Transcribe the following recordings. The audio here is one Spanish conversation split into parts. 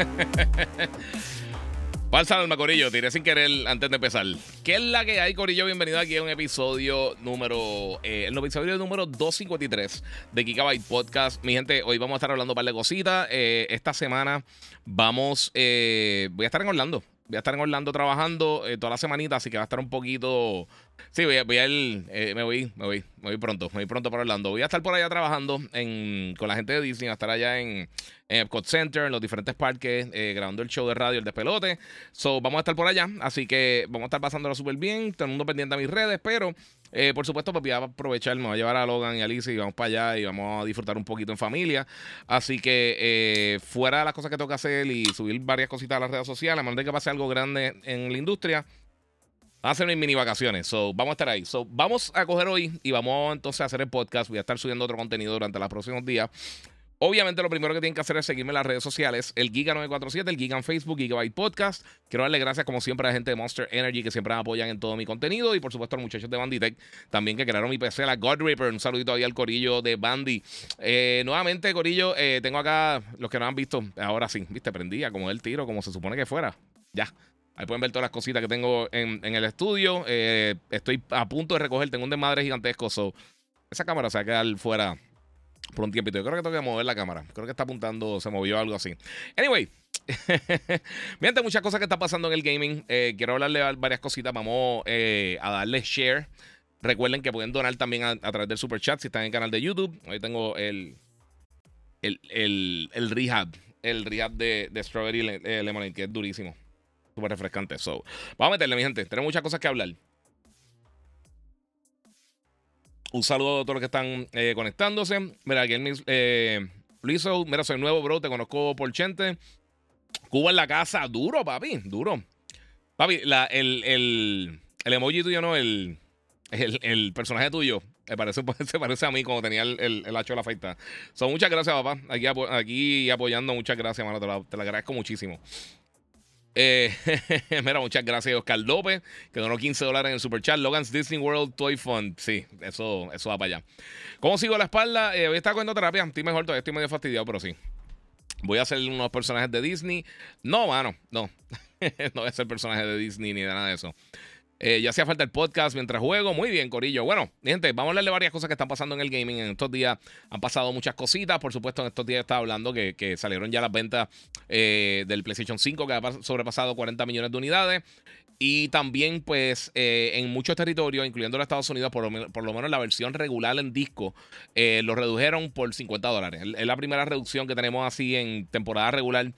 Falsa alma, Corillo. Tiré sin querer antes de empezar. ¿Qué es la que hay, Corillo? Bienvenido aquí a un episodio número. Eh, el episodio número 253 de Gigabyte Podcast. Mi gente, hoy vamos a estar hablando un par de cositas. Eh, esta semana vamos. Eh, voy a estar en Orlando. Voy a estar en Orlando trabajando eh, toda la semanita, así que va a estar un poquito. Sí, voy a, voy a ir. Eh, me voy, me voy, me voy pronto. Me voy pronto para Orlando. Voy a estar por allá trabajando en, con la gente de Disney, a estar allá en, en Epcot Center, en los diferentes parques, eh, grabando el show de radio, el despelote. So, vamos a estar por allá, así que vamos a estar pasándolo súper bien. Todo el mundo pendiente a mis redes, pero eh, por supuesto, pues voy a aprovechar, me voy a llevar a Logan y a Alicia y vamos para allá y vamos a disfrutar un poquito en familia. Así que eh, fuera de las cosas que tengo que hacer y subir varias cositas a las redes sociales, a de que pase algo grande en la industria, Vamos a hacer unas mini vacaciones. So, vamos a estar ahí. So, vamos a coger hoy y vamos entonces a hacer el podcast. Voy a estar subiendo otro contenido durante los próximos días. Obviamente, lo primero que tienen que hacer es seguirme en las redes sociales: el Giga947, el Giga en Facebook, Gigabyte Podcast. Quiero darle gracias, como siempre, a la gente de Monster Energy que siempre me apoyan en todo mi contenido. Y por supuesto, a los muchachos de Banditech también que crearon mi PC, la God Reaper. Un saludito ahí al Corillo de Bandy. Eh, nuevamente, Corillo, eh, tengo acá los que no han visto. Ahora sí, viste, prendía como el tiro, como se supone que fuera. Ya. Ahí pueden ver todas las cositas que tengo en, el estudio. Eh, estoy a punto de recoger, tengo un desmadre gigantesco. So, esa cámara se va a quedar fuera por un tiempito. Yo creo que tengo que mover la cámara. Creo que está apuntando, se movió algo así. Anyway. Miren, muchas cosas que están pasando en el gaming. Eh, quiero hablarle varias cositas. Vamos eh, a darle share. Recuerden que pueden donar también a, través del super chat si están en el canal de YouTube. Hoy tengo el, el, el, el rehab. El rehab de, Strawberry Lemonade, que es durísimo. Súper refrescante. So, vamos a meterle, mi gente. Tenemos muchas cosas que hablar. Un saludo a todos los que están eh, conectándose. Mira, aquí el eh, Luiso, mira, soy nuevo, bro. Te conozco por Chente. Cuba en la casa, duro, papi, duro. Papi, la, el, el, el, emoji tuyo, ¿no? El, el, personaje tuyo. Parece, se parece a mí como tenía el, hacho de la feita. Son muchas gracias, papá. Aquí, aquí apoyando, muchas gracias, mano. Te, te lo agradezco muchísimo. Eh, mira, muchas gracias, Oscar López, que donó 15 dólares en el super chat. Logan's Disney World Toy Fund. Sí, eso, eso va para allá. ¿Cómo sigo la espalda? Eh, voy a estar cogiendo terapia. Estoy mejor, todavía estoy medio fastidiado, pero sí. Voy a hacer unos personajes de Disney. No, mano, no. no voy a ser personaje de Disney ni de nada de eso. Eh, ya hacía falta el podcast mientras juego. Muy bien, Corillo. Bueno, gente, vamos a hablarle varias cosas que están pasando en el gaming. En estos días han pasado muchas cositas. Por supuesto, en estos días estaba hablando que, salieron ya las ventas eh, del PlayStation 5, que ha sobrepasado 40 millones de unidades. Y también, pues, eh, en muchos territorios, incluyendo los Estados Unidos, por lo, por lo menos la versión regular en disco, lo redujeron por 50 dólares. Es la primera reducción que tenemos así en temporada regular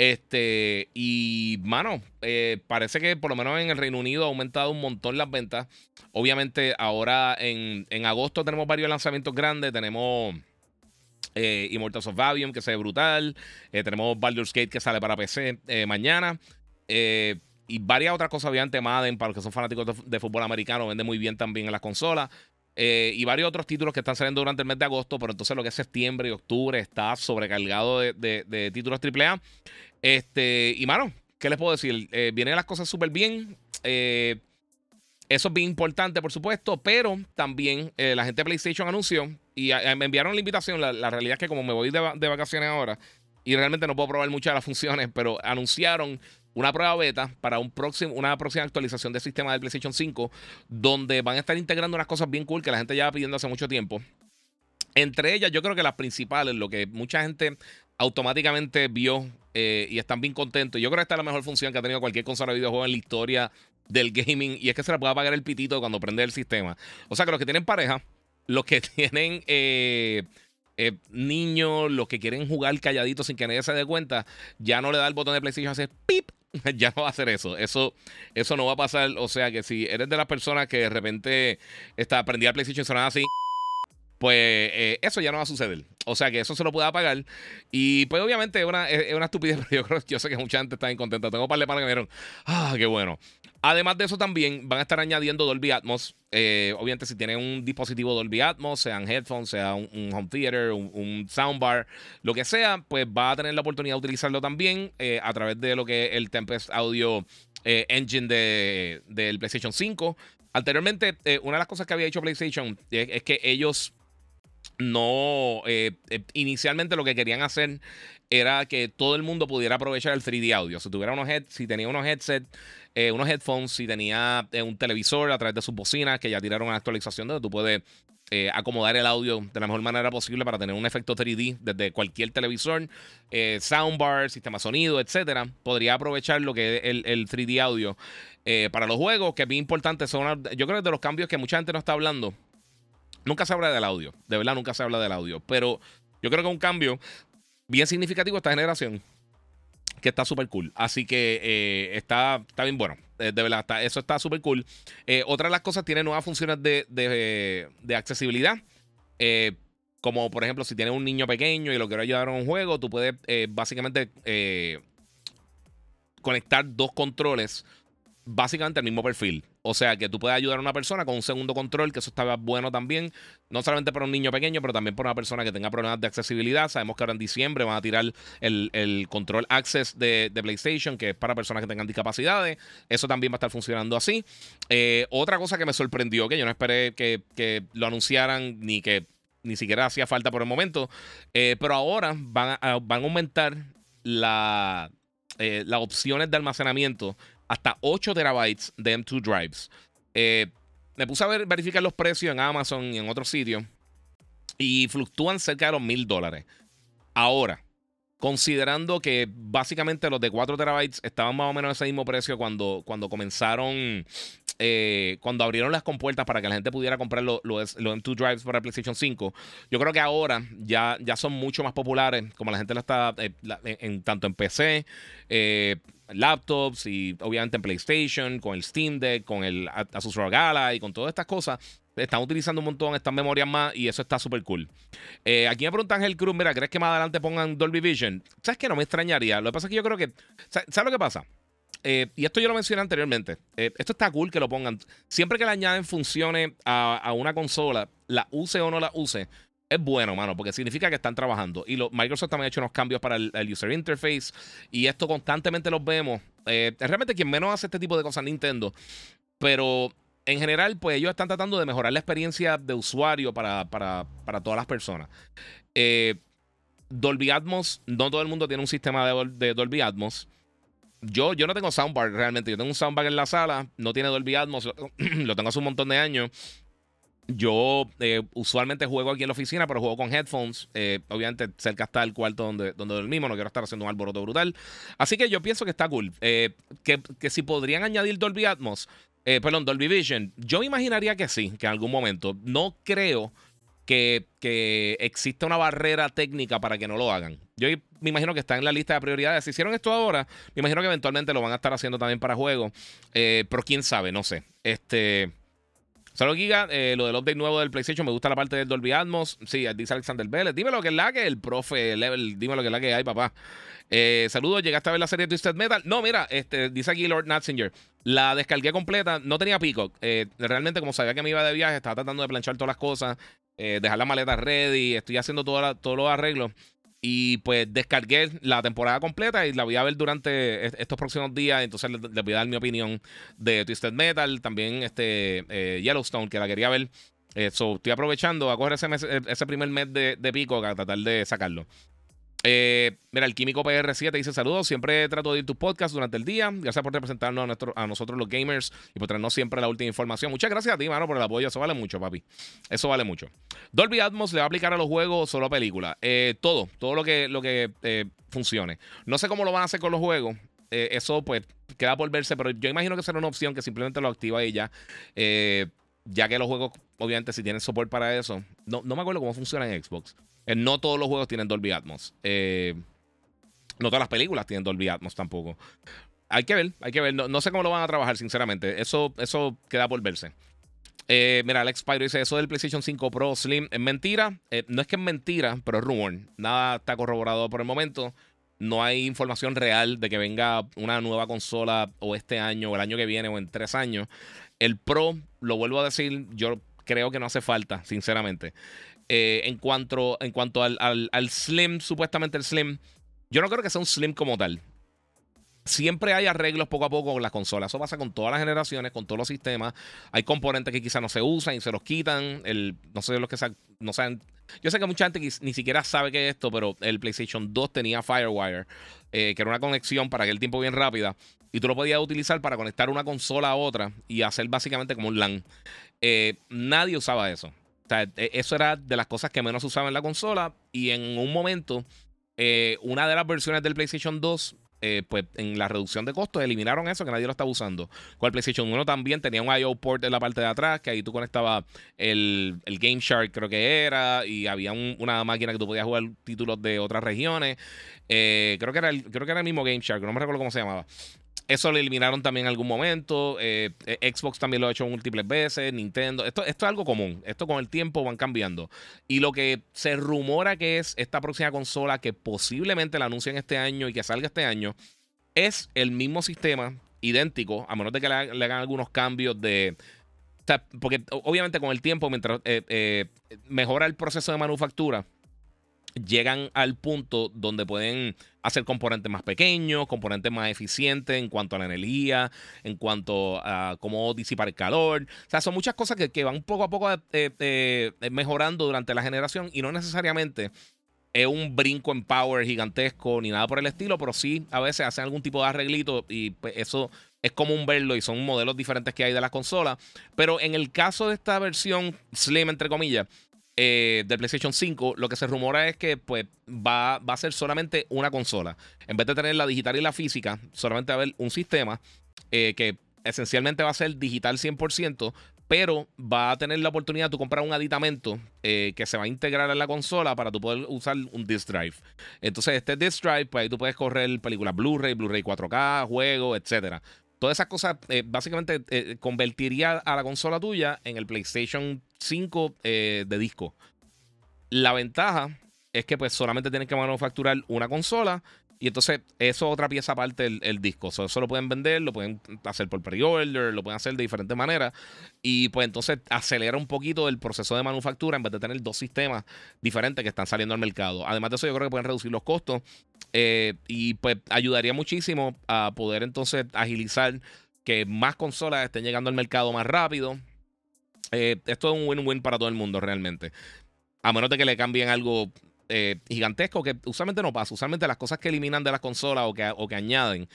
este, y mano, eh, parece que por lo menos en el Reino Unido ha aumentado un montón las ventas. Obviamente, ahora en, agosto tenemos varios lanzamientos grandes. Tenemos eh, Immortals of Avium, que se ve brutal. Eh, tenemos Baldur's Gate, que sale para PC mañana. y varias otras cosas, obviamente, Madden, para los que son fanáticos de, fútbol americano, vende muy bien también en las consolas. Y varios otros títulos que están saliendo durante el mes de agosto, pero entonces lo que es septiembre y octubre está sobrecargado de, de, de títulos AAA. Este, y mano, ¿qué les puedo decir? Eh, vienen las cosas súper bien. Eh, eso es bien importante, por supuesto, pero también eh, la gente de PlayStation anunció y me enviaron la invitación. La, realidad es que como me voy de, vacaciones ahora y realmente no puedo probar muchas de las funciones, pero anunciaron una prueba beta para un próximo, una próxima actualización del sistema del PlayStation 5, donde van a estar integrando unas cosas bien cool que la gente ya va pidiendo hace mucho tiempo. Entre ellas, yo creo que las principales, lo que mucha gente automáticamente vio eh, y están bien contentos. Yo creo que esta es la mejor función que ha tenido cualquier consola de videojuegos en la historia del gaming y es que se la puede apagar el pitito cuando prende el sistema. O sea que los que tienen pareja, los que tienen eh, eh, niños, los que quieren jugar calladitos sin que nadie se dé cuenta, ya no le da el botón de PlayStation, hace pip. Ya no va a hacer eso. Eso, eso no va a pasar. O sea que si eres de las personas que de repente está prendida el PlayStation sonaba así pues eh, eso ya no va a suceder. O sea que eso se lo puede apagar. Y pues obviamente es una, es una estupidez, pero yo, creo, yo sé que mucha gente está incontenta. Tengo un par de panas que me dieron, ah, qué bueno. Además de eso también van a estar añadiendo Dolby Atmos. Eh, obviamente si tienen un dispositivo Dolby Atmos, sean headphones, sea un, home theater, un, soundbar, lo que sea, pues va a tener la oportunidad de utilizarlo también eh, a través de lo que es el Tempest Audio Engine de, del PlayStation 5. Anteriormente, una de las cosas que había hecho PlayStation es, que ellos no, inicialmente lo que querían hacer era que todo el mundo pudiera aprovechar el 3D audio. Si tuviera unos head, si tenía unos headsets eh, unos headphones, si tenía eh, un televisor a través de sus bocinas, que ya tiraron una actualización donde tú puedes eh, acomodar el audio de la mejor manera posible para tener un efecto 3D desde cualquier televisor, soundbar, sistema sonido, etcétera. Podría aprovechar lo que es el, 3D audio para los juegos, que es bien importante. Son yo creo que de los cambios que mucha gente no está hablando. Nunca se habla del audio, de verdad nunca se habla del audio, pero yo creo que un cambio bien significativo esta generación que está súper cool. Así que eh, está, está bien bueno. Eh, de verdad, eso está súper cool. Eh, otra de las cosas tiene nuevas funciones de, de, accesibilidad. como por ejemplo, si tienes un niño pequeño y lo quieres ayudar a un juego, tú puedes básicamente conectar dos controles básicamente el mismo perfil. O sea, que tú puedes ayudar a una persona con un segundo control, que eso estaba bueno también, no solamente para un niño pequeño, pero también para una persona que tenga problemas de accesibilidad. Sabemos que ahora en diciembre van a tirar el, control Access de, PlayStation, que es para personas que tengan discapacidades. Eso también va a estar funcionando así. Eh, otra cosa que me sorprendió, que yo no esperé que, lo anunciaran ni que ni siquiera hacía falta por el momento, eh, pero ahora van a, van aumentar la, eh, las opciones de almacenamiento hasta 8 terabytes de M2 drives. Eh, me puse a ver, verificar los precios en Amazon y en otros sitios y fluctúan cerca de los mil dólares. Ahora, considerando que básicamente los de 4 terabytes estaban más o menos a ese mismo precio cuando, cuando comenzaron, eh, cuando abrieron las compuertas para que la gente pudiera comprar los, M2 drives para PlayStation 5. Yo creo que ahora ya, ya son mucho más populares, como la gente la está, eh, en, tanto en PC, laptops y obviamente en PlayStation, con el Steam Deck, con el Asus ROG Ally y con todas estas cosas. Están utilizando un montón estas memorias más y eso está súper cool. Eh, aquí me pregunta Ángel Cruz, mira, ¿crees que más adelante pongan Dolby Vision? ¿Sabes qué? No me extrañaría. Lo que pasa es que yo creo que... ¿Sabes lo que pasa? Eh, y esto yo lo mencioné anteriormente. Eh, esto está cool que lo pongan. Siempre que le añaden funciones a, a, una consola, la use o no la use, es bueno, mano, porque significa que están trabajando. Y lo, Microsoft también ha hecho unos cambios para el, user interface. Y esto constantemente los vemos. Eh, realmente quien menos hace este tipo de cosas Nintendo. Pero en general, pues ellos están tratando de mejorar la experiencia de usuario para, para, todas las personas. Dolby Atmos, no todo el mundo tiene un sistema de, de Dolby Atmos. Yo, yo no tengo soundbar realmente. Yo tengo un soundbar en la sala, no tiene Dolby Atmos, lo tengo hace un montón de años. Yo eh, usualmente juego aquí en la oficina, pero juego con headphones. Eh, obviamente, cerca está el cuarto donde, donde dormimos. No quiero estar haciendo un alboroto brutal. Así que yo pienso que está cool. Eh, que, si podrían añadir Dolby Atmos, perdón, Dolby Vision, yo me imaginaría que sí, que en algún momento. No creo que, que exista una barrera técnica para que no lo hagan. Yo me imagino que está en la lista de prioridades. Si hicieron esto ahora, me imagino que eventualmente lo van a estar haciendo también para juegos. pero quién sabe, no sé. Este. Giga. Eh, lo del update nuevo del PlayStation, me gusta la parte del Dolby Atmos. Sí, dice Alexander Vélez. Dime lo que es la que el profe Level. Dime lo que es la que hay, papá. Eh, saludos, ¿llegaste a ver la serie Twisted Metal? No, mira, este, dice aquí Lord Natzinger. La descargué completa, no tenía pico. Eh, realmente, como sabía que me iba de viaje, estaba tratando de planchar todas las cosas, dejar la maleta ready, estoy haciendo todos los arreglos. Y pues descargué la temporada completa y la voy a ver durante estos próximos días. Entonces les, voy a dar mi opinión de Twisted Metal, también este eh, Yellowstone, que la quería ver. Eso, estoy aprovechando a coger ese, ese primer mes de, de pico a tratar de sacarlo. Eh, mira, el Químico PR7 dice saludos. Siempre trato de ir tus podcasts durante el día. Gracias por representarnos a, nuestro, a nosotros los gamers y por traernos siempre la última información. Muchas gracias a ti, mano, por el apoyo. Eso vale mucho, papi. Eso vale mucho. Dolby Atmos le va a aplicar a los juegos solo a películas. Eh, todo, todo lo que, lo que eh, funcione. No sé cómo lo van a hacer con los juegos. eso, pues, queda por verse, pero yo imagino que será una opción que simplemente lo activa y ya. Ya que los juegos, obviamente, si tienen soporte para eso. No, no me acuerdo cómo funciona en Xbox. Eh, no todos los juegos tienen Dolby Atmos. Eh, no todas las películas tienen Dolby Atmos tampoco. Hay que ver, hay que ver. No, sé cómo lo van a trabajar, sinceramente. Eso, eso queda por verse. Eh, mira, Alex Pyro dice eso del PlayStation 5 Pro Slim es mentira. No es que es mentira, pero es rumor. Nada está corroborado por el momento. No hay información real de que venga una nueva consola o este año o el año que viene o en tres años. El Pro, lo vuelvo a decir, yo creo que no hace falta, sinceramente. Eh, en cuanto, en cuanto al, Slim, supuestamente el Slim, yo no creo que sea un Slim como tal siempre hay arreglos poco a poco con las consolas. Eso pasa con todas las generaciones, con todos los sistemas. Hay componentes que quizás no se usan y se los quitan. El, no sé los que no saben. Yo sé que mucha gente ni siquiera sabe qué es esto, pero el PlayStation 2 tenía Firewire, eh, que era una conexión para aquel tiempo bien rápida. Y tú lo podías utilizar para conectar una consola a otra y hacer básicamente como un LAN. Eh, nadie usaba eso. O sea, e, eso era de las cosas que menos usaban en la consola. Y en un momento, eh, una de las versiones del PlayStation 2 eh, pues en la reducción de costos eliminaron eso que nadie lo estaba usando. Con el PlayStation 1 también tenía un IO port en la parte de atrás, que ahí tú conectabas el, el Game Shark, creo que era, y había una máquina que tú podías jugar títulos de otras regiones. Eh, creo, que era el, creo que era el mismo Game Shark, no me recuerdo cómo se llamaba. Eso lo eliminaron también en algún momento. Eh, eh, Xbox también lo ha hecho múltiples veces. Nintendo. Esto, es algo común. Esto con el tiempo van cambiando. Y lo que se rumora que es esta próxima consola que posiblemente la anuncien este año y que salga este año es el mismo sistema, idéntico, a menos de que le, hagan algunos cambios de. porque obviamente con el tiempo, mientras eh, mejora el proceso de manufactura llegan al punto donde pueden hacer componentes más pequeños, componentes más eficientes en cuanto a la energía, en cuanto a cómo disipar el calor. O sea, son muchas cosas que, van poco a poco eh, eh, mejorando durante la generación y no necesariamente es un brinco en power gigantesco ni nada por el estilo, pero sí a veces hacen algún tipo de arreglito y pues, eso es común verlo y son modelos diferentes que hay de las consolas. Pero en el caso de esta versión Slim, entre comillas, eh, del PlayStation 5, lo que se rumora es que pues, va, va, a ser solamente una consola. En vez de tener la digital y la física, solamente va a haber un sistema eh, que esencialmente va a ser digital 100%, pero va a tener la oportunidad de tú comprar un aditamento eh, que se va a integrar en la consola para tú poder usar un disk drive. Entonces, este disk drive, pues ahí tú puedes correr películas Blu-ray, Blu-ray 4K, juegos, etcétera. Todas esas cosas básicamente convertiría a la consola tuya en el PlayStation 5 eh, de disco. La ventaja es que pues solamente tienen que manufacturar una consola y entonces eso es otra pieza aparte del disco. eso lo pueden vender, lo pueden hacer por pre-order, lo pueden hacer de diferentes maneras. Y pues entonces acelera un poquito el proceso de manufactura en vez de tener dos sistemas diferentes que están saliendo al mercado. Además de eso, yo creo que pueden reducir los costos. Eh, y pues ayudaría muchísimo a poder entonces agilizar que más consolas estén llegando al mercado más rápido. Eh, esto es un win-win para todo el mundo realmente. A menos de que le cambien algo eh, gigantesco, que usualmente no pasa. Usualmente las cosas que eliminan de las consolas o que, o que añaden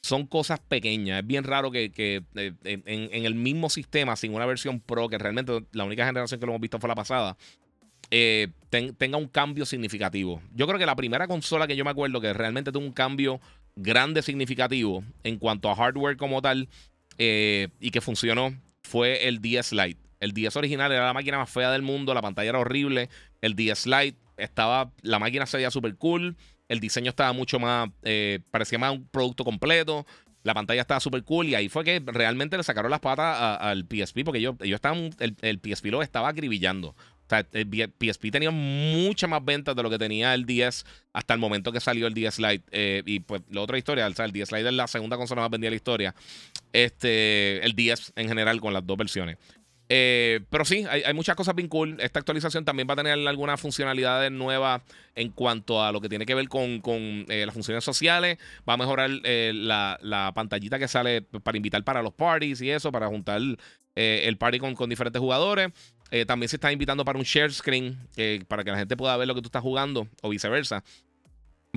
son cosas pequeñas. Es bien raro que, eh, en, el mismo sistema, sin una versión Pro, que realmente la única generación que lo hemos visto fue la pasada, tenga un cambio significativo. Yo creo que la primera consola que yo me acuerdo que realmente tuvo un cambio grande, significativo en cuanto a hardware como tal y que funcionó fue el DS Lite. El DS original era la máquina más fea del mundo, la pantalla era horrible. El DS Lite estaba, la máquina se veía súper cool. El diseño estaba mucho más, eh, parecía más un producto completo. La pantalla estaba súper cool y ahí fue que realmente le sacaron las patas al PSP porque ellos, ellos estaban, el, el, PSP lo estaba acribillando. O sea, el PSP tenía muchas más ventas de lo que tenía el 10 hasta el momento que salió el DS Lite. Eh, y pues la otra historia, o sea, el DS Lite es la segunda consola más vendida de la historia. Este, el 10 en general con las dos versiones. Eh, pero sí, hay, muchas cosas bien cool. Esta actualización también va a tener algunas funcionalidades nuevas en cuanto a lo que tiene que ver con, eh, las funciones sociales. Va a mejorar eh, la, pantallita que sale para invitar para los parties y eso, para juntar el party con, con, diferentes jugadores. también se está invitando para un share screen, para que la gente pueda ver lo que tú estás jugando o viceversa.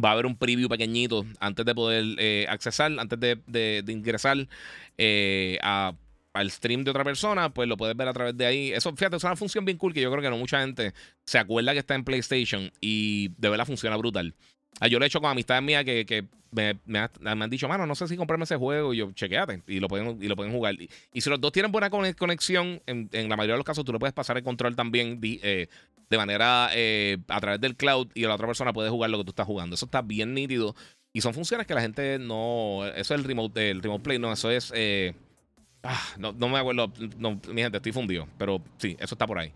Va a haber un preview pequeñito antes de poder accesar, antes de, de ingresar a al stream de otra persona, pues lo puedes ver a través de ahí. Eso, fíjate, es una función bien cool que yo creo que no mucha gente se acuerda que está en PlayStation y de verdad funciona brutal. Ah, yo lo he hecho con amistades mías que, me, han dicho, mano, no sé si comprarme ese juego. Y yo, chequeate. Y lo pueden, y lo pueden jugar. Y, si los dos tienen buena conexión, en, la mayoría de los casos tú le puedes pasar el control también de, eh, de manera eh, a través del cloud y la otra persona puede jugar lo que tú estás jugando. Eso está bien nítido. Y son funciones que la gente no. Eso es el remote, el remote play, no. Eso es. Eh, Ah, no, me acuerdo. No, mi gente, estoy fundido. Pero sí, eso está por ahí.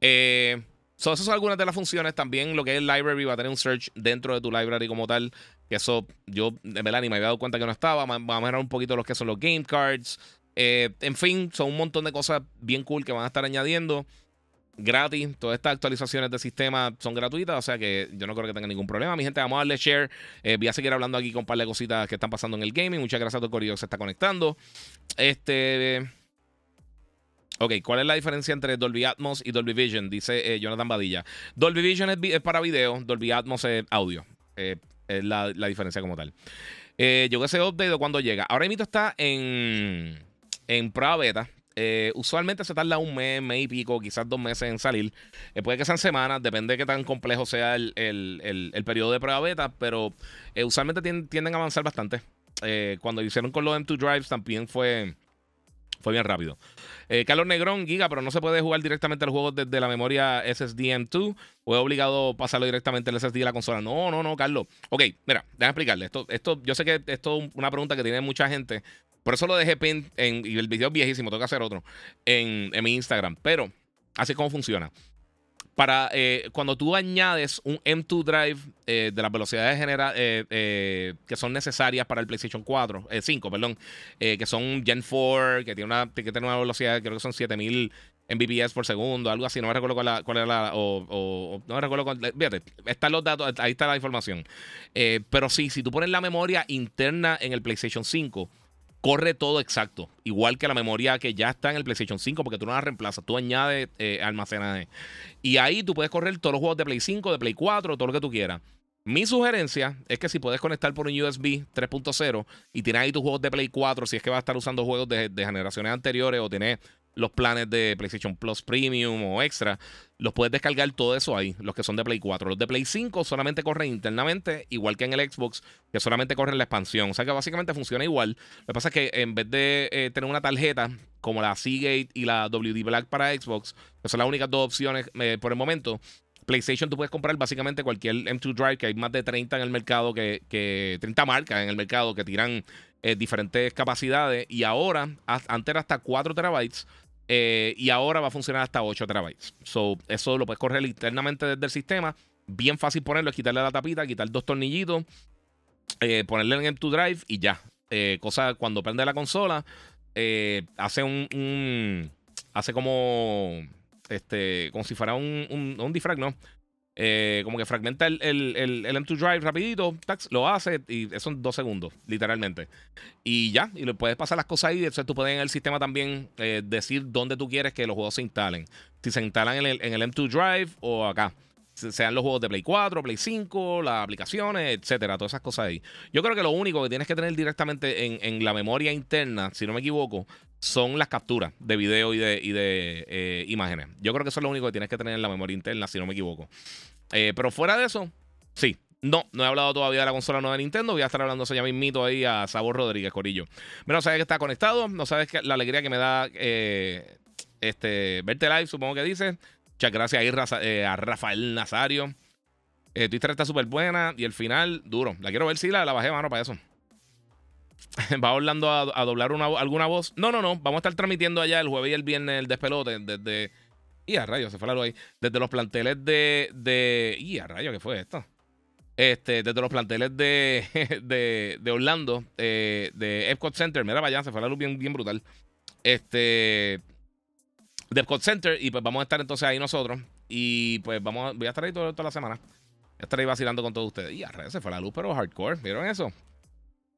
Eh, esas son algunas de las funciones. También lo que es el library va a tener un search dentro de tu library como tal. Que eso yo de verdad ni me había dado cuenta que no estaba. Va a mejorar un poquito lo que son los game cards. Eh, en fin, son un montón de cosas bien cool que van a estar añadiendo gratis. Todas estas actualizaciones de sistema son gratuitas, o sea que yo no creo que tenga ningún problema. Mi gente, vamos a darle share. Eh, voy a seguir hablando aquí con un par de cositas que están pasando en el gaming. Muchas gracias a todo el que se está conectando. Este. Ok, ¿cuál es la diferencia entre Dolby Atmos y Dolby Vision? Dice eh, Jonathan Badilla. Dolby Vision es, para video, Dolby Atmos es audio. Eh, es la, diferencia como tal. yo que sé update cuando llega. Ahora mismo está en, en prueba beta. Eh, usualmente se tarda un mes, mes y pico, quizás dos meses en salir. Eh, puede que sean semanas, depende de qué tan complejo sea el, periodo de prueba beta, pero eh, usualmente tienden, a avanzar bastante. cuando hicieron con los M2 Drives también fue, fue bien rápido. Carlos Negrón, Giga, pero no se puede jugar directamente el juego desde la memoria SSD M2 o es obligado pasarlo directamente al SSD de la consola. No, no, no, Carlos. Ok, mira, déjame explicarle. Esto, esto, yo sé que esto es una pregunta que tiene mucha gente. Por eso lo dejé pin en, y el video es viejísimo, tengo que hacer otro en, mi Instagram. Pero así es como funciona. Para eh, cuando tú añades un M2 Drive eh, de las velocidades eh, que son necesarias para el PlayStation 4, 5, perdón, que son Gen 4, que tiene una, que tiene una velocidad, creo que son 7000 Mbps por segundo, algo así, no me recuerdo cuál, la, era la, no me recuerdo cuál, fíjate, están los datos, ahí está la información. pero sí, si tú pones la memoria interna en el PlayStation 5, corre todo exacto. Igual que la memoria que ya está en el PlayStation 5, porque tú no la reemplazas, tú añades eh, almacenaje. Y ahí tú puedes correr todos los juegos de Play 5, de Play 4, todo lo que tú quieras. Mi sugerencia es que si puedes conectar por un USB 3.0 y tienes ahí tus juegos de Play 4, si es que vas a estar usando juegos de, de generaciones anteriores o tienes los planes de PlayStation Plus Premium o Extra, los puedes descargar todo eso ahí, los que son de Play 4. Los de Play 5 solamente corren internamente, igual que en el Xbox, que solamente corren la expansión. O sea que básicamente funciona igual. Lo que pasa es que en vez de eh, tener una tarjeta como la Seagate y la WD Black para Xbox, que son las únicas dos opciones eh, por el momento, PlayStation tú puedes comprar básicamente cualquier M2 Drive, que hay más de 30 en el mercado, que, que 30 marcas en el mercado que tiran eh, diferentes capacidades. Y ahora, antes era hasta 4 terabytes. Eh, y ahora va a funcionar hasta 8 terabytes. So, eso lo puedes correr internamente desde el sistema. Bien fácil ponerlo, es quitarle la tapita, quitar dos tornillitos, eh, ponerle en M2 Drive y ya. Eh, cosa, cuando prende la consola, hace un, Hace como. Este. Como si fuera un, un, un ¿no? Eh, como que fragmenta el, el, M2 Drive rapidito, lo hace y son dos segundos, literalmente. Y ya, y le puedes pasar las cosas ahí. Entonces tú puedes en el sistema también eh, decir dónde tú quieres que los juegos se instalen. Si se instalan en el, en el M2 Drive o acá sean los juegos de Play 4, Play 5, las aplicaciones, etcétera, todas esas cosas ahí. Yo creo que lo único que tienes que tener directamente en, en la memoria interna, si no me equivoco, son las capturas de video y de, eh, imágenes. Yo creo que eso es lo único que tienes que tener en la memoria interna, si no me equivoco. Eh, pero fuera de eso, sí. No, no he hablado todavía de la consola nueva de Nintendo. Voy a estar hablando ya mismito ahí a Sabor Rodríguez, Corillo. no sabes que está conectado. No sabes que la alegría que me da eh, este, verte live, supongo que dice. Muchas gracias ahí eh, a Rafael Nazario. Twitter está súper buena y el final, duro. La quiero ver si la, la bajé, mano, para eso. ¿Va Orlando a, doblar una, alguna voz? No, no, no. Vamos a estar transmitiendo allá el jueves y el viernes el despelote desde y a rayos, se fue la luz ahí. Desde los planteles de. de y a rayos, ¿qué fue esto? Este, desde los planteles de, de, de Orlando, eh, de Epcot Center. Mira, vaya, se fue la luz bien, bien brutal. Este. De Epcot Center. Y pues vamos a estar entonces ahí nosotros. Y pues vamos voy a estar ahí toda, la semana. Voy a estar ahí vacilando con todos ustedes. Y a rayos, se fue la luz, pero hardcore. ¿Vieron eso?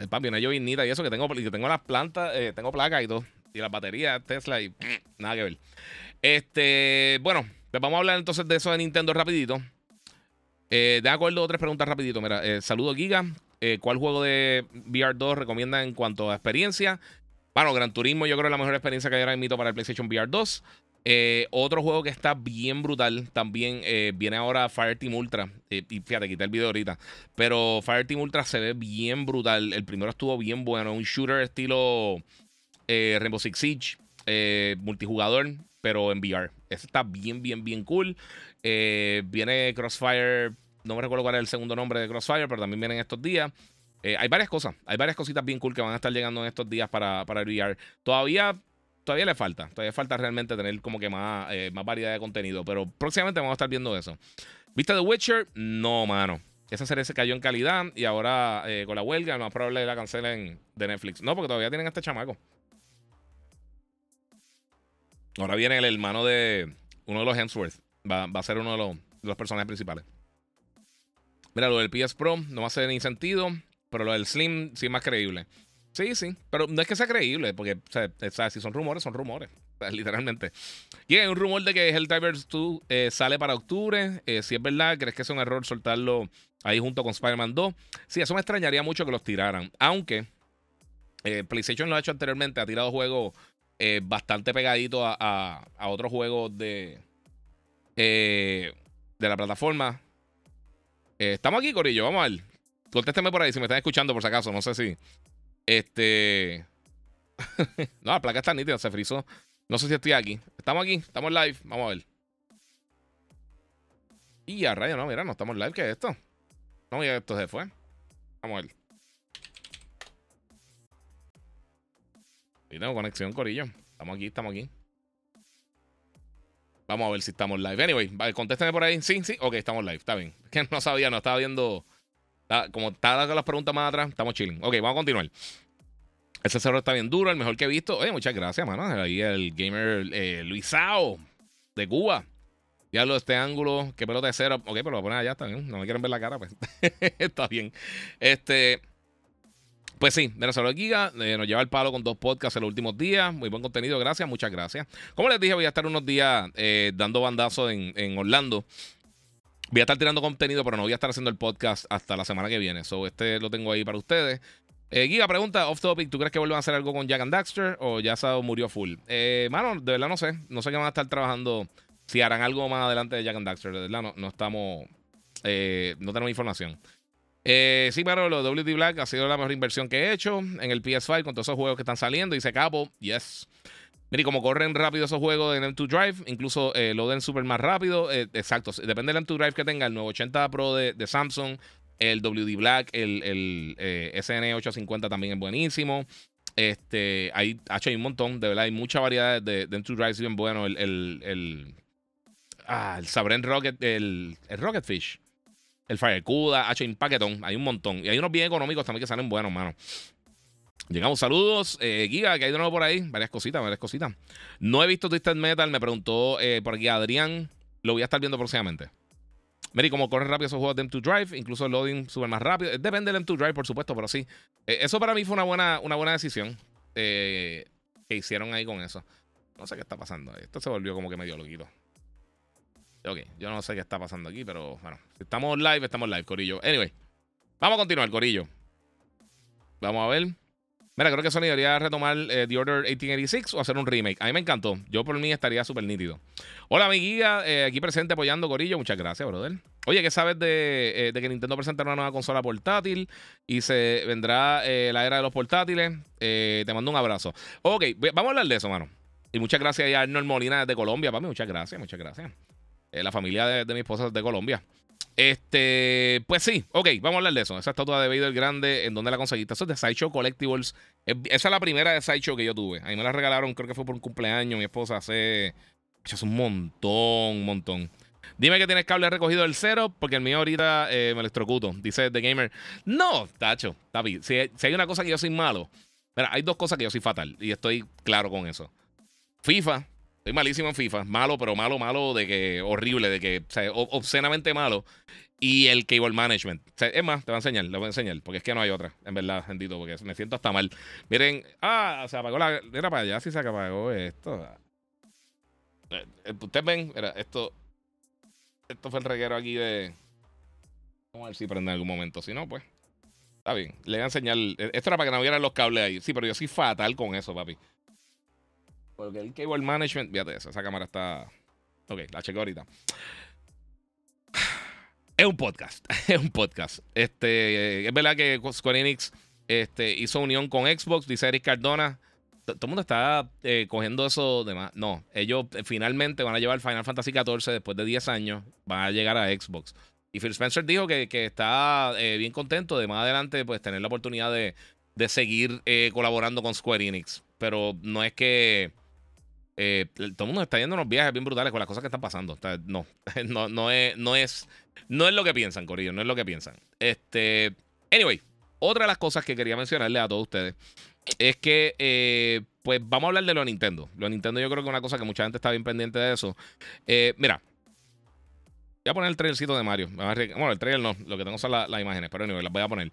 El papi, una llovinita y eso que tengo, tengo las plantas, eh, tengo placas y todo. Y las baterías Tesla y nada que ver. Este, bueno, pues vamos a hablar entonces de eso de Nintendo rapidito. Eh, de acuerdo, tres preguntas rapidito. Mira, eh, saludo Giga. Eh, ¿Cuál juego de VR2 recomienda en cuanto a experiencia? Bueno, Gran Turismo yo creo que es la mejor experiencia que hay ahora mito para el PlayStation VR 2. Otro juego que está bien brutal también viene ahora Fireteam Ultra. y fíjate, quité el video ahorita. Pero Fireteam Ultra se ve bien brutal. El primero estuvo bien bueno. Un shooter estilo Rainbow Six Siege. multijugador pero en VR. Está bien, bien, bien cool. Eh, viene Crossfire, no me recuerdo cuál es el segundo nombre de Crossfire, pero también viene en estos días. Eh, hay varias cosas, hay varias cositas bien cool que van a estar llegando en estos días para, para el VR. Todavía, todavía le falta, todavía falta realmente tener como que más, eh, más variedad de contenido, pero próximamente vamos a estar viendo eso. ¿Viste The Witcher? No, mano. Esa serie se cayó en calidad y ahora eh, con la huelga, lo más probable la cancelen de Netflix. No, porque todavía tienen a este chamaco. Ahora viene el hermano de uno de los Hemsworth. Va, a ser uno de los, de los personajes principales. Mira, lo del PS Pro no va a hacer ni sentido. Pero lo del Slim sí es más creíble. Sí, sí. Pero no es que sea creíble, porque si son rumores, son rumores. literalmente. Y hay un rumor de que Helldivers 2 eh, sale para octubre. Eh, si es verdad, ¿crees que es un error soltarlo ahí junto con Spider-Man 2? Sí, eso me extrañaría mucho que los tiraran. Aunque eh, PlayStation lo ha hecho anteriormente, ha tirado juegos bastante pegaditos a, a, otros juegos de, de la plataforma. estamos aquí, Corillo, vamos a ver. Contésteme por ahí si me están escuchando, por si acaso. No sé si. Este. no, la placa está nítida, se frizó. No sé si estoy aquí. Estamos aquí, estamos live. Vamos a ver. Y a rayo, no, mira, no estamos live. ¿Qué es esto? No, ya esto se fue. Vamos a ver. Y tengo conexión, Corillo. Estamos aquí, estamos aquí. Vamos a ver si estamos live. Anyway, vale, contésteme por ahí. Sí, sí. Ok, estamos live. Está bien. Que no sabía, no estaba viendo como está las preguntas más atrás, estamos chilling. Ok, vamos a continuar. Ese cerro está bien duro, el mejor que he visto. Oye, muchas gracias, mano. Ahí el gamer eh, Luisao de Cuba. Ya lo de este ángulo, qué pelota de cero. Ok, pero lo voy a poner allá también. No me quieren ver la cara, pues. está bien. Este. Pues sí, Venezuela Giga eh, nos lleva el palo con dos podcasts en los últimos días. Muy buen contenido, gracias, muchas gracias. Como les dije, voy a estar unos días eh, dando bandazo en, en Orlando. Voy a estar tirando contenido, pero no voy a estar haciendo el podcast hasta la semana que viene. So, este lo tengo ahí para ustedes. Eh, pregunta, off topic, ¿tú crees que vuelvan a hacer algo con Jack and Daxter o ya se murió full? Eh, mano, de verdad no sé. No sé qué van a estar trabajando. Si harán algo más adelante de Jack and Daxter. De verdad no, no estamos. Eh, no tenemos información. Eh, sí, pero lo WD Black ha sido la mejor inversión que he hecho en el PS5 con todos esos juegos que están saliendo. Dice Capo, yes. Mire, como corren rápido esos juegos en M2 Drive, incluso eh, lo den súper más rápido. Eh, exacto, depende del M2 Drive que tenga, el 980 Pro de, Samsung, el WD Black, el, eh, SN850 también es buenísimo. Este, hay, hay un montón, de verdad, hay mucha variedad de, de M2 Drive bien bueno. El, el, el, ah, el Sabren Rocket, el, el Rocket Fish, el Firecuda, H en Paquetón, hay un montón. Y hay unos bien económicos también que salen buenos, mano. Llegamos, saludos. Eh, Giga, que hay de nuevo por ahí. Varias cositas, varias cositas. No he visto Twisted Metal, me preguntó eh, por aquí Adrián. Lo voy a estar viendo próximamente. Mary, como corre rápido esos juegos de M2 Drive, incluso el loading sube más rápido. Depende del M2 Drive, por supuesto, pero sí. Eh, eso para mí fue una buena, una buena decisión que hicieron ahí con eso. No sé qué está pasando. Esto se volvió como que medio loquito. Ok, yo no sé qué está pasando aquí, pero bueno, si estamos live, estamos live, Corillo. Anyway, vamos a continuar, Corillo. Vamos a ver. Mira, creo que Sony debería retomar eh, The Order 1886 o hacer un remake. A mí me encantó. Yo por mí estaría súper nítido. Hola, mi eh, aquí presente apoyando Corillo. Muchas gracias, brother. Oye, ¿qué sabes de, eh, que Nintendo presentará una nueva consola portátil y se vendrá la era de los portátiles? te mando un abrazo. Ok, vamos a hablar de eso, mano. Y muchas gracias a Arnold Molina de Colombia, mí. Muchas gracias, muchas gracias. la familia de, de mi esposa es de Colombia. Este, pues sí, ok, vamos a hablar de eso. Esa estatua de Vader grande, ¿en dónde la conseguiste? Eso es de Sideshow Collectibles. Esa es la primera de Sideshow que yo tuve. A mí me la regalaron, creo que fue por un cumpleaños. Mi esposa hace. Es un montón, un montón. Dime que tienes cable recogido del cero, porque el mío ahorita eh, me electrocuto. Dice The Gamer. No, tacho, Tapi, si, si hay una cosa que yo soy malo. Mira, hay dos cosas que yo soy fatal. Y estoy claro con eso. FIFA, Estoy malísimo en FIFA. Malo, pero malo, malo de que horrible, de que, o sea, obscenamente malo. Y el cable management. Es más, te voy a enseñar, le voy a enseñar, porque es que no hay otra, en verdad, bendito, porque me siento hasta mal. Miren, ah, se apagó la. Mira para allá si se apagó esto. Eh, ustedes ven, mira, esto. Esto fue el reguero aquí de. Vamos a ver si prende en algún momento. Si no, pues. Está bien. Le voy a enseñar. Esto era para que no vieran los cables ahí. Sí, pero yo soy fatal con eso, papi. Porque el cable management, fíjate eso, esa cámara está. Ok, la chequeo ahorita. Es un podcast, es un podcast. Este, es verdad que Square Enix este, hizo unión con Xbox, dice Eric Cardona. Todo el mundo está eh, cogiendo eso de más. No, ellos finalmente van a llevar Final Fantasy XIV después de 10 años. Van a llegar a Xbox. Y Phil Spencer dijo que, está eh, bien contento de más adelante pues tener la oportunidad de, seguir eh, colaborando con Square Enix. Pero no es que eh, todo el mundo está yendo unos viajes bien brutales con las cosas que están pasando. no, no, no, es, no, es, no es lo que piensan, Corillo, no es lo que piensan. Este, anyway, otra de las cosas que quería mencionarle a todos ustedes es que, eh, pues vamos a hablar de lo Nintendo. Lo Nintendo yo creo que es una cosa que mucha gente está bien pendiente de eso. Eh, mira, voy a poner el trailercito de Mario. Bueno, el trailer no, lo que tengo son las imágenes, pero anyway, las voy a poner.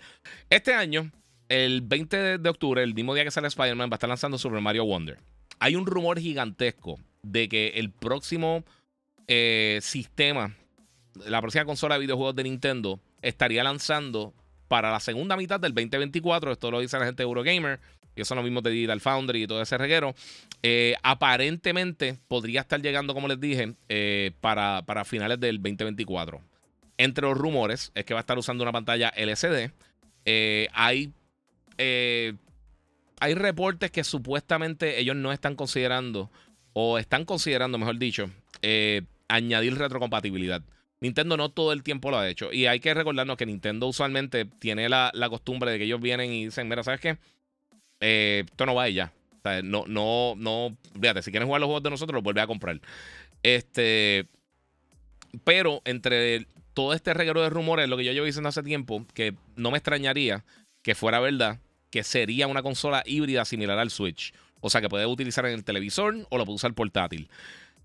Este año, el 20 de octubre, el mismo día que sale Spider-Man, va a estar lanzando Super Mario Wonder. Hay un rumor gigantesco de que el próximo eh, sistema, la próxima consola de videojuegos de Nintendo, estaría lanzando para la segunda mitad del 2024. Esto lo dice la gente de Eurogamer. Y eso lo mismo de Digital Foundry y todo ese reguero. Eh, aparentemente podría estar llegando, como les dije, eh, para, para, finales del 2024. Entre los rumores es que va a estar usando una pantalla LCD. Hay, hay reportes que supuestamente ellos no están considerando, o están considerando, mejor dicho, añadir retrocompatibilidad. Nintendo no todo el tiempo lo ha hecho. Y hay que recordarnos que Nintendo usualmente tiene la, costumbre de que ellos vienen y dicen, mira, ¿sabes qué? Eh, esto no va ya. O sea, no, no, no. Fíjate, si quieren jugar los juegos de nosotros, los vuelve a comprar. Este. Pero entre todo este reguero de rumores, lo que yo llevo diciendo hace tiempo, que no me extrañaría que fuera verdad, que sería una consola híbrida similar al Switch. O sea, que puede utilizar en el televisor o lo puede usar portátil.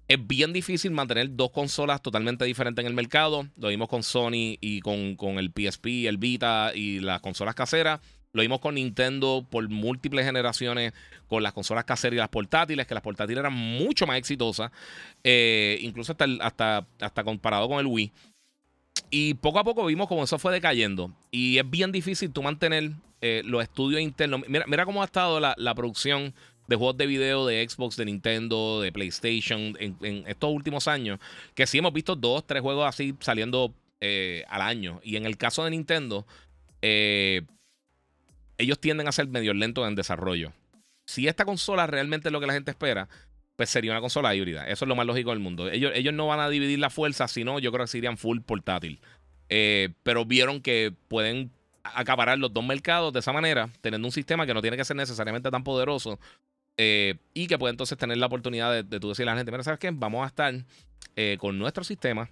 Es bien difícil mantener dos consolas totalmente diferentes en el mercado. Lo vimos con Sony y con, con el PSP, el Vita y las consolas caseras. Lo vimos con Nintendo por múltiples generaciones, con las consolas caseras y las portátiles, que las portátiles eran mucho más exitosas, eh, incluso hasta, hasta, hasta comparado con el Wii. Y poco a poco vimos cómo eso fue decayendo. Y es bien difícil tú mantener eh, los estudios internos. Mira, mira cómo ha estado la, la producción de juegos de video de Xbox, de Nintendo, de PlayStation en, estos últimos años, que sí hemos visto dos, tres juegos así saliendo eh, al año. Y en el caso de Nintendo, eh, ellos tienden a ser medio lentos en desarrollo. Si esta consola realmente es lo que la gente espera, pues sería una consola híbrida. Eso es lo más lógico del mundo. Ellos, ellos no van a dividir la fuerza, sino yo creo que serían full portátil. Pero vieron que pueden acaparar los dos mercados de esa manera, teniendo un sistema que no tiene que ser necesariamente tan poderoso, eh, y que puede entonces tener la oportunidad de, de tú decirle a la gente, mira, ¿sabes qué? Vamos a estar eh, con nuestro sistema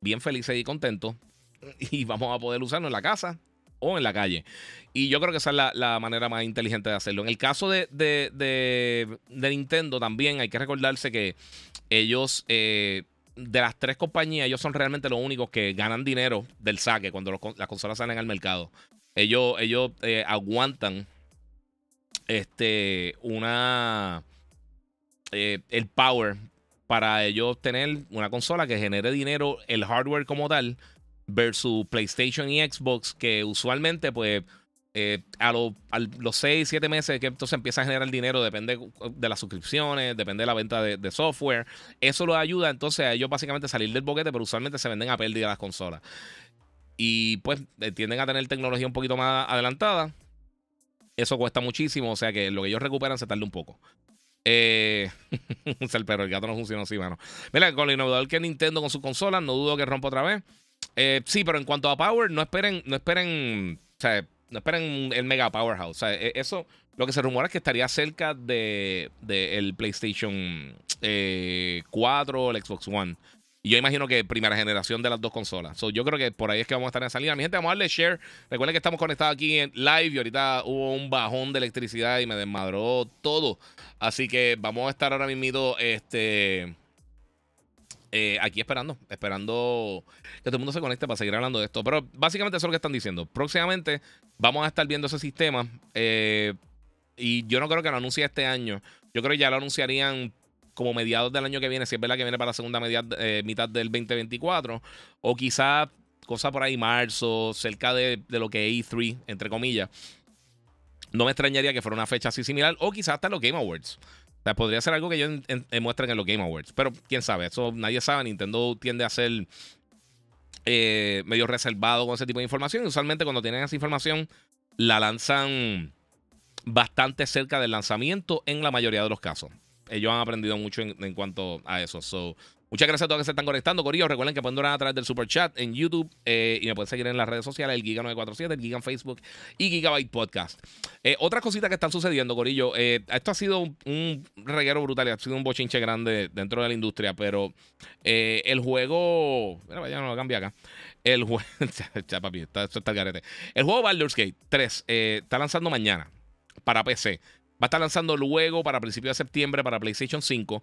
bien felices y contentos y vamos a poder usarlo en la casa o en la calle. Y yo creo que esa es la, manera más inteligente de hacerlo. En el caso de, de, Nintendo también hay que recordarse que ellos, eh, de las tres compañías, ellos son realmente los únicos que ganan dinero del saque cuando las consolas salen al mercado. Ellos, ellos aguantan este, una, eh, el power para ellos tener una consola que genere dinero, el hardware como tal, versus PlayStation y Xbox, que usualmente, pues, eh, a, los 6, 7 meses que entonces empieza a generar dinero, depende de las suscripciones, depende de la venta de, software. Eso lo ayuda entonces a ellos básicamente salir del boquete, pero usualmente se venden a pérdida las consolas. Y pues eh, tienden a tener tecnología un poquito más adelantada. Eso cuesta muchísimo, o sea que lo que ellos recuperan se tarda un poco. Eh, pero el gato no funciona así, mano. Mira, con lo innovador que Nintendo con sus consolas, no dudo que rompa otra vez. Eh, sí, pero en cuanto a Power, no esperen, no esperen, o sea, no esperen el Mega Powerhouse. O sea, e, eso, lo que se rumora es que estaría cerca de, el PlayStation 4 eh, o el Xbox One. Y yo imagino que primera generación de las dos consolas. yo creo que por ahí es que vamos a estar en esa línea. Mi gente, vamos a darle share. Recuerden que estamos conectados aquí en live y ahorita hubo un bajón de electricidad y me desmadró todo. Así que vamos a estar ahora mismo este, eh, aquí esperando, esperando que todo el mundo se conecte para seguir hablando de esto. Pero básicamente eso es lo que están diciendo. Próximamente vamos a estar viendo ese sistema. Eh, y yo no creo que lo anuncie este año. Yo creo que ya lo anunciarían como mediados del año que viene, si es verdad que viene para la segunda eh, mitad del 2024, o quizá cosa por ahí marzo, cerca de, lo que es E3, entre comillas. No me extrañaría que fuera una fecha así similar, o quizás hasta los Game Awards. Sea, podría ser algo que ellos muestren en los Game Awards. Pero quién sabe, eso nadie sabe. Nintendo tiende a ser eh, medio reservado con ese tipo de información. Y usualmente cuando tienen esa información, la lanzan bastante cerca del lanzamiento en la mayoría de los casos ellos han aprendido mucho en, cuanto a eso. So, Muchas gracias a todos que se están conectando, Corillo. Recuerden que pueden donar a través del super chat en YouTube eh, y me pueden seguir en las redes sociales, el Giga947, el Giga en Facebook y Gigabyte Podcast. Eh, otras cositas que están sucediendo, Corillo. Eh, esto ha sido un, reguero brutal, ha sido un bochinche grande dentro de la industria, pero el juego. Mira, vaya, no lo cambia acá. El juego. papi, está, está el garete. El juego Baldur's Gate 3 está lanzando mañana para PC. Va a estar lanzando luego para principios de septiembre para PlayStation 5.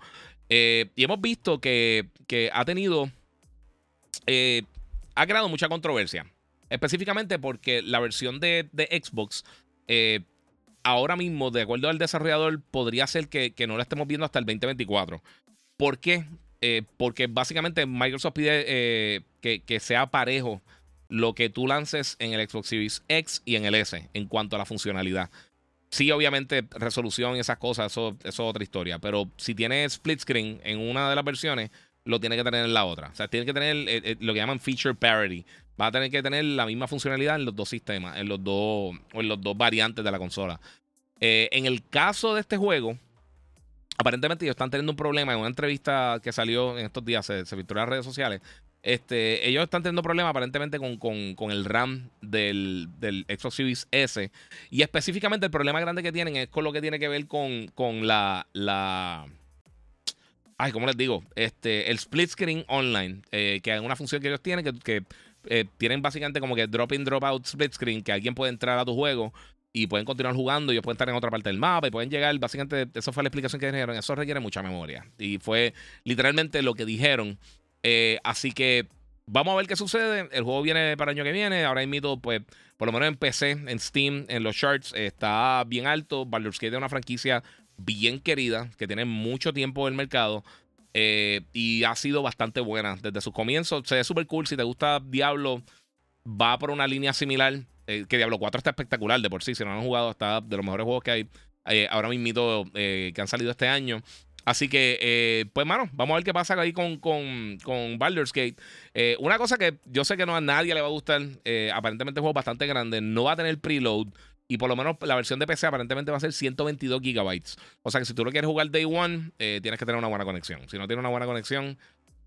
Eh, y hemos visto que, ha tenido. Eh, ha creado mucha controversia. Específicamente porque la versión de, Xbox. Eh, ahora mismo, de acuerdo al desarrollador, podría ser que, no la estemos viendo hasta el 2024. ¿Por qué? porque básicamente Microsoft pide que, que sea parejo lo que tú lances en el Xbox Series X y en el S en cuanto a la funcionalidad. Sí, obviamente, resolución y esas cosas, eso, es otra historia. Pero si tiene split screen en una de las versiones, lo tiene que tener en la otra. O sea, tiene que tener eh, eh, lo que llaman feature parity. Va a tener que tener la misma funcionalidad en los dos sistemas, en los dos, o en los dos variantes de la consola. Eh, en el caso de este juego, aparentemente ellos están teniendo un problema. En una entrevista que salió en estos días, se, se filtró en las redes sociales, este, ellos están teniendo problemas aparentemente con, el RAM del, del, Xbox Series S. Y específicamente el problema grande que tienen es con lo que tiene que ver con, con la, la. Ay, ¿cómo les digo? Este, el split screen online, eh, que es una función que ellos tienen, que, eh, tienen básicamente como que drop in, drop out split screen, que alguien puede entrar a tu juego y pueden continuar jugando, ellos pueden estar en otra parte del mapa y pueden llegar, básicamente, eso fue la explicación que dijeron, eso requiere mucha memoria. Y fue literalmente lo que dijeron eh, así que vamos a ver qué sucede. El juego viene para el año que viene. Ahora mismo, pues, por lo menos en PC, en Steam, en los charts, está bien alto. Baldur's Gate es una franquicia bien querida, que tiene mucho tiempo en el mercado. Eh, y ha sido bastante buena desde sus comienzos. Se ve súper cool. Si te gusta Diablo, va por una línea similar. Eh, que Diablo 4 está espectacular de por sí. Si no han jugado, está de los mejores juegos que hay ahora mismo que han salido este año. Así que, eh, pues, mano, vamos a ver qué pasa ahí con, con, con Baldur's Gate. Eh, una cosa que yo sé que no a nadie le va a gustar, eh, aparentemente es un juego bastante grande, no va a tener preload. Y por lo menos la versión de PC aparentemente va a ser 122 gigabytes. O sea que si tú lo quieres jugar day one, tienes que tener una buena conexión. Si no tienes una buena conexión,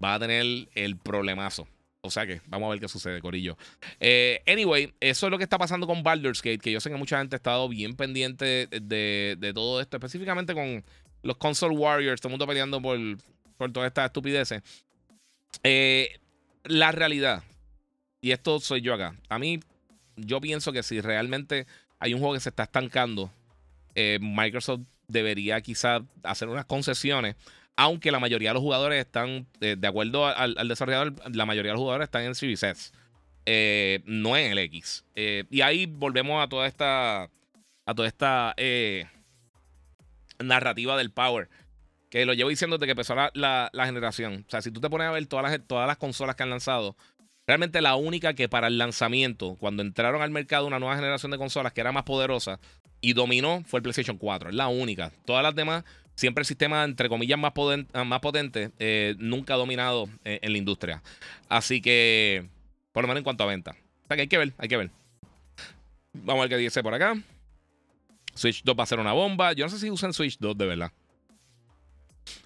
va a tener el problemazo. O sea que vamos a ver qué sucede, Corillo. anyway, eso es lo que está pasando con Baldur's Gate, que yo sé que mucha gente ha estado bien pendiente de, de todo esto, específicamente con los console warriors, todo el mundo peleando por, por todas estas estupideces. Eh, la realidad, y esto soy yo acá, a mí yo pienso que si realmente hay un juego que se está estancando, eh, Microsoft debería quizá hacer unas concesiones, aunque la mayoría de los jugadores están, eh, de acuerdo al, desarrollador, la mayoría de los jugadores están en Series S, no en el X. y ahí volvemos a toda esta, a toda esta narrativa del Power. Que lo llevo diciendo desde que empezó la, generación. O sea, si tú te pones a ver todas las, todas las consolas que han lanzado, realmente la única que para el lanzamiento, cuando entraron al mercado una nueva generación de consolas que era más poderosa y dominó, fue el PlayStation 4. Es la única. Todas las demás, siempre el sistema, entre comillas, más, más potente, eh, nunca ha dominado eh, en la industria. Así que, por lo menos en cuanto a venta. O sea que hay que ver, hay que ver. Vamos a ver qué dice por acá. Switch 2 va a ser una bomba. Yo no sé si usan Switch 2 de verdad.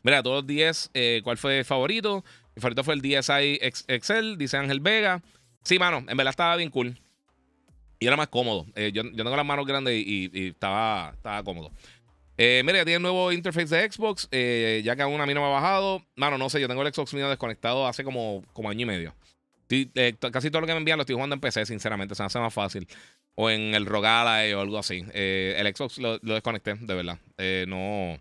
Mira, todos los 10, eh, ¿cuál fue favorito? Mi favorito fue el DSi Excel, dice Ángel Vega. Sí, mano, en verdad estaba bien cool. Y era más cómodo. Eh, yo, tengo las manos grandes y, estaba, estaba cómodo. Eh, mira, tiene el nuevo interface de Xbox. ya que aún a mí no me ha bajado. Mano, no sé, yo tengo el Xbox mío desconectado hace como, como año y medio. casi todo lo que me envían lo estoy jugando en PC, sinceramente. Se me hace más fácil o en el Rogala o algo así. Eh, el Xbox lo, desconecté, de verdad. Eh, no,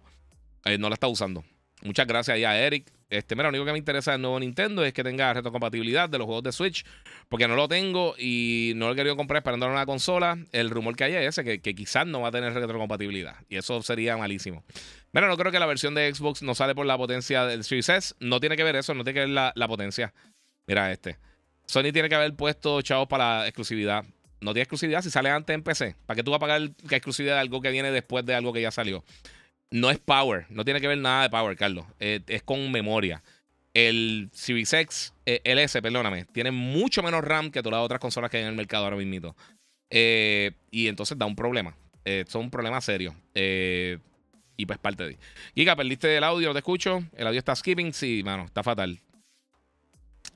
eh, no lo está usando. Muchas gracias ahí a Eric. Este, mira, lo único que me interesa del nuevo Nintendo es que tenga retrocompatibilidad de los juegos de Switch, porque no lo tengo y no lo he querido comprar esperando una consola. El rumor que hay es ese, que, quizás no va a tener retrocompatibilidad. Y eso sería malísimo. Mira, no creo que la versión de Xbox no sale por la potencia del Series S. No tiene que ver eso, no tiene que ver la, la potencia. Mira este. Sony tiene que haber puesto chavos para la exclusividad no tiene exclusividad si sale antes en PC. ¿Para qué tú vas a pagar la exclusividad de algo que viene después de algo que ya salió? No es power, no tiene que ver nada de power, Carlos. Eh, es con memoria. El Series X, eh, el S, perdóname, tiene mucho menos RAM que todas las otras consolas que hay en el mercado ahora mismo. Eh, y entonces da un problema. es un problema serio. Y pues parte de. Giga, perdiste el audio, te escucho. El audio está skipping. Sí, mano, está fatal.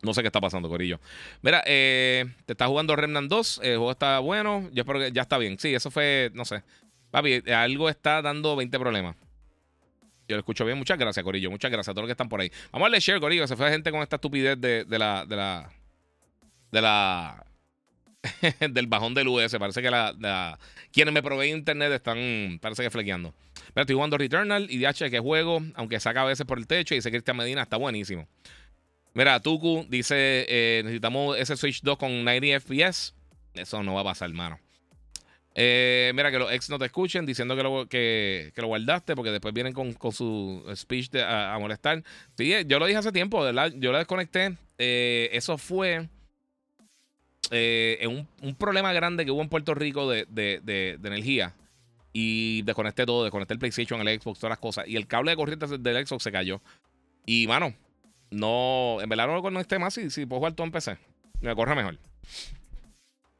No sé qué está pasando, Corillo. Mira, eh, te está jugando Remnant 2. El juego está bueno. Yo espero que ya está bien. Sí, eso fue, no sé. Papi, algo está dando 20 problemas. Yo lo escucho bien. Muchas gracias, Corillo. Muchas gracias a todos los que están por ahí. Vamos a darle share, Corillo. Se fue gente con esta estupidez de, de la. De la. De la. del bajón del US. Parece que la, quienes me proveen internet están. Parece que flequeando. Mira, estoy jugando Returnal y DH que juego, aunque saca a veces por el techo. Y dice Cristian Medina está buenísimo. Mira, Tuku dice: eh, necesitamos ese Switch 2 con 90 FPS. Eso no va a pasar, hermano. Eh, mira, que los ex no te escuchen diciendo que lo, que, lo guardaste porque después vienen con, su speech a, molestar. Sí, eh, yo lo dije hace tiempo, ¿verdad? Yo lo desconecté. eso fue un, un, problema grande que hubo en Puerto Rico de, de, energía. Y desconecté todo, desconecté el PlayStation, el Xbox, todas las cosas. Y el cable de corriente del Xbox se cayó. Y, mano, no, en verdad no lo conecté más si, si puedo jugar todo en PC. Me corre mejor.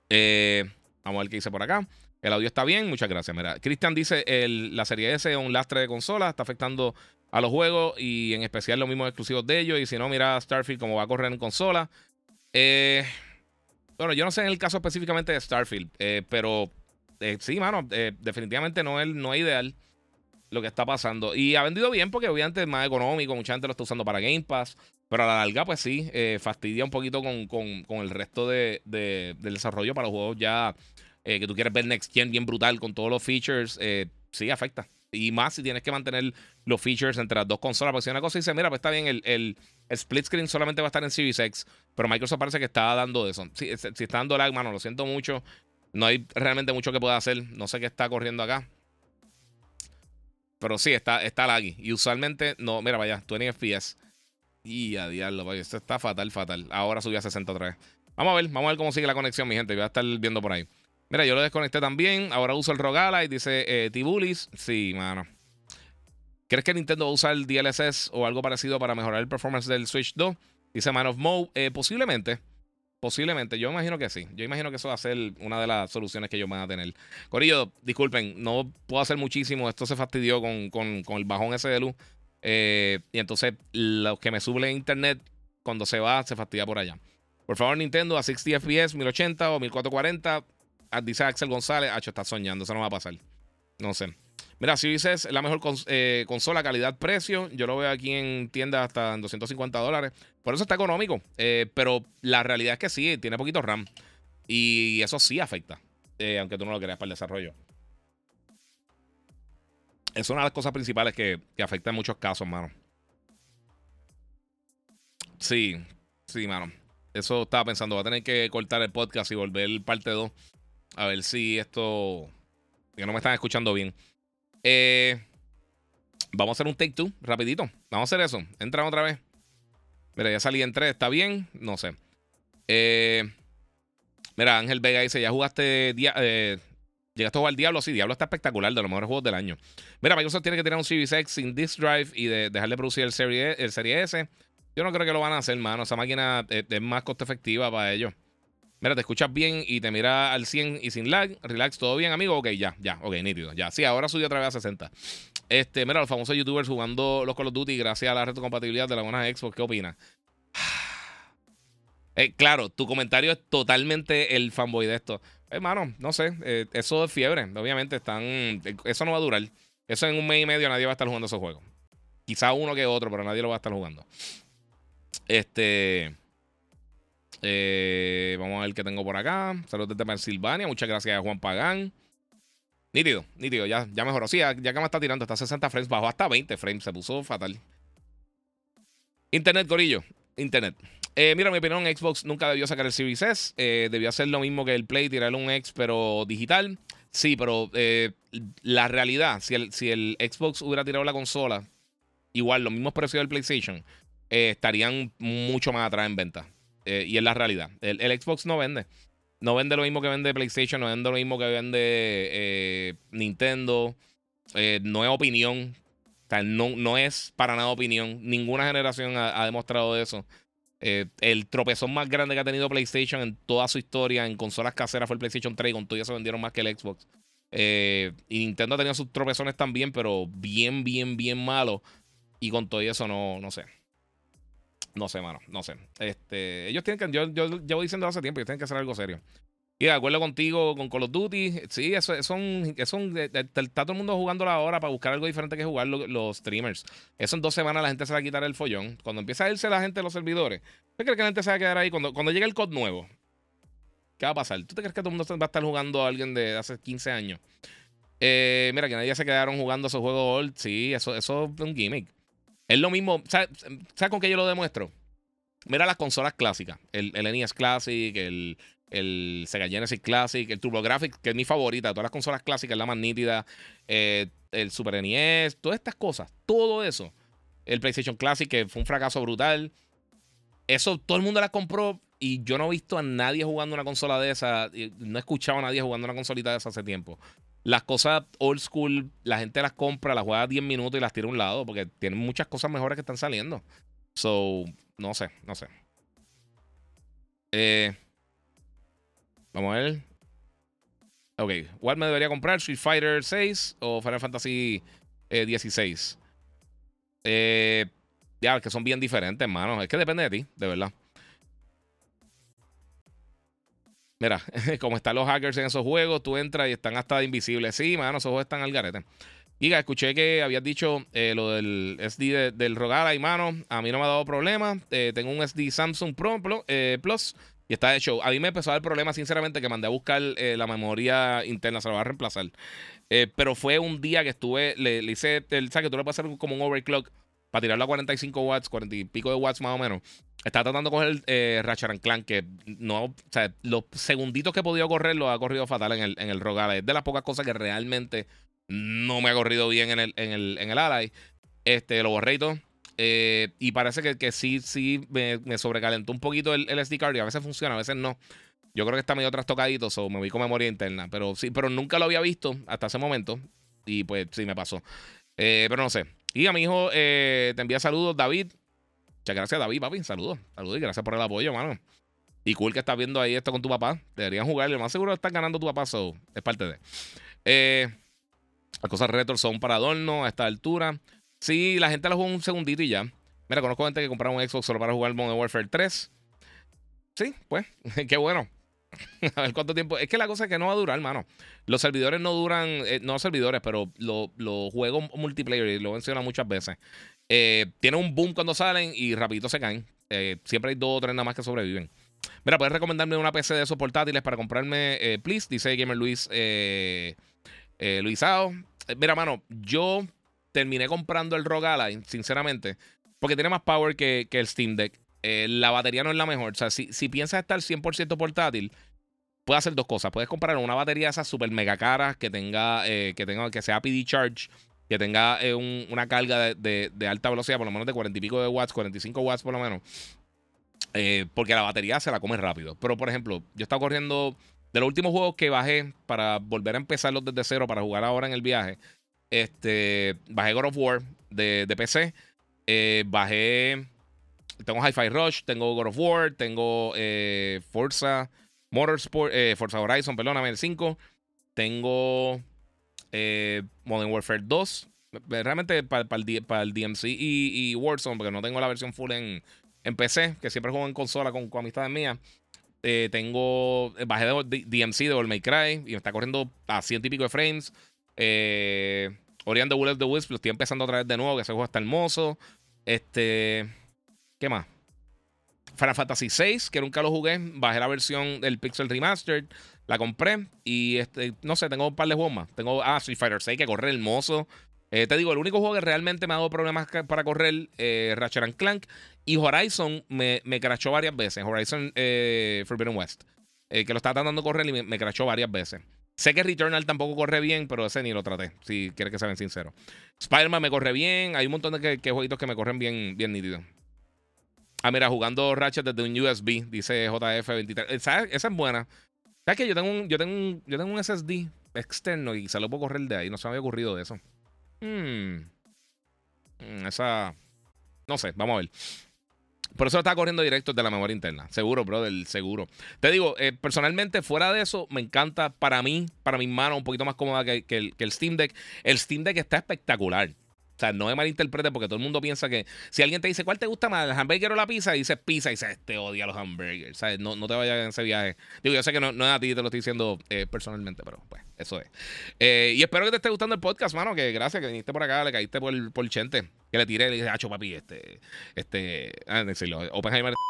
Eh, vamos a ver qué dice por acá. El audio está bien, muchas gracias. Mira, Cristian dice: el, la serie S es un lastre de consola, está afectando a los juegos y en especial los mismos exclusivos de ellos. Y si no, mira Starfield cómo va a correr en consola. Eh, bueno, yo no sé en el caso específicamente de Starfield, eh, pero sí, mano, definitivamente no es, no es ideal lo que está pasando. Y ha vendido bien porque obviamente es más económico, mucha gente lo está usando para Game Pass. Pero a la larga, pues sí, eh, fastidia un poquito con, el resto de, del desarrollo para los juegos ya eh, que tú quieres ver Next Gen bien brutal con todos los features. Eh, sí, afecta. Y más si tienes que mantener los features entre las dos consolas. Porque si una cosa dice, mira, pues está bien, el, el, split screen solamente va a estar en Series. Pero Microsoft parece que está dando eso. Si, si está dando lag, mano, lo siento mucho. No hay realmente mucho que pueda hacer. No sé qué está corriendo acá. Pero sí, está, está laggy. Y usualmente, no, mira, vaya, 20 FPS. Y a diablo, vaya, esto está fatal, fatal. Ahora subió a 60 otra vez. Vamos a ver, vamos a ver cómo sigue la conexión, mi gente. Voy a estar viendo por ahí. Mira, yo lo desconecté también. Ahora uso el Rogala y dice eh, Tibulis. Sí, mano. ¿Crees que Nintendo va a usar el DLSS o algo parecido para mejorar el performance del Switch 2? Dice Man of Mo. Eh, posiblemente. Posiblemente, yo imagino que sí. Yo imagino que eso va a ser una de las soluciones que ellos van a tener. Corillo, disculpen, no puedo hacer muchísimo. Esto se fastidió con, el bajón ese de luz. Eh, y entonces, los que me suben internet, cuando se va, se fastidia por allá. Por favor, Nintendo a 60 FPS, 1080 o 1440. Ah, dice Axel González, Hacho, está soñando, eso no va a pasar. No sé. Mira, si dices la mejor eh, consola, calidad-precio, yo lo veo aquí en tiendas hasta en 250 dólares. Por eso está económico. Eh, pero la realidad es que sí, tiene poquito RAM. Y eso sí afecta. Eh, aunque tú no lo creas para el desarrollo. Es una de las cosas principales que, que afecta en muchos casos, mano. Sí, sí, mano. Eso estaba pensando. Va a tener que cortar el podcast y volver parte 2. A ver si esto. Que no me están escuchando bien. Eh, vamos a hacer un take two, rapidito. Vamos a hacer eso. Entra otra vez. Mira, ya salí en 3, ¿está bien? No sé. Eh, mira, Ángel Vega dice, ¿ya jugaste... Eh, ¿Llegaste a jugar Diablo? Sí, Diablo está espectacular, de los mejores juegos del año. Mira, Microsoft tiene que tener un Series X sin disk drive y de, dejarle producir el Serie, e, el Serie S. Yo no creo que lo van a hacer, mano. Esa máquina es, es más costo efectiva para ellos. Mira, te escuchas bien y te mira al 100 y sin lag. Relax, ¿todo bien, amigo? Ok, ya, ya, ok, nítido. Ya, sí, ahora subió otra vez a 60. Este, mira, los famosos youtubers jugando los Call of Duty gracias a la retrocompatibilidad de la buena Xbox. ¿Qué opinas? Eh, claro, tu comentario es totalmente el fanboy de esto. Hermano, no sé, eh, eso es fiebre. Obviamente están. Eso no va a durar. Eso en un mes y medio nadie va a estar jugando esos juegos. Quizá uno que otro, pero nadie lo va a estar jugando. Este. Eh, vamos a ver qué tengo por acá. Saludos desde Pensilvania. Muchas gracias a Juan Pagán. Nítido, nítido, ya, ya mejoró. Sí, ya, que me está tirando, está 60 frames, bajó hasta 20 frames, se puso fatal. Internet, gorillo. Internet. Eh, mira, mi opinión, Xbox nunca debió sacar el Series S. Eh, debió hacer lo mismo que el Play, tirarle un X, pero digital. Sí, pero la realidad, si el, si el Xbox hubiera tirado la consola, igual, los mismos precios del PlayStation, estarían mucho más atrás en venta. Eh, y es la realidad. El, Xbox no vende. No vende lo mismo que vende PlayStation, no vende lo mismo que vende eh, Nintendo. Eh, no es opinión. no, no es para nada opinión. Ninguna generación ha, demostrado eso. el tropezón más grande que ha tenido PlayStation en toda su historia en consolas caseras fue el PlayStation 3 y con todo eso vendieron más que el Xbox. Y Nintendo ha tenido sus tropezones también, pero bien, bien, bien malo. Y con todo eso no, no sé. No sé, mano, no sé. Este, ellos tienen que, yo, yo llevo diciendo hace tiempo, ellos tienen que hacer algo serio. Y de acuerdo contigo con Call of Duty, sí, eso, son, son está todo el mundo jugando ahora para buscar algo diferente que jugar los, streamers. Eso en dos semanas la gente se va a quitar el follón. Cuando empieza a irse la gente de los servidores, ¿tú crees que la gente se va a quedar ahí? Cuando, cuando llegue el COD nuevo, ¿qué va a pasar? ¿Tú te crees que todo el mundo va a estar jugando a alguien de hace 15 años? Eh, mira, que nadie se quedaron jugando esos juegos old. Sí, eso, eso es un gimmick. Es lo mismo. ¿Sabes, con qué yo lo demuestro? Mira las consolas clásicas. El, el NES Classic, el, Sega Genesis Classic, el TurboGrafx, que es mi favorita, todas las consolas clásicas, la más nítida, eh, el Super NES, todas estas cosas, todo eso. El PlayStation Classic, que fue un fracaso brutal. Eso todo el mundo la compró y yo no he visto a nadie jugando una consola de esa. No he escuchado a nadie jugando una consolita de esa hace tiempo. Las cosas old school, la gente las compra, las juega 10 minutos y las tira a un lado porque tienen muchas cosas mejores que están saliendo. So, no sé, no sé. Eh, Vamos a ver. Ok, ¿cuál me debería comprar? ¿Street Fighter 6 o Final Fantasy 16? Eh, eh, ya, que son bien diferentes, hermano. Es que depende de ti, de verdad. Mira, como están los hackers en esos juegos, tú entras y están hasta invisibles. Sí, mano, esos juegos están al garete. Giga, escuché que habías dicho eh, lo del SD del Rogala y mano. A mí no me ha dado problema. tengo un SD Samsung Pro Plus y está hecho. A mí me empezó a dar problema, sinceramente, que mandé a buscar eh, la memoria interna, se lo va a reemplazar. Eh, pero fue un día que estuve, le, hice, el, ¿sabes? Que tú le hacer como un overclock para tirarlo a 45 watts, 40 y pico de watts más o menos. Estaba tratando de coger eh, Ratchet Clank, que no, o sea, los segunditos que he podido correr lo ha corrido fatal en el, en el Rogala. Es de las pocas cosas que realmente no me ha corrido bien en el, en el, en el Ally. Este, lo borré y todo. Eh, y parece que, que sí, sí me, sobrecalentó un poquito el, SD card y a veces funciona, a veces no. Yo creo que está medio trastocadito, o me vi con memoria interna. Pero sí, pero nunca lo había visto hasta ese momento. Y pues sí me pasó. Eh, pero no sé. Y a mi hijo eh, te envía saludos, David. Muchas gracias, David, papi. Saludos. Saludos y gracias por el apoyo, mano. Y cool que estás viendo ahí esto con tu papá. Deberían jugar. Lo más seguro estás ganando tu papá, so es parte de. Eh, las cosas retro son para adorno a esta altura. Sí, la gente lo jugó un segundito y ya. Mira, conozco gente que compraron un Xbox solo para jugar Modern Warfare 3. Sí, pues, qué bueno. a ver cuánto tiempo. Es que la cosa es que no va a durar, hermano. Los servidores no duran, eh, no servidores, pero los juegos multiplayer, y lo menciona muchas veces, eh, tienen un boom cuando salen y rapidito se caen. Eh, siempre hay dos o tres nada más que sobreviven. Mira, puedes recomendarme una PC de esos portátiles para comprarme, please, dice Gamer Luis Luisao. Mira, mano, yo terminé comprando el ROG Ally, sinceramente, porque tiene más power que, el Steam Deck. Eh, la batería no es la mejor. O sea, si, si piensas estar 100% portátil, puedes hacer dos cosas. Puedes comprar una batería esas super mega caras que tenga, eh, que tenga, que sea PD Charge, que tenga eh, una carga de, alta velocidad, por lo menos de 40 y pico de watts, 45 watts por lo menos. porque la batería se la come rápido. Pero, por ejemplo, yo estaba corriendo de los últimos juegos que bajé para volver a empezarlos desde cero para jugar ahora en el viaje. Este, bajé God of War de, PC. Eh, bajé. Tengo Hi-Fi Rush, tengo God of War, tengo eh, Forza Motorsport, eh, Forza Horizon, perdóname, el 5. Tengo Modern Warfare 2. Realmente para, el, DMC y, Warzone, porque no tengo la versión full en, en PC, que siempre juego en consola con, amistades mías. tengo. Bajé de DMC de All May Cry y me está corriendo a ciento y pico de frames. Eh, Orion the Will of the lo estoy empezando otra vez de nuevo, que ese juego está hermoso. Este. ¿Qué más? Final Fantasy VI, que nunca lo jugué. Bajé la versión del Pixel Remastered. La compré. Y este, no sé, tengo un par de juegos más. Tengo ah, Street Fighter 6 que corre hermoso. Eh, te digo, el único juego que realmente me ha dado problemas para correr, eh, Ratchet Clank. Y Horizon me, me crachó varias veces. Horizon eh, Forbidden West. Eh, que lo estaba tratando de correr y me, me crachó varias veces. Sé que Returnal tampoco corre bien, pero ese ni lo traté, si quieres que sean sinceros. Spider-Man me corre bien. Hay un montón de que, jueguitos que me corren bien, bien nítidos. Ah, mira, jugando Ratchet desde un USB, dice JF23. Esa, esa es buena. ¿Sabes que yo tengo un, yo tengo yo tengo un SSD externo y se lo puedo correr de ahí? No se me había ocurrido de eso. Hmm. hmm esa. No sé, vamos a ver. Por eso estaba corriendo directo de la memoria interna. Seguro, bro, del seguro. Te digo, eh, personalmente, fuera de eso, me encanta para mí, para mis manos, un poquito más cómoda que, el, que el Steam Deck. El Steam Deck está espectacular. Sea, no me malinterprete porque todo el mundo piensa que si alguien te dice cuál te gusta más, el hamburger o la pizza, y dices pizza y dices, este odia los hamburgers. No, no te vayas en ese viaje. Digo, yo sé que no, no es a ti, te lo estoy diciendo eh, personalmente, pero pues, eso es. Eh, y espero que te esté gustando el podcast, mano. Que gracias que viniste por acá, le caíste por, por Chente. Que le tiré, le dije, acho, papi, este, este, ah, decirlo, Oppenheimer.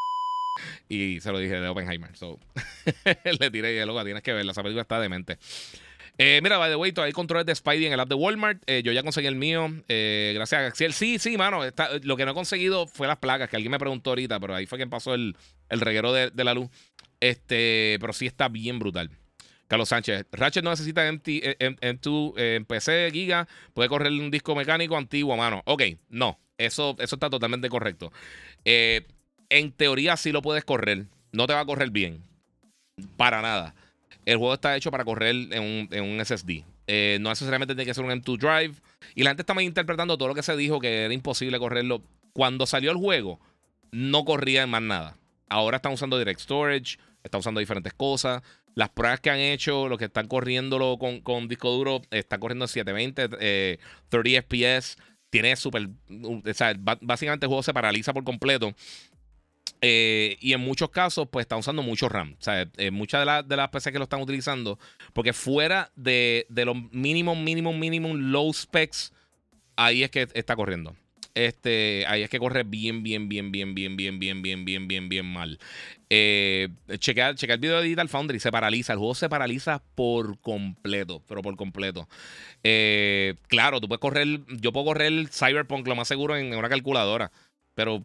Y se lo dije de Oppenheimer. So, le tiré y luego tienes que verla. Esa película está demente. Eh, mira, by the way, hay controles de Spidey en el app de Walmart. Eh, yo ya conseguí el mío. Eh, gracias a Axiel. Sí, sí, mano. lo que no he conseguido fue las placas, que alguien me preguntó ahorita, pero ahí fue quien pasó el, el reguero de, la luz. Este, pero sí está bien brutal. Carlos Sánchez. Ratchet no necesita M2 en PC, Giga. Puede correr un disco mecánico antiguo, mano. Ok, no. Eso, eso está totalmente correcto. en teoría sí lo puedes correr. No te va a correr bien. Para nada. El juego está hecho para correr en un, SSD. Eh, no necesariamente tiene que ser un M2 Drive. Y la gente está interpretando todo lo que se dijo que era imposible correrlo. Cuando salió el juego, no corría en más nada. Ahora están usando Direct Storage, están usando diferentes cosas. Las pruebas que han hecho, los que están corriéndolo con, con disco duro, está corriendo en 720, 30 FPS. Tiene súper. O sea, básicamente el juego se paraliza por completo. Eh, y en muchos casos, pues está usando mucho RAM. O sea, eh, muchas de, de, las PC que lo están utilizando, porque fuera de, de los mínimos, mínimos, mínimos low specs, ahí es que está corriendo. Este, ahí es que corre bien, bien, bien, bien, bien, bien, bien, bien, bien, bien, bien mal. Eh, chequear, el video de Digital Foundry, se paraliza. El juego se paraliza por completo, pero por completo. claro, tú puedes correr, yo puedo correr Cyberpunk lo más seguro en una calculadora pero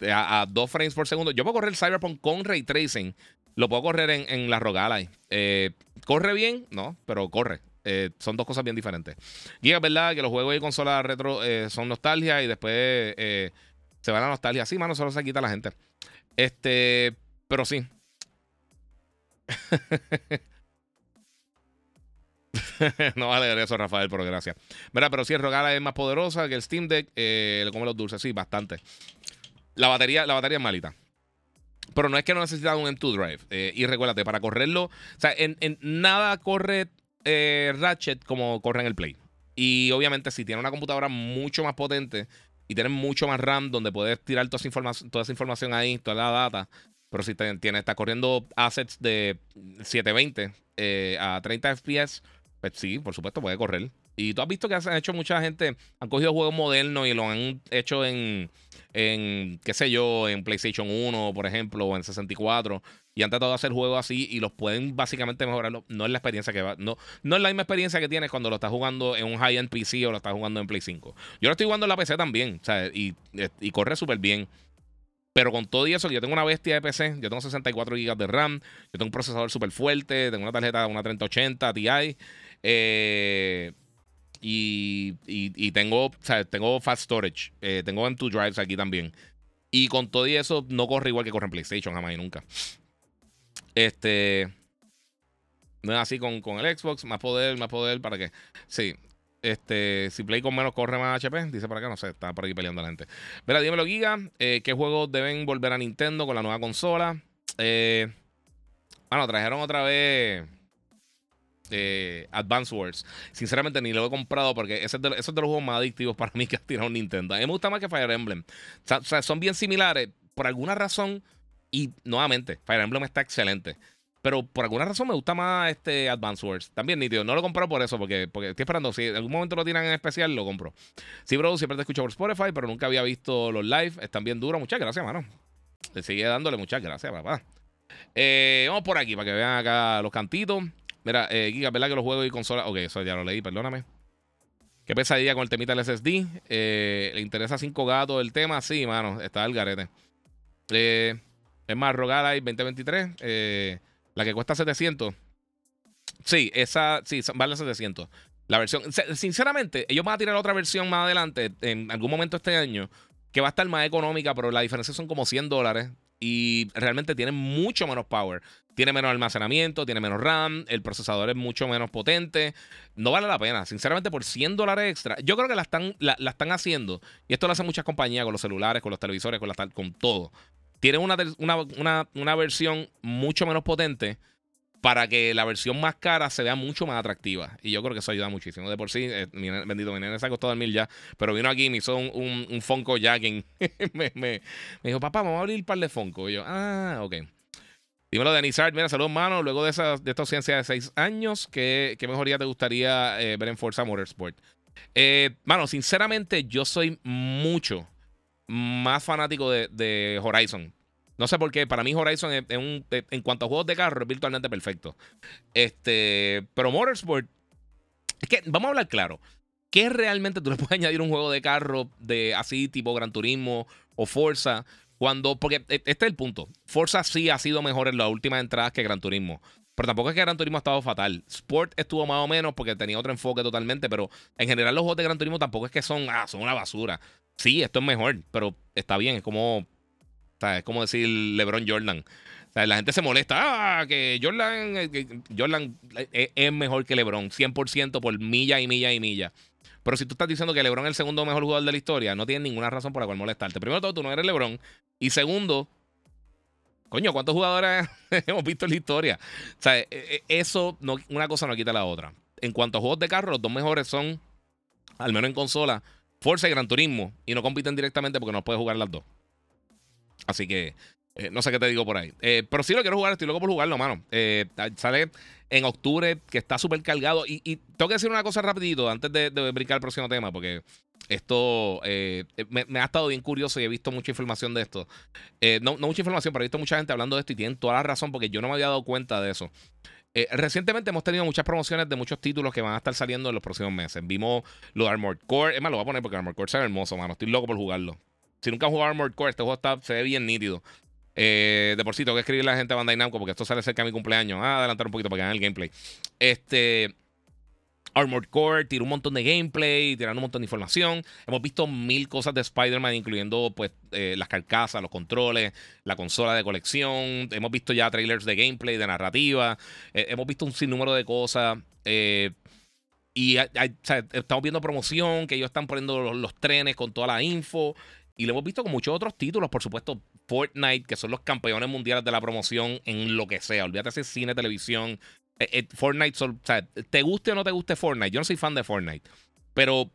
eh, a, dos frames por segundo. Yo puedo correr el Cyberpunk con ray tracing. Lo puedo correr en, la Rogalai. Eh, ¿Corre bien? No, pero corre. Eh, son dos cosas bien diferentes. Y es verdad que los juegos de consola retro son nostalgia y después se va la nostalgia. Sí, mano, solo se quita la gente. Este, pero sí. no vale eso, Rafael, pero gracias. Mira, pero si el Rogala es más poderosa que el Steam Deck, eh, le come los dulces, sí, bastante. La batería, la batería es malita. Pero no es que no necesita un M2 Drive. Eh, y recuérdate, para correrlo, o sea, en, nada corre eh, Ratchet como corre en el Play. Y obviamente, si tiene una computadora mucho más potente y tiene mucho más RAM, donde puedes tirar toda esa información, toda esa información ahí, toda la data. Pero si tiene, está corriendo assets de 720 a 30 FPS pues sí, por supuesto, puede correr. Y tú has visto que han hecho mucha gente, han cogido juegos modernos y lo han hecho en, en, qué sé yo, en PlayStation 1, por ejemplo, o en 64, y han tratado de hacer juegos así y los pueden básicamente mejorarlo. No es la experiencia que va, no, no es la misma experiencia que tienes cuando lo estás jugando en un high-end PC o lo estás jugando en Play 5. Yo lo estoy jugando en la PC también, o sea, y, y corre súper bien. Pero con todo y eso, yo tengo una bestia de PC, yo tengo 64 GB de RAM, yo tengo un procesador súper fuerte, tengo una tarjeta, una 3080 Ti. Eh, y, tengo, o sea, tengo fast storage. Eh, tengo M2 drives aquí también. Y con todo y eso, no corre igual que corre en PlayStation, jamás y nunca. Este. No es así con, con, el Xbox. Más poder, más poder. ¿Para qué? Sí. Este, si Play con menos corre más HP, dice por acá, no sé, está por aquí peleando la gente. Mira, dímelo, Giga. Eh, ¿Qué juegos deben volver a Nintendo con la nueva consola? Bueno, trajeron otra vez eh, Advance Wars. Sinceramente ni lo he comprado porque ese es, de, los juegos más adictivos para mí que ha tirado Nintendo. Me gusta más que Fire Emblem. O sea, son bien similares por alguna razón. Y nuevamente, Fire Emblem está excelente. Pero por alguna razón me gusta más este Advance Wars. También, nítido. No lo compro por eso, porque, porque estoy esperando. Si en algún momento lo tiran en especial, lo compro. Sí, bro, siempre te escucho por Spotify, pero nunca había visto los live. Están bien duros. Muchas gracias, mano. Le sigue dándole muchas gracias, papá. Eh, vamos por aquí para que vean acá los cantitos. Mira, eh, Giga, ¿verdad que los juegos y consolas. Ok, eso ya lo leí, perdóname. ¿Qué pesadilla con el temita del SSD? Eh, ¿Le interesa cinco gatos el tema? Sí, mano, está el garete. Eh, es más, Rogalai 2023, eh, la que cuesta 700. Sí, esa, sí, vale 700. La versión, sinceramente, ellos van a tirar otra versión más adelante, en algún momento este año, que va a estar más económica, pero la diferencia son como 100 dólares. Y realmente tiene mucho menos power. Tiene menos almacenamiento, tiene menos RAM, el procesador es mucho menos potente. No vale la pena. Sinceramente, por 100 dólares extra, yo creo que la están, la, están haciendo. Y esto lo hacen muchas compañías con los celulares, con los televisores, con, la, con todo. Tienen una, una, una versión mucho menos potente para que la versión más cara se vea mucho más atractiva. Y yo creo que eso ayuda muchísimo. De por sí, eh, bendito, mi nene se ha costado dormir ya, pero vino aquí y me hizo un, un, un Funko Jacking. me, dijo, papá, vamos a abrir un par de Funko. Y yo, ah, ok. Dímelo, Denisard. Mira, saludos, mano. Luego de, esa, de esta ausencia de seis años, ¿qué, qué mejoría te gustaría eh, ver en Forza Motorsport? Eh, mano, sinceramente, yo soy mucho más fanático de, de Horizon. No sé por qué. Para mí, Horizon en cuanto a juegos de carro es virtualmente perfecto. Este, pero Motorsport. Es que vamos a hablar claro. ¿Qué realmente tú le puedes añadir un juego de carro de así, tipo Gran Turismo o Forza? Cuando. Porque e, este es el punto. Forza sí ha sido mejor en las últimas entradas que Gran Turismo. Pero tampoco es que Gran Turismo ha estado fatal. Sport estuvo más o menos porque tenía otro enfoque totalmente. Pero en general, los juegos de Gran Turismo tampoco es que son, ah, son una basura. Sí, esto es mejor, pero está bien. Es como es como decir LeBron Jordan. la gente se molesta. Ah, que Jordan, eh, Jordan eh, es mejor que LeBron, 100% por milla y milla y milla. Pero si tú estás diciendo que LeBron es el segundo mejor jugador de la historia, no tienes ninguna razón por la cual molestarte. Primero todo, tú no eres LeBron. Y segundo, coño, ¿cuántos jugadores hemos visto en la historia? Sea, eh, eso, no, una cosa no quita la otra. En cuanto a juegos de carro, los dos mejores son, al menos en consola, Forza y Gran Turismo. Y no compiten directamente porque no puedes jugar las dos. Así que eh, no sé qué te digo por ahí. Eh, pero sí lo quiero jugar, estoy loco por jugarlo, mano. Eh, sale en octubre, que está súper cargado. Y, tengo que decir una cosa rapidito antes de, brincar al próximo tema, porque esto me, ha estado bien curioso y he visto mucha información de esto. No, mucha información, pero he visto mucha gente hablando de esto y tienen toda la razón, porque yo no me había dado cuenta de eso. recientemente hemos tenido muchas promociones de muchos títulos que van a estar saliendo en los próximos meses. Vimos lo de Armored Core. Es más, lo voy a poner porque Armored Core se hermoso, mano. Estoy loco por jugarlo. Si nunca han jugado Armored Core, este juego está, se ve bien nítido. Eh, de por sí, tengo que escribirle a la gente de Bandai Namco porque esto sale cerca de mi cumpleaños. Ah, adelantar un poquito para que vean el gameplay. Este. Armored Core, tiró un montón de gameplay, tirando un montón de información. Hemos visto mil cosas de Spider-Man, incluyendo pues eh, las carcasas, los controles, la consola de colección. Hemos visto ya trailers de gameplay, de narrativa. Eh, hemos visto un sinnúmero de cosas. y estamos viendo promoción, que ellos están poniendo los, trenes con toda la info. Y lo hemos visto con muchos otros títulos, por supuesto, Fortnite, que son los campeones mundiales de la promoción en lo que sea. Olvídate ese cine, televisión. Eh, eh, Fortnite, o sea, te guste o no te guste Fortnite. Yo no soy fan de Fortnite. Pero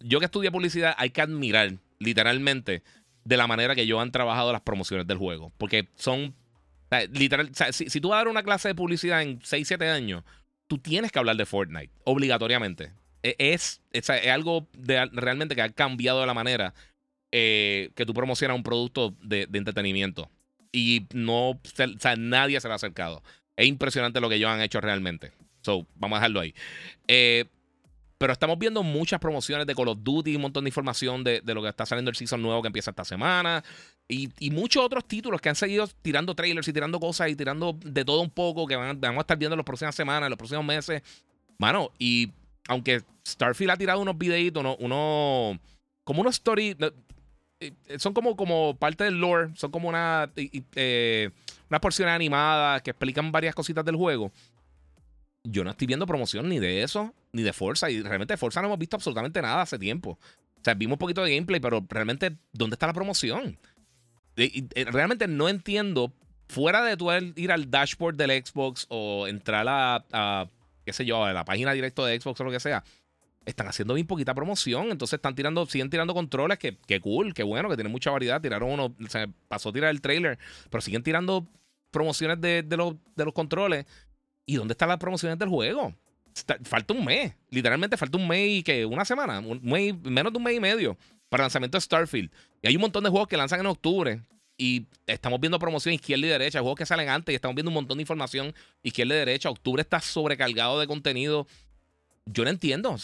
yo que estudié publicidad, hay que admirar, literalmente, de la manera que ellos han trabajado las promociones del juego. Porque son. literal, si, tú vas a dar una clase de publicidad en 6, 7 años, tú tienes que hablar de Fortnite, obligatoriamente. E, es, es, algo de, realmente que ha cambiado la manera eh, que tú promocionas un producto de, entretenimiento. Y no, o sea, nadie se le ha acercado. Es impresionante lo que ellos han hecho realmente. So, vamos a dejarlo ahí. Eh, pero estamos viendo muchas promociones de Call of Duty, un montón de información de, lo que está saliendo el season nuevo que empieza esta semana. Y, muchos otros títulos que han seguido tirando trailers y tirando cosas y tirando de todo un poco que van, vamos a estar viendo en las próximas semanas, en los próximos meses. Mano, y aunque Starfield ha tirado unos videitos, uno, uno como unos story, son como, como parte del lore, son como una, eh, unas porciones animadas que explican varias cositas del juego. Yo no estoy viendo promoción ni de eso, ni de Forza. Y realmente de Forza no hemos visto absolutamente nada hace tiempo. O sea, vimos un poquito de gameplay, pero realmente, ¿dónde está la promoción? realmente no entiendo, fuera de tú ir al dashboard del Xbox o entrar a, a qué sé yo, a la página directa de Xbox o lo que sea están haciendo bien poquita promoción. Entonces están tirando, siguen tirando controles, que, que cool, que bueno, que tienen mucha variedad. Tiraron uno, se pasó a tirar el trailer, pero siguen tirando promociones de, los, de los controles. ¿Y dónde están las promociones del juego? falta un mes, literalmente falta un mes y que una semana, un mes, menos de un mes y medio para el lanzamiento de Starfield. Y hay un montón de juegos que lanzan en octubre y estamos viendo promoción izquierda y derecha, juegos que salen antes y estamos viendo un montón de información izquierda y derecha. Octubre está sobrecargado de contenido yo no entiendo.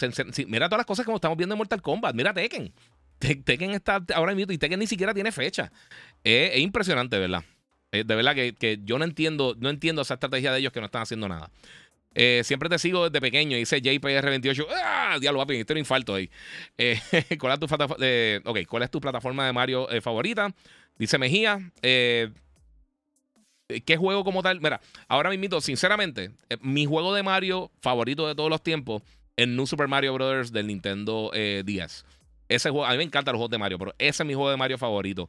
mira todas las cosas como estamos viendo en Mortal Kombat. Mira Tekken. Tekken está ahora mismo y Tekken ni siquiera tiene fecha. Es, impresionante, ¿verdad? de verdad que, yo no entiendo, no entiendo esa estrategia de ellos que no están haciendo nada. Eh, siempre te sigo desde pequeño, dice JPR28. ¡Ah! Diablo, papi, este un infarto ahí. Eh, ¿cuál, es tu, ¿Cuál es tu plataforma de Mario eh, favorita? Dice Mejía. ¿Qué juego como tal? Mira, ahora mismo, sinceramente, mi juego de Mario favorito de todos los tiempos es New Super Mario Bros. del Nintendo 10. Ese juego, a mí me encantan los juegos de Mario, pero ese es mi juego de Mario favorito.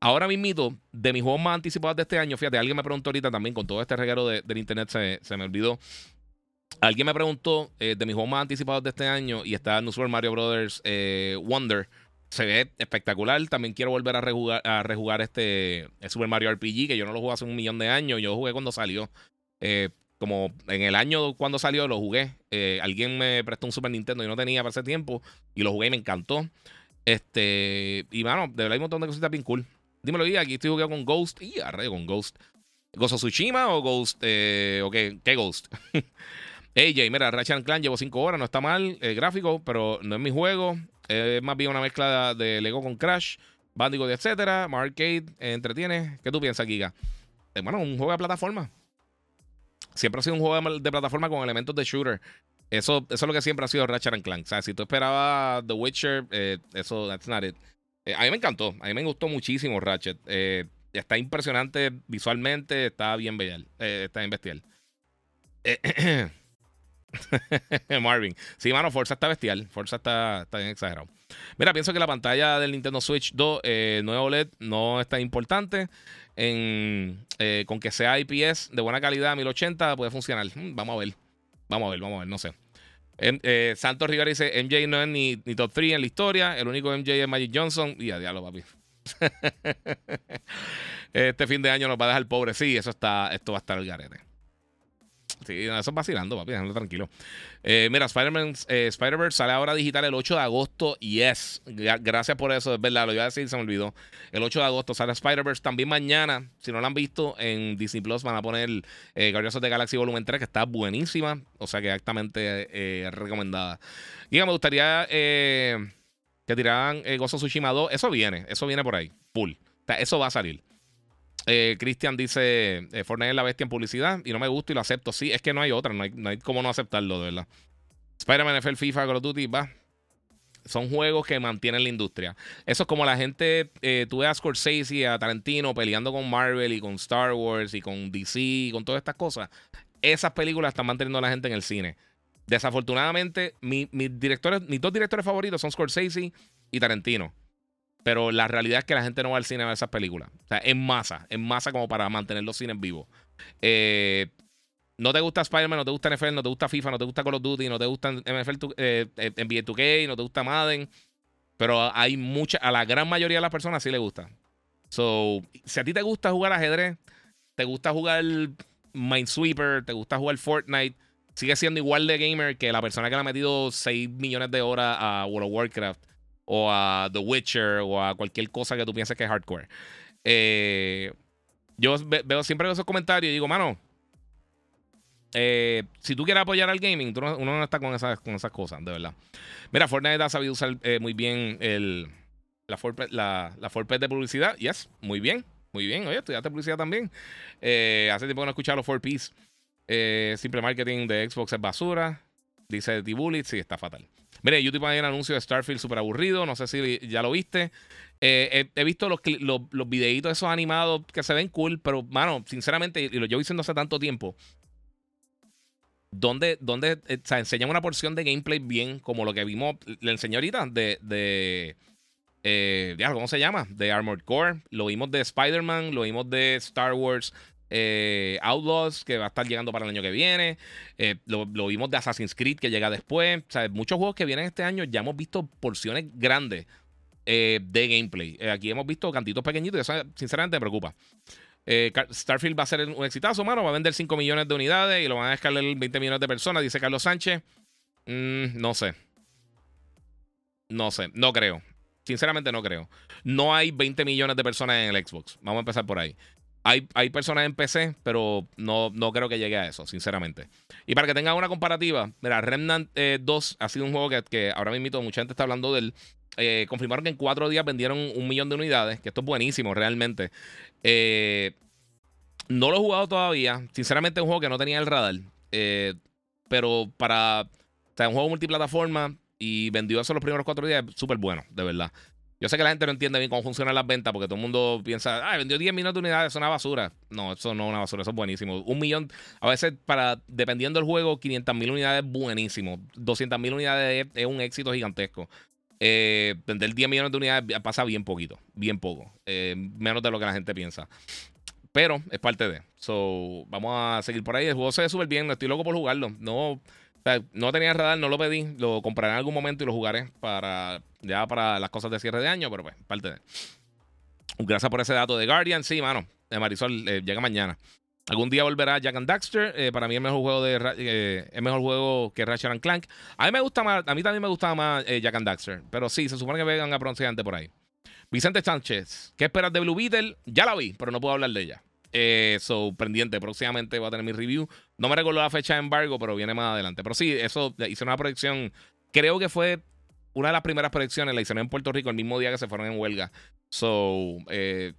Ahora mismo, de mis juegos más anticipados de este año, fíjate, alguien me preguntó ahorita también, con todo este reguero de, del internet se, se, me olvidó. Alguien me preguntó de mis juegos más anticipados de este año y está New Super Mario Bros. Wonder se ve espectacular. También quiero volver a rejugar, a este Super Mario RPG, que yo no lo jugué hace un millón de años. Yo jugué cuando salió. Eh, como en el año cuando salió lo jugué. Eh, alguien me prestó un Super Nintendo y no tenía para ese tiempo. Y lo jugué y me encantó. Este. Y bueno, de verdad hay un montón de cositas bien cool. Dímelo, y aquí estoy jugando con Ghost. Y arre con Ghost. ¿Ghost of Tsushima o Ghost? Eh, ¿O qué, qué Ghost? AJ, mira, Ratchet Clan llevo 5 horas, no está mal el gráfico, pero no es mi juego. Es más bien una mezcla de Lego con Crash, Bandicoot, etcétera. Arcade, entretiene. ¿Qué tú piensas, Giga? Eh, bueno, un juego de plataforma. Siempre ha sido un juego de, plataforma con elementos de shooter. Eso, eso es lo que siempre ha sido Ratchet Clank. O sea, si tú esperabas The Witcher, eh, eso, that's not it. Eh, a mí me encantó. A mí me gustó muchísimo Ratchet. está impresionante visualmente. Está bien bestial. está bien bestial. Marvin. Sí, mano, Forza está bestial. Forza está, está bien exagerado. Mira, pienso que la pantalla del Nintendo Switch 2 eh, nuevo OLED no es tan importante. En, eh, con que sea IPS de buena calidad, 1080, puede funcionar. Hmm, vamos a ver. Vamos a ver, vamos a ver, no sé. Eh, Santos Rivera dice: MJ no es ni, ni, top 3 en la historia. El único MJ es Magic Johnson. Y a diablo, papi. este fin de año nos va a dejar pobre. Sí, eso está, esto va a estar el garete. Sí, eso es vacilando, papi, déjalo tranquilo. Eh, mira, Spider-Man, eh, Spider-Verse sale ahora digital el 8 de agosto. Yes, gracias por eso, es verdad, lo iba a decir, se me olvidó. El 8 de agosto sale Spider-Verse. También mañana, si no lo han visto, en Disney Plus van a poner eh, Guardians the Galaxy Volumen 3, que está buenísima. O sea que exactamente eh, recomendada. Y me gustaría que tiraran Gozo Tsushima 2. Eso viene, eso viene por ahí, full. Eso va a salir. Eh, Cristian dice: eh, Fortnite es la bestia en publicidad y no me gusta y lo acepto. Sí, es que no hay otra, no hay, no cómo no aceptarlo, de verdad. Spider-Man, NFL, FIFA, Call of Duty, va. Son juegos que mantienen la industria. Eso es como la gente, eh, tú ves a Scorsese y a Tarantino peleando con Marvel y con Star Wars y con DC y con todas estas cosas. Esas películas están manteniendo a la gente en el cine. Desafortunadamente, mis directores, mis dos directores favoritos son Scorsese y Tarantino. Pero la realidad es que la gente no va al cine a ver esas películas. O sea, en masa, en masa como para mantener los cines vivos. Eh, no te gusta Spider-Man, no te gusta NFL, no te gusta FIFA, no te gusta Call of Duty, no te gusta NFL, eh, NBA 2K, no te gusta Madden. Pero hay mucha, a la gran mayoría de las personas sí le gusta. So, si a ti te gusta jugar ajedrez, te gusta jugar Minesweeper, te gusta jugar Fortnite, sigue siendo igual de gamer que la persona que le ha metido 6 millones de horas a World of Warcraft o a The Witcher o a cualquier cosa que tú pienses que es hardcore. Eh, yo veo siempre esos comentarios y digo, mano, eh, si tú quieres apoyar al gaming, uno no está con esas, con esas cosas, de verdad. Mira, Fortnite ha sabido usar eh, muy bien el, la, Fortnite, la, la de publicidad. Yes, muy bien, muy bien. Oye, estudiaste publicidad también. hace tiempo que no he escuchado los 4Ps. simple marketing de Xbox es basura. Dice T-Bullet, sí, está fatal. Mire, YouTube hay un anuncio de Starfield súper aburrido. No sé si ya lo viste. Eh, he, visto los, los, los, esos animados que se ven cool, pero, mano, sinceramente, y lo llevo diciendo hace tanto tiempo. ¿Dónde, dónde eh, enseñan una porción de gameplay bien como lo que vimos, la enseñó ahorita de, de eh, ¿cómo se llama? De Armored Core. Lo vimos de Spider-Man, lo vimos de Star Wars eh, Outlaws, que va a estar llegando para el año que viene. Eh, lo, vimos de Assassin's Creed, que llega después. Muchos juegos que vienen este año ya hemos visto porciones grandes eh, de gameplay. aquí hemos visto cantitos pequeñitos y eso sinceramente me preocupa. Starfield va a ser un exitazo, mano. Va a vender 5 millones de unidades y lo van a escalar 20 millones de personas, dice Carlos Sánchez. Mm, no sé. No sé, no creo. Sinceramente no creo. No hay 20 millones de personas en el Xbox. Vamos a empezar por ahí. Hay, personas en PC, pero no, no creo que llegue a eso, sinceramente. Y para que tengan una comparativa, mira, Remnant 2 eh, ha sido un juego que, ahora mismo mucha gente está hablando de él. Eh, confirmaron que en cuatro días vendieron un millón de unidades, que esto es buenísimo realmente. Eh, no lo he jugado todavía. Sinceramente es un juego que no tenía el radar. pero para... O sea, un juego multiplataforma y vendió eso los primeros cuatro días, súper bueno, de verdad. Yo sé que la gente no entiende bien cómo funcionan las ventas porque todo el mundo piensa, ah, vendió 10 millones de unidades, es una basura. No, eso no es una basura, eso es buenísimo. Un millón, a veces, para dependiendo del juego, 500 mil unidades es buenísimo. 200 mil unidades es, un éxito gigantesco. Eh, vender 10 millones de unidades pasa bien poquito, bien poco. Eh, menos de lo que la gente piensa. Pero es parte de. So, vamos a seguir por ahí. El juego se ve súper bien, estoy loco por jugarlo. No no tenía radar, no lo pedí. Lo compraré en algún momento y lo jugaré para ya para las cosas de cierre de año, pero pues, parte de. Gracias por ese dato de Guardian. Sí, mano. De Marisol eh, llega mañana. Algún día volverá Jack and Daxter. Eh, para mí es mejor juego de eh, mejor juego que Ratchet and Clank. A mí me gusta más, a mí también me gustaba más Jack and Daxter. Pero sí, se supone que vengan a pronunciante por ahí. Vicente Sánchez, ¿qué esperas de Blue Beetle? Ya la vi, pero no puedo hablar de ella. Eh, so, pendiente, próximamente va a tener mi review. No me recuerdo la fecha de embargo, pero viene más adelante. Pero sí, eso hice una proyección. Creo que fue una de las primeras proyecciones, la hicieron en Puerto Rico el mismo día que se fueron en huelga. So, eh,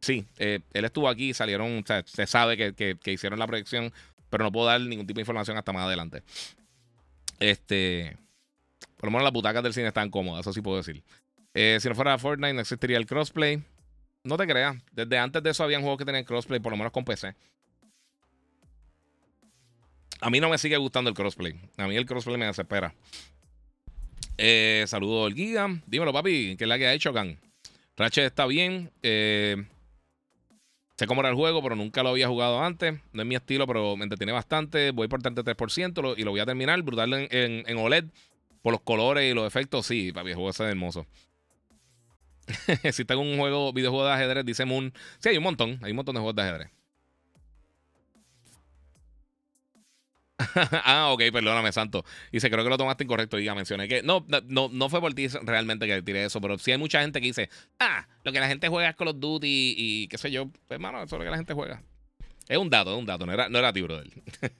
sí, eh, él estuvo aquí, salieron, o sea, se sabe que, que, hicieron la proyección, pero no puedo dar ningún tipo de información hasta más adelante. Este, por lo menos las butacas del cine están cómodas, eso sí puedo decir. Eh, si no fuera Fortnite, no existiría el crossplay. No te creas. Desde antes de eso habían juegos que tenían crossplay, por lo menos con PC. A mí no me sigue gustando el crossplay. A mí el crossplay me desespera. Eh, saludo al Giga. Dímelo, papi, ¿qué es la que ha hecho, Gan? Ratchet está bien. Eh, sé cómo era el juego, pero nunca lo había jugado antes. No es mi estilo, pero me entretiene bastante. Voy por 33% y lo voy a terminar. Brutal en, en, OLED. Por los colores y los efectos, sí, papi, el juego es hermoso. tengo un juego, videojuego de ajedrez, dice Moon. Sí, hay un montón. Hay un montón de juegos de ajedrez. ah, ok, perdóname, Santo. Dice, creo que lo tomaste incorrecto. Diga, mencioné que. No, no, no fue por ti realmente que tiré eso, pero sí hay mucha gente que dice, ah, lo que la gente juega es Call of Duty y, qué sé yo. Pues, hermano, eso es lo que la gente juega. Es un dato, es un dato, no era, no era ti, brother.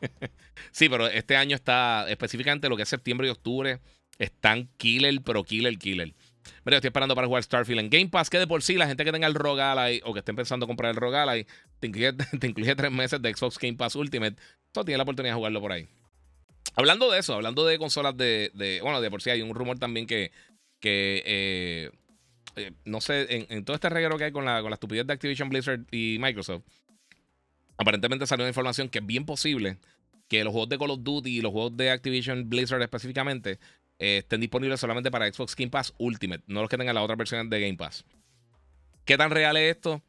sí, pero este año está, específicamente lo que es septiembre y octubre, están killer, pero killer, killer. Mira, estoy esperando para jugar Starfield en Game Pass, que de por sí la gente que tenga el Rogue o que esté pensando comprar el Rogue te incluye, te incluye tres meses de Xbox Game Pass Ultimate. Entonces tiene la oportunidad de jugarlo por ahí. Hablando de eso, hablando de consolas de, bueno, de por sí hay un rumor también que, que eh, eh, no sé, en, todo este reguero que hay con la, con la estupidez de Activision Blizzard y Microsoft, aparentemente salió una información que es bien posible que los juegos de Call of Duty y los juegos de Activision Blizzard específicamente eh, estén disponibles solamente para Xbox Game Pass Ultimate, no los que tengan la otra versión de Game Pass. ¿Qué tan real es esto?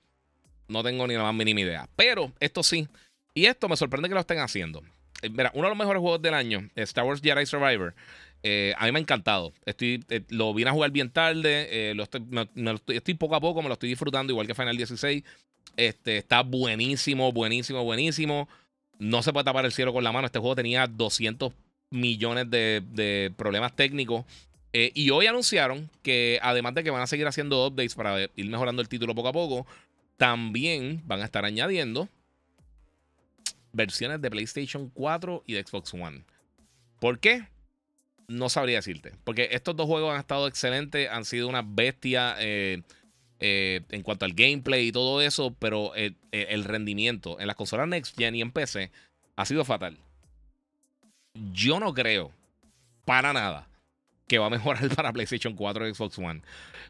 No tengo ni la más mínima idea. Pero esto sí. Y esto me sorprende que lo estén haciendo. Eh, mira, uno de los mejores juegos del año, Star Wars Jedi Survivor. Eh, a mí me ha encantado. Estoy, lo vine a jugar bien tarde. lo estoy, poco a poco, me lo estoy disfrutando, igual que Final 16. Este, está buenísimo, buenísimo, buenísimo. No se puede tapar el cielo con la mano. Este juego tenía 200 millones de, problemas técnicos. Eh, y hoy anunciaron que además de que van a seguir haciendo updates para ir mejorando el título poco a poco, también van a estar añadiendo versiones de PlayStation 4 y de Xbox One. ¿Por qué? No sabría decirte. Porque estos dos juegos han estado excelentes, han sido una bestia eh, eh, en cuanto al gameplay y todo eso, pero el rendimiento en las consolas Next Gen y en PC ha sido fatal yo no creo para nada que va a mejorar para PlayStation 4 y Xbox One.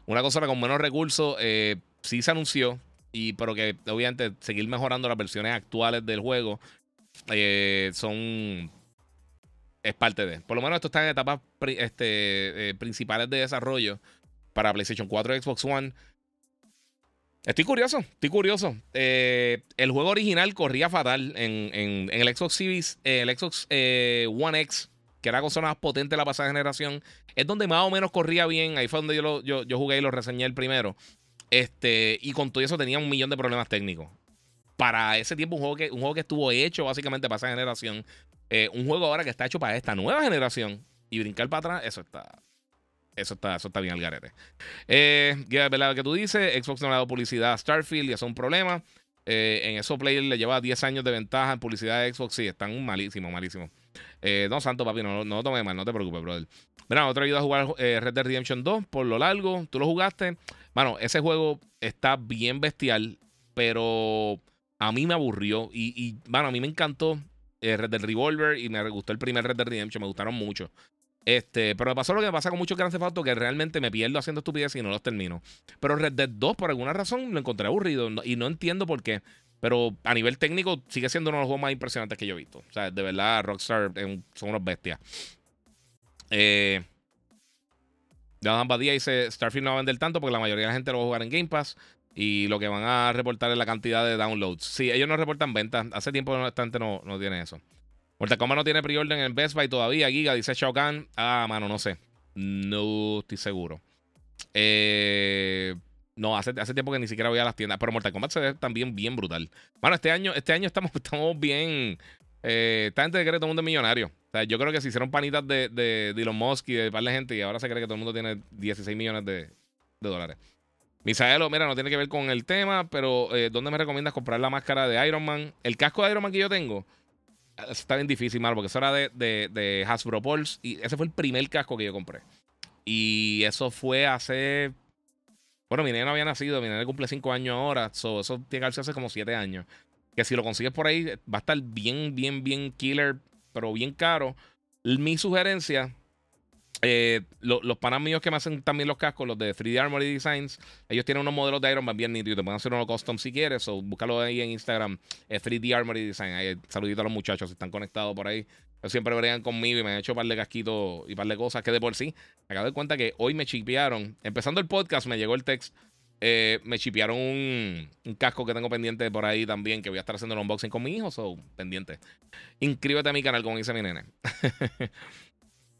Una consola con menos recursos eh, sí se anunció, y, pero que obviamente seguir mejorando las versiones actuales del juego eh, son... Es parte de. Por lo menos esto está en etapas este, eh, principales de desarrollo para PlayStation 4 y Xbox One. Estoy curioso, estoy curioso. Eh, el juego original corría fatal en, el Xbox Series, eh, el Xbox eh, One X, que era la consola más potente de la pasada generación. Es donde más o menos corría bien. Ahí fue donde yo, yo, jugué y lo reseñé el primero. Este, y con todo eso tenía un millón de problemas técnicos. Para ese tiempo, un juego que, un juego que estuvo hecho básicamente para esa generación. un juego ahora que está hecho para esta nueva generación. Y brincar para atrás, eso está, eso está, eso está bien al garete. Eh, ¿verdad? que tú dices, Xbox no le ha dado publicidad a Starfield y eso es un problema. Eh, en eso Player le lleva 10 años de ventaja en publicidad de Xbox. Sí, están malísimos, malísimos. Eh, no, santo papi, no, no lo tomes mal, no te preocupes, brother. Mira, otro ayuda a jugar eh, Red Dead Redemption 2 por lo largo. Tú lo jugaste. Bueno, ese juego está bien bestial, pero a mí me aburrió. Y, y bueno, a mí me encantó Red Dead Revolver y me gustó el primer Red Dead Redemption. Me gustaron mucho. Este, pero me pasó lo que me pasa con muchos Grand Theft que realmente me pierdo haciendo estupideces y no los termino. Pero Red Dead 2, por alguna razón, lo encontré aburrido y no entiendo por qué. Pero a nivel técnico sigue siendo uno de los juegos más impresionantes que yo he visto. O sea, de verdad, Rockstar son unos bestias. Eh, Jonathan Badía dice: Starfield no va a vender tanto porque la mayoría de la gente lo va a jugar en Game Pass. Y lo que van a reportar es la cantidad de downloads. Sí, ellos no reportan ventas. Hace tiempo que esta gente no, no tiene eso. Mortal Kombat no tiene preorden en Best Buy todavía. Giga dice Shao Kahn. Ah, mano, no sé. No estoy seguro. Eh, no, hace, hace tiempo que ni siquiera voy a las tiendas. Pero Mortal Kombat se ve también bien brutal. Bueno, este año, este año estamos, estamos bien. Eh, esta gente cree que todo el mundo es millonario. O sea, yo creo que se hicieron panitas de, de, Elon Musk y de par de gente y ahora se cree que todo el mundo tiene 16 millones de, de dólares. Misaelo, mira, no tiene que ver con el tema, pero eh, ¿dónde me recomiendas comprar la máscara de Iron Man? El casco de Iron Man que yo tengo está bien difícil, mal, porque eso era de, de, Hasbro Pulse y ese fue el primer casco que yo compré. Y eso fue hace. Bueno, mi nena no había nacido, mi nena cumple 5 años ahora, eso tiene que hace como 7 años. Que si lo consigues por ahí, va a estar bien, bien, bien killer, pero bien caro. Mi sugerencia eh, los panas míos que me hacen también los cascos, los de 3D Armory Designs, ellos tienen unos modelos de Iron Man bien nítidos. Te pueden hacer uno custom si quieres, o búscalo ahí en Instagram, 3D Armory Design. saludito a los muchachos si están conectados por ahí. Ellos siempre bregan conmigo y me han hecho un par de casquitos y un par de cosas que de por sí. Me acabo de cuenta que hoy me chipearon. Empezando el podcast, me llegó el text. Eh, me chipearon un, casco que tengo pendiente por ahí también, que voy a estar haciendo el unboxing con mi hijo, so pendiente. Inscríbete a mi canal, como dice mi nene.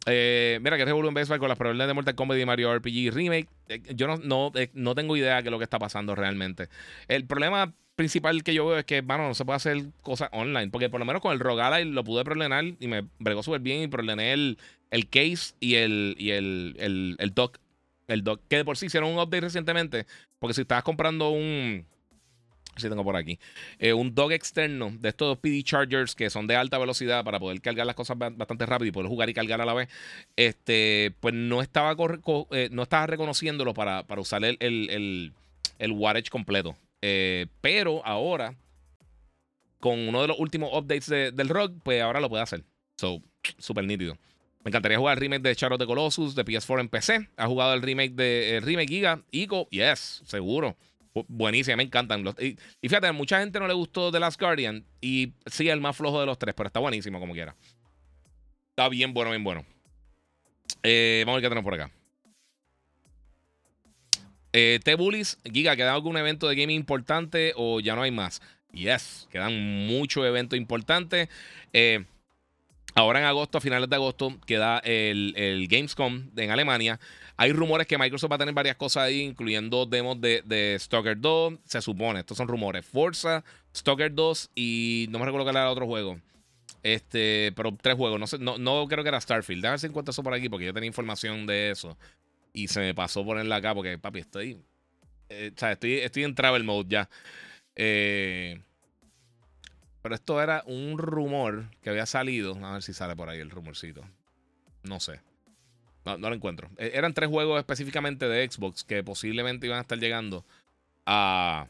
Eh, mira, que en Best con las problemas de Mortal Kombat y Mario RPG Remake. Eh, yo no, no, eh, no tengo idea de lo que está pasando realmente. El problema principal que yo veo es que, bueno, no se puede hacer cosas online. Porque por lo menos con el Rogalai lo pude problemar y me bregó súper bien y problemé el, el case y el, y el, el, el dock. El dock, que de por sí hicieron un update recientemente. Porque si estabas comprando un si tengo por aquí. Eh, un dock externo de estos PD Chargers que son de alta velocidad para poder cargar las cosas bastante rápido y poder jugar y cargar a la vez. Este, pues no estaba, eh, no estaba reconociéndolo para, para usar el, el, el, wattage completo. Eh, pero ahora, con uno de los últimos updates del rock, pues ahora lo puede hacer. So, súper nítido. Me encantaría jugar el remake de Shadow the Colossus de PS4 en PC. ¿Ha jugado el remake de el remake Giga? Ico, yes, seguro. Buenísima, me encantan. y, fíjate, a mucha gente no le gustó The Last Guardian. Y sí, el más flojo de los tres, pero está buenísimo como quiera. Está bien bueno, bien bueno. Eh, vamos a ver qué tenemos por acá. Eh, T-Bullies, Giga, ¿queda algún evento de gaming importante o ya no hay más? Yes, quedan muchos eventos importantes. Eh, ahora en agosto, a finales de agosto, queda el, el Gamescom en Alemania. Hay rumores que Microsoft va a tener varias cosas ahí, incluyendo demos de, de Stalker 2. Se supone, estos son rumores. Forza, Stalker 2 y no me recuerdo que era otro juego. Este, pero tres juegos. No, sé, no, no creo que era Starfield. Déjame si encuentro eso por aquí porque yo tenía información de eso. Y se me pasó ponerla acá porque, papi, estoy. Eh, o sea, estoy, estoy en travel mode ya. Eh, pero esto era un rumor que había salido. A ver si sale por ahí el rumorcito. No sé. No, lo encuentro. E, eran tres juegos específicamente de Xbox que posiblemente iban a estar llegando a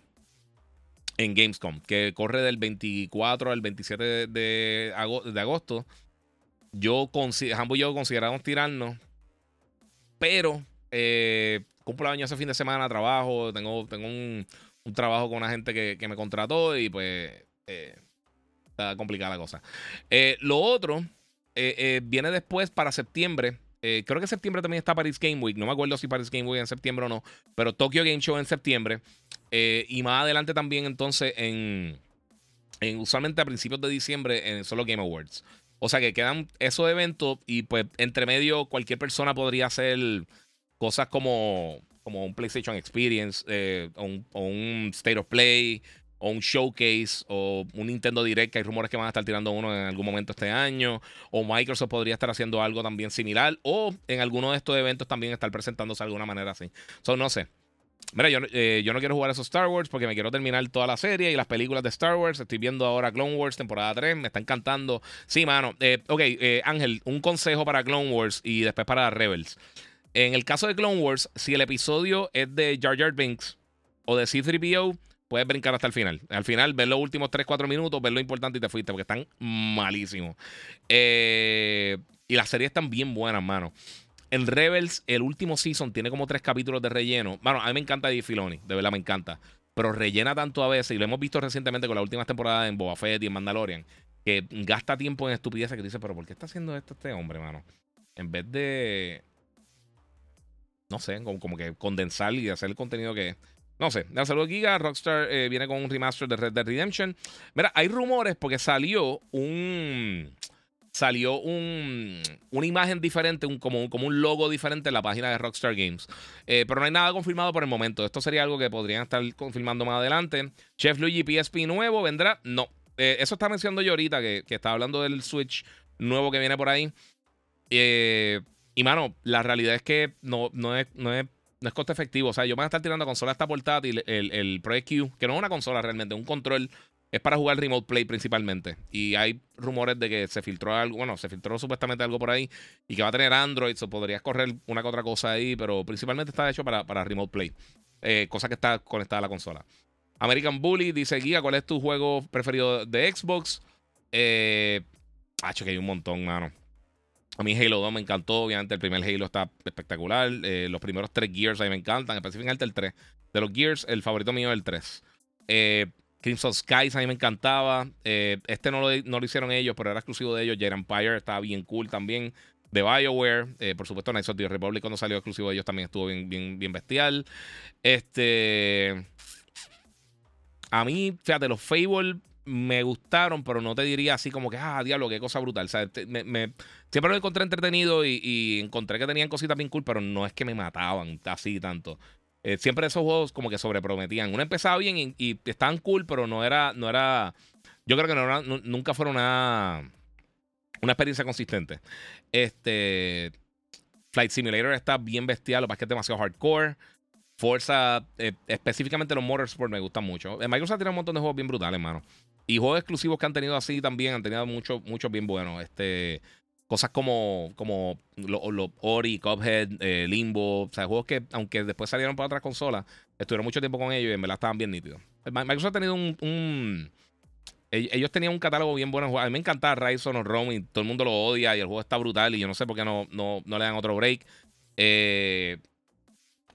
en Gamescom, que corre del 24 al 27 de, agosto. Yo, ambos y yo consideramos tirarnos, pero eh, cumplo año ese fin de semana, trabajo, tengo, tengo un, trabajo con una gente que, me contrató y pues eh, está complicada la cosa. Eh, lo otro eh, viene después para septiembre. Eh, creo que septiembre también está Paris Game Week. No me acuerdo si Paris Game Week en septiembre o no. Pero Tokyo Game Show en septiembre. Eh, y más adelante también entonces en, usualmente a principios de diciembre en solo Game Awards. O sea que quedan esos eventos y pues entre medio cualquier persona podría hacer cosas como, como un PlayStation Experience eh, o, un, State of Play o un showcase o un Nintendo Direct, hay rumores que van a estar tirando uno en algún momento este año, o Microsoft podría estar haciendo algo también similar, o en alguno de estos eventos también estar presentándose de alguna manera así. So, no sé. Mira, yo, eh, yo no quiero jugar esos Star Wars porque me quiero terminar toda la serie y las películas de Star Wars. Estoy viendo ahora Clone Wars temporada 3, me está encantando. Sí, mano. Eh, ok, eh, Ángel, un consejo para Clone Wars y después para Rebels. En el caso de Clone Wars, si el episodio es de Jar Jar Binks o de C3PO, puedes brincar hasta el final. Al final, ver los últimos 3-4 minutos, ver lo importante y te fuiste, porque están malísimos. Eh, Y las series están bien buenas, mano. En Rebels, el último season tiene como tres capítulos de relleno. Bueno, a mí me encanta Dave Filoni, de verdad me encanta. Pero rellena tanto a veces, y lo hemos visto recientemente con la última temporada en Boba Fett y en Mandalorian, que gasta tiempo en estupideces que dice, pero ¿por qué está haciendo esto este hombre, mano? En vez de, no sé, como, que condensar y hacer el contenido que No sé, de saludo Giga, Rockstar eh, viene con un remaster de Red Dead Redemption. Mira, hay rumores porque salió un salió un, una imagen diferente, un, como, como, un logo diferente en la página de Rockstar Games. Eh, pero no hay nada confirmado por el momento. Esto sería algo que podrían estar confirmando más adelante. Chef Luigi PSP nuevo, ¿vendrá? No. Eh, eso está mencionando yo ahorita, que, que estaba hablando del Switch nuevo que viene por ahí. Y mano, la realidad es que no, no, no, es, no es coste efectivo. O sea, yo me voy a estar tirando consola esta portátil, el, el Project Q, que no es una consola realmente, un control. Es para jugar Remote Play principalmente. Y hay rumores de que se filtró algo, bueno, se filtró supuestamente algo por ahí y que va a tener Android, o podrías correr una que otra cosa ahí, pero principalmente está hecho para, para Remote Play. Eh, cosa que está conectada a la consola. American Bully dice: Guía, ¿cuál es tu juego preferido de Xbox? Eh, que hay un montón, mano. A mí Halo 2 me encantó. Obviamente, el primer Halo está espectacular. Eh, los primeros tres Gears a mí me encantan, específicamente el 3. De los Gears, el favorito mío es el 3. Eh, Crimson Skies a mí me encantaba. Eh, este no lo, no lo, hicieron ellos, pero era exclusivo de ellos. Jet Empire estaba bien cool también. De BioWare. por supuesto, Knights of the Republic cuando salió exclusivo de ellos también estuvo bien, bien, bien bestial. Este. A mí, fíjate, los Fable me gustaron, pero no te diría así como que, ah, diablo, qué cosa brutal. Siempre lo encontré entretenido y, encontré que tenían cositas bien cool, pero no es que me mataban así tanto. Eh, siempre esos juegos como que sobreprometían. Uno empezaba bien y, estaban cool, pero no era, no era, yo creo que no nunca fueron una, una experiencia consistente. Este, Flight Simulator está bien bestial, lo que es que es demasiado hardcore. Forza, eh, específicamente los Motorsport me gustan mucho. En Microsoft tiene un montón de juegos bien brutales, hermano. Y juegos exclusivos que han tenido así también han tenido muchos muchos bien buenos. Este, cosas como, como lo, Ori, Cuphead, eh, Limbo. O sea, juegos que, aunque después salieron para otras consolas, estuvieron mucho tiempo con ellos y en verdad estaban bien nítidos. Microsoft ha tenido un, ellos tenían un catálogo bien bueno. A mí me encantaba Rise of Rome y todo el mundo lo odia y el juego está brutal y yo no sé por qué no, no, no le dan otro break. Eh,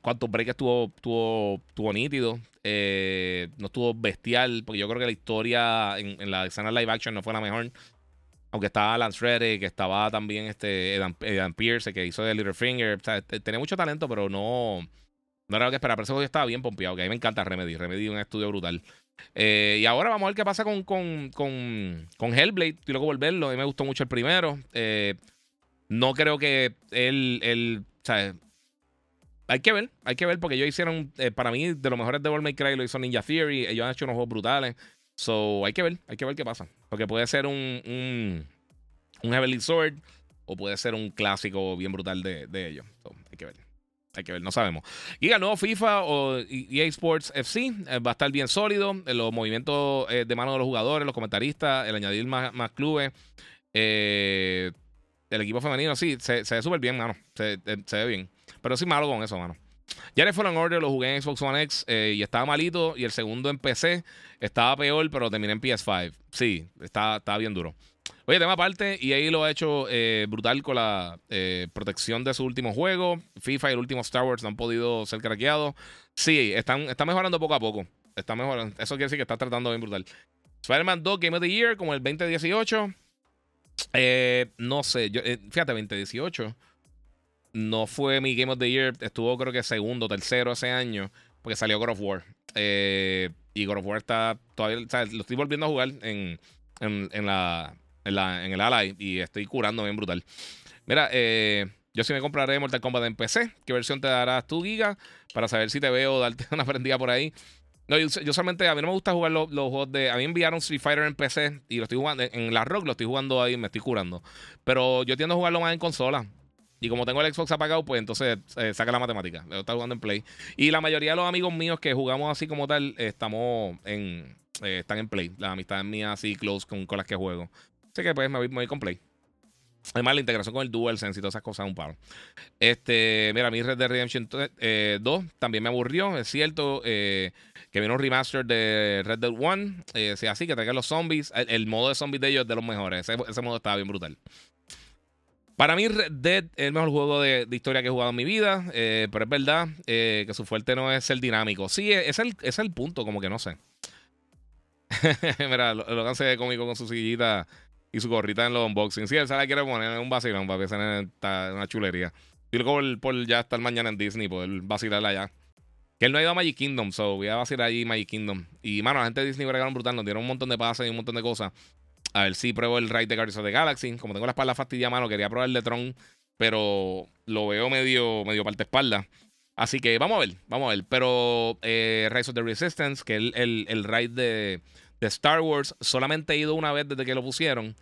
cuántos breaks estuvo, estuvo, estuvo nítido. Eh, no estuvo bestial, porque yo creo que la historia en, la escena live action no fue la mejor. Aunque estaba Lance Reddick, que estaba también este Edan, Pierce, que hizo de Littlefinger. O sea, tenía mucho talento, pero no, no era lo que esperaba. Pero ese juego estaba bien pompeado, que a mí me encanta Remedy. Remedy un estudio brutal. Eh, y ahora vamos a ver qué pasa con, con, con, con Hellblade. Estoy loco volverlo. A mí me gustó mucho el primero. Eh, no creo que él, él hay que ver, hay que ver, porque ellos hicieron, eh, para mí, de los mejores de May Cry lo hizo Ninja Theory. Ellos han hecho unos juegos brutales. So, hay que ver, hay que ver qué pasa. Porque puede ser un, un, un Heavenly Sword o puede ser un clásico bien brutal de, de ellos. hay que ver. Hay que ver, no sabemos. Y nuevo FIFA o EA Sports FC eh, va a estar bien sólido. Los movimientos eh, de mano de los jugadores, los comentaristas, el añadir más, más clubes. el equipo femenino, sí, se, se ve súper bien, mano. Se, se ve bien. Pero sí malo con eso, mano. Jedi Fallen Order lo jugué en Xbox One X eh, y estaba malito. Y el segundo en PC estaba peor, pero terminé en PS5. Sí, estaba, bien duro. Oye, tema aparte, y ahí lo ha hecho eh, brutal con la eh, protección de su último juego. FIFA y el último Star Wars no han podido ser craqueados. Sí, están, están mejorando poco a poco. Está mejorando. Eso quiere decir que está tratando bien brutal. Spider-Man 2 Game of the Year, como el 2018. no sé, yo, fíjate, 2018 no fue mi Game of the Year. Estuvo creo que segundo, tercero ese año. Porque salió God of War. Eh, y God of War está todavía. lo estoy volviendo a jugar en, en, la, en, el Ally. Y estoy curando bien brutal. Mira, eh, yo sí me compraré Mortal Kombat en PC. ¿Qué versión te darás tú, Giga? Para saber si te veo darte una prendida por ahí. No, yo, solamente a mí no me gusta jugar los, los, juegos de. A mí enviaron Street Fighter en PC y lo estoy jugando. En la Rock lo estoy jugando ahí, me estoy curando. Pero yo tiendo a jugarlo más en consola. Y como tengo el Xbox apagado, pues entonces eh, saca la matemática. Yo jugando en Play. Y la mayoría de los amigos míos que jugamos así como tal, estamos en. Eh, están en Play. Las amistades mías así close con, con las que juego. Así que pues me voy, me voy con Play. Además, la integración con el DualSense y todas esas cosas un paro. Este, mira, mi Red Dead Redemption 2 eh, también me aburrió. Es cierto que vino un remaster de Red Dead 1. Eh, así, que traigan los zombies. El, modo de zombies de ellos es de los mejores. Ese, ese modo estaba bien brutal. Para mí, Red Dead es el mejor juego de, historia que he jugado en mi vida, eh, pero es verdad eh, que su fuerte no es el dinámico. Sí, es el, es el punto, como que no sé. Mira, lo, lo de cómico con su sillita y su gorrita en los unboxings. Sí, él se la quiere poner en un vacilón para que sea una chulería. Y luego por, por, ya estar mañana en Disney, poder vacilarla allá. Que él no ha ido a Magic Kingdom, so voy a vacilar allí Magic Kingdom. Y, mano, la gente de Disney bregaron brutal, nos dieron un montón de pases y un montón de cosas. A ver si pruebo el ride de Guardians of the Galaxy. Como tengo la espalda fastidiada, mano, quería probar el de Tron, pero lo veo medio, medio parte espalda. Así que vamos a ver, vamos a ver. Pero eh, Rise of the Resistance, que es el, el, ride de, de, Star Wars, solamente he ido una vez desde que lo pusieron.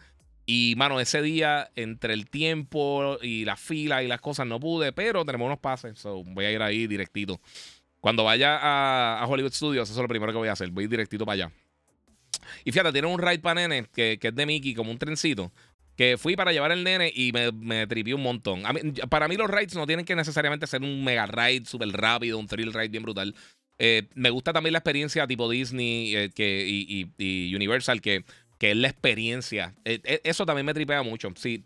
Y, mano, ese día, entre el tiempo y la fila y las cosas, no pude, pero tenemos unos pases. So voy a ir ahí directito. Cuando vaya a, a Hollywood Studios, eso es lo primero que voy a hacer. Voy directito para allá. Y fíjate, tiene un ride para nene que, es de Mickey, como un trencito. Que fui para llevar el nene y me, me tripió un montón. para mí, los rides no tienen que necesariamente ser un mega ride súper rápido, un thrill ride bien brutal. Eh, me gusta también la experiencia tipo Disney eh, que, y, Universal, que, que es la experiencia. Eh, eso también me tripea mucho. Sí,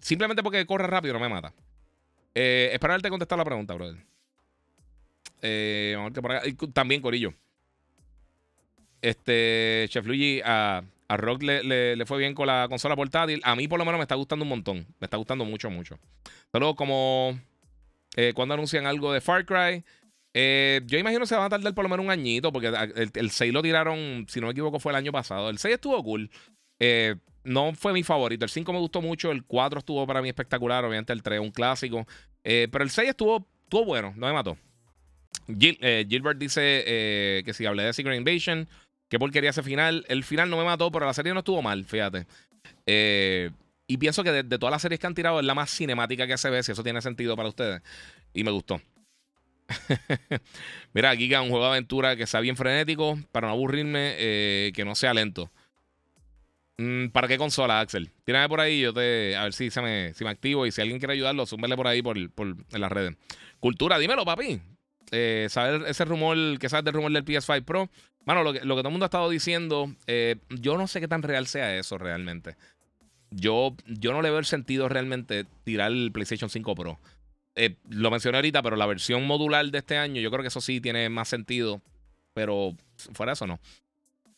simplemente porque corre rápido no me mata. Eh, esperarte contestar la pregunta, brother. También, Corillo. Este, Chef Luigi, a, Rock le, fue bien con la consola portátil. A mí, por lo menos, me está gustando un montón. Me está gustando mucho, mucho. Solo como eh, cuando anuncian algo de Far Cry. Eh, yo imagino que se va a tardar por lo menos un añito, porque el, 6 lo tiraron, si no me equivoco, fue el año pasado. El 6 estuvo cool. Eh, no fue mi favorito. El 5 me gustó mucho. El 4 estuvo para mí espectacular. Obviamente el 3 un clásico. pero el 6 estuvo, estuvo bueno. No me mató. Gilbert dice que si hablé de Secret Invasion. Qué porquería ese final. El final no me mató, pero la serie no estuvo mal, fíjate. Eh, y pienso que de, todas las series que han tirado es la más cinemática que se ve, si eso tiene sentido para ustedes. Y me gustó. Mira, Giga, un juego de aventura que sea bien frenético, para no aburrirme, eh, que no sea lento. Mm, ¿Para qué consola, Axel? Tírame por ahí, yo te. A ver si, se me, si me activo y si alguien quiere ayudarlo, súmele por ahí por, por, en las redes. Cultura, dímelo, papi. Eh, saber ese rumor, que sabes del rumor del PS5 Pro. Mano, lo que, lo que todo el mundo ha estado diciendo, eh, yo no sé qué tan real sea eso realmente. Yo, yo no le veo el sentido realmente tirar el PlayStation 5 Pro. Eh, lo mencioné ahorita, pero la versión modular de este año, yo creo que eso sí tiene más sentido. Pero fuera eso, no.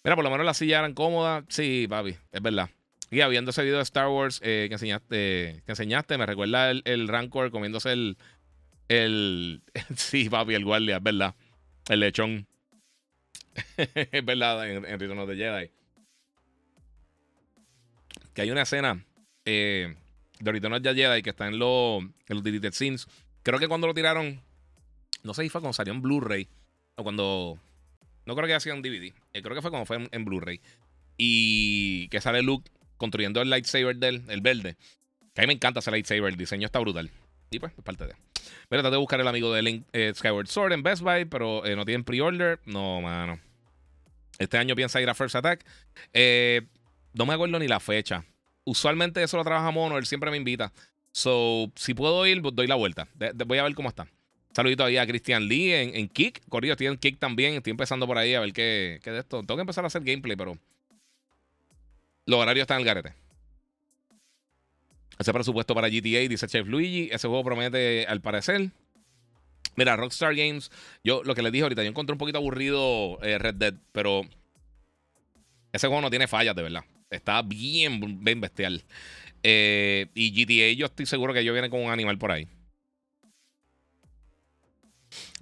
Mira, por lo menos las sillas eran cómodas. Sí, papi, es verdad. Y viendo ese video de Star Wars que, enseñaste, que enseñaste, me recuerda el, el Rancor comiéndose el, el. Sí, papi, el guardia, es verdad. El lechón. es verdad, en, en Return of the Jedi. Que hay una escena eh, de Return of the Jedi que está en, los en Deleted Scenes. Creo que cuando lo tiraron, no sé si fue cuando salió en Blu-ray o cuando. No creo que haya sido en DVD. Eh, creo que fue cuando fue en, Blu-ray. Y que sale Luke construyendo el lightsaber del el verde. Que a mí me encanta ese lightsaber. El diseño está brutal. Y pues, es parte de. Mira, traté de buscar el amigo de Link eh, Skyward Sword en Best Buy, pero no tienen pre-order. No, mano. Este año piensa ir a First Attack. Eh, no me acuerdo ni la fecha. Usualmente eso lo trabaja Mono, él siempre me invita. So, si puedo ir, pues, doy la vuelta. voy a ver cómo está. Saludito ahí a Christian Lee en, en Kick. Corrido, estoy en Kick también. Estoy empezando por ahí a ver qué, qué de esto. Tengo que empezar a hacer gameplay, pero los horarios están en el garete. Ese presupuesto para GTA, dice Chef Luigi. Ese juego promete, al parecer. Mira, Rockstar Games, yo lo que les dije ahorita, yo encontré un poquito aburrido eh, Red Dead, pero ese juego no tiene fallas, de verdad. Está bien, bien bestial. Eh, y GTA, yo estoy seguro que ellos vienen con un animal por ahí.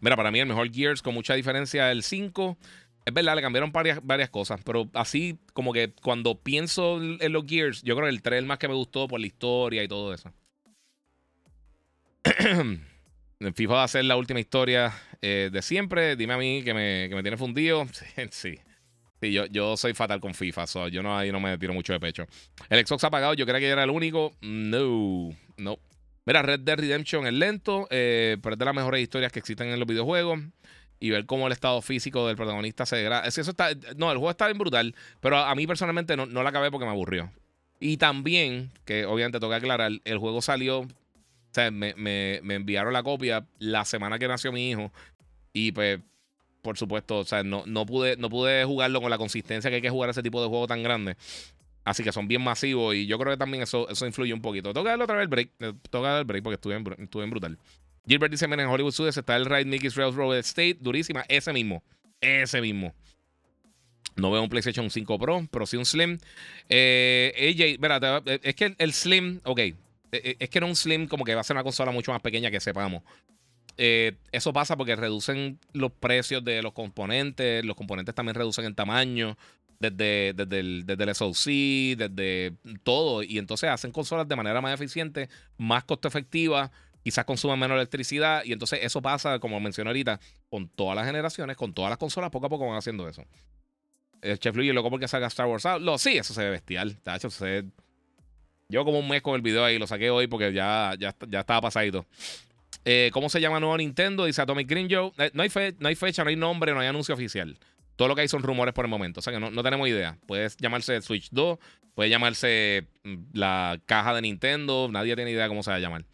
Mira, para mí el mejor Gears, con mucha diferencia, el 5. Es verdad, le cambiaron varias, cosas, pero así como que cuando pienso en los Gears, yo creo que el 3 es el más que me gustó por la historia y todo eso. FIFA va a ser la última historia eh, de siempre. Dime a mí que me, tiene fundido. sí. Sí, yo, yo soy fatal con FIFA, yo no, ahí no me tiro mucho de pecho. El Xbox apagado, yo creía que era el único. No, no. Mira, Red Dead Redemption es lento, eh, pero es de las mejores historias que existen en los videojuegos. Y ver cómo el estado físico del protagonista se degrada. Es eso está. No, el juego está bien brutal, pero a mí personalmente no, no la acabé porque me aburrió. Y también, que obviamente toca aclarar, el juego salió o sea, me, enviaron la copia la semana que nació mi hijo. Y pues, por supuesto, o sea, no, no, pude, no pude jugarlo con la consistencia que hay que jugar ese tipo de juego tan grande. Así que son bien masivos y yo creo que también eso, eso influye un poquito. Toca darle otra vez el break. Eh, toca el break porque estuve en, estuve en brutal. Gilbert dice: Miren, en Hollywood Studios está el Ride Mickey's Railroad State. Durísima. Ese mismo. Ese mismo. No veo un PlayStation 5 Pro, pero sí un Slim. Eh, AJ, verá, es que el, Slim, ok. Eh, eh, es que no un Slim como que va a ser una consola mucho más pequeña que sepamos. eso pasa porque reducen los precios de los componentes. Los componentes también reducen en tamaño. Desde, desde, el, desde el SoC, desde todo. Y entonces hacen consolas de manera más eficiente, más costo efectiva quizás consuman menos electricidad. Y entonces eso pasa, como mencioné ahorita, con todas las generaciones, con todas las consolas, poco a poco van haciendo eso. El Chef Luigi loco porque salga Star Wars Lo, sí, eso se ve bestial. Tacho, se... Yo como un mes con el video ahí, lo saqué hoy porque ya, ya, ya estaba pasadito. Eh, ¿Cómo se llama nuevo Nintendo? Dice Atomic Green Joe. Eh, no hay, no hay fecha, no hay nombre, no hay anuncio oficial. Todo lo que hay son rumores por el momento. O sea que no, no tenemos idea. Puede llamarse Switch 2, puede llamarse mm, la caja de Nintendo. Nadie tiene idea cómo se va a llamar.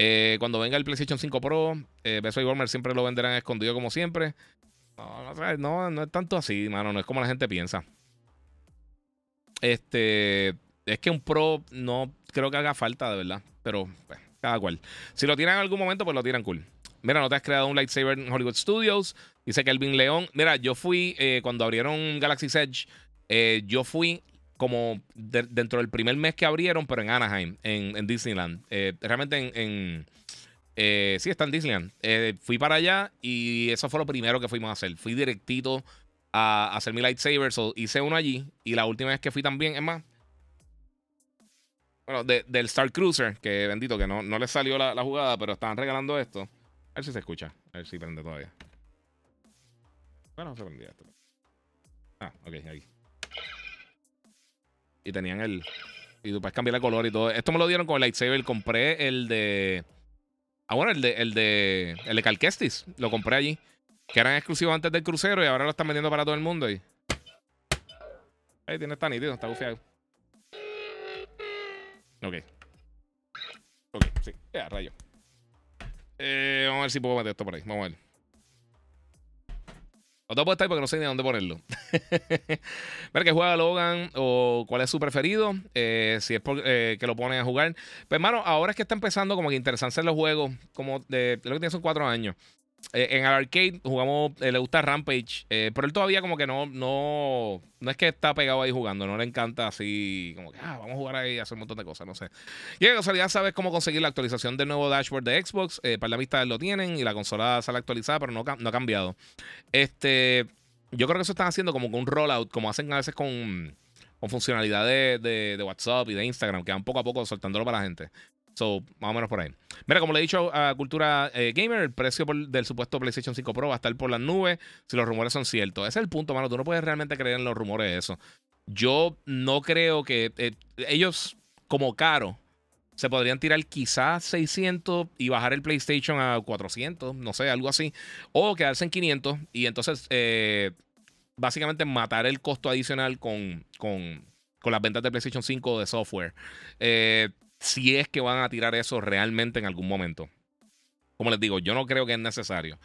Eh, cuando venga el PlayStation 5 Pro, eh, Best Warmer siempre lo venderán escondido como siempre. No, no, no, es tanto así, mano. No es como la gente piensa. Este. Es que un Pro no creo que haga falta, de verdad. Pero, pues, cada cual. Si lo tiran en algún momento, pues lo tiran cool. Mira, no te has creado un lightsaber en Hollywood Studios. Dice Kelvin León. Mira, yo fui eh, cuando abrieron Galaxy's Edge. Eh, yo fui como dentro del primer mes que abrieron, pero en Anaheim, en, Disneyland. Eh, realmente en eh, sí, está en Disneyland. Eh, fui para allá y eso fue lo primero que fuimos a hacer. Fui directito a, hacer mi lightsaber. hice uno allí. Y la última vez que fui también, es más. Bueno, del Star Cruiser, que bendito, que no, no le salió la, jugada, pero estaban regalando esto. A ver si se escucha. A ver si prende todavía. Bueno, se prendía esto. Ah, ok, aquí. Y tenían el. Y tú puedes cambiar el color y todo. Esto me lo dieron con el lightsaber. Compré el de. Ah, bueno, el de, el de, el de Calquestis. Lo compré allí. Que eran exclusivos antes del crucero y ahora lo están vendiendo para todo el mundo. Y... Ahí tiene, está nítido, está bufiado. Ok. Ok, sí. Ya, rayo. Eh, vamos a ver si puedo meter esto por ahí. Vamos a ver. No te puedo estar porque no sé ni dónde ponerlo. Ver que juega Logan o cuál es su preferido. Eh, si es por, eh, que lo ponen a jugar. Pues, hermano, ahora es que está empezando como que interesarse en los juegos. Como de. Lo que tiene son cuatro años. Eh, en el arcade jugamos, eh, le gusta Rampage, eh, pero él todavía como que no, no, no es que está pegado ahí jugando, no le encanta así como que, ah, vamos a jugar ahí y hacer un montón de cosas, no sé. Y en casualidad sabes cómo conseguir la actualización del nuevo dashboard de Xbox, para la vista lo tienen y la consola sale actualizada, pero no, ha cambiado. Este, yo creo que eso están haciendo como un rollout, como hacen a veces con, con funcionalidades de, de, WhatsApp y de Instagram, que van poco a poco soltándolo para la gente. So, más o menos por ahí. Mira, como le he dicho a Cultura eh, Gamer, el precio del supuesto PlayStation 5 Pro va a estar por las nubes si los rumores son ciertos. Ese es el punto, mano. Tú no puedes realmente creer en los rumores de eso. Yo no creo que eh, ellos, como caro, se podrían tirar quizás 600 y bajar el PlayStation a 400, no sé, algo así. O quedarse en 500 y entonces eh, básicamente matar el costo adicional con, con, con las ventas de PlayStation 5 de software. Eh, si es que van a tirar eso realmente en algún momento. Como les digo, yo no creo que es necesario.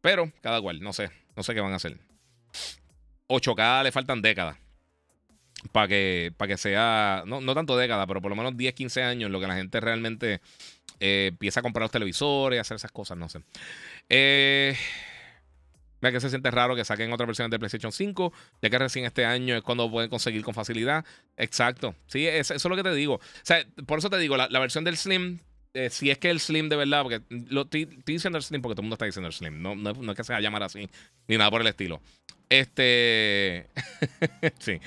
Pero cada cual, no sé, no sé qué van a hacer. 8K le faltan décadas. Para que, que sea, no, no tanto décadas, pero por lo menos 10, 15 años lo que la gente realmente eh, empieza a comprar los televisores, hacer esas cosas, no sé. Eh, Vea que se siente raro que saquen otra versión de PlayStation 5, ya que recién este año es cuando pueden conseguir con facilidad. Exacto. Sí, eso es lo que te digo. O sea, por eso te digo, la, versión del Slim, eh, si es que el Slim de verdad, porque lo estoy, diciendo el Slim porque todo el mundo está diciendo el Slim, no, no, es que se va a llamar así, ni nada por el estilo. Este. sí,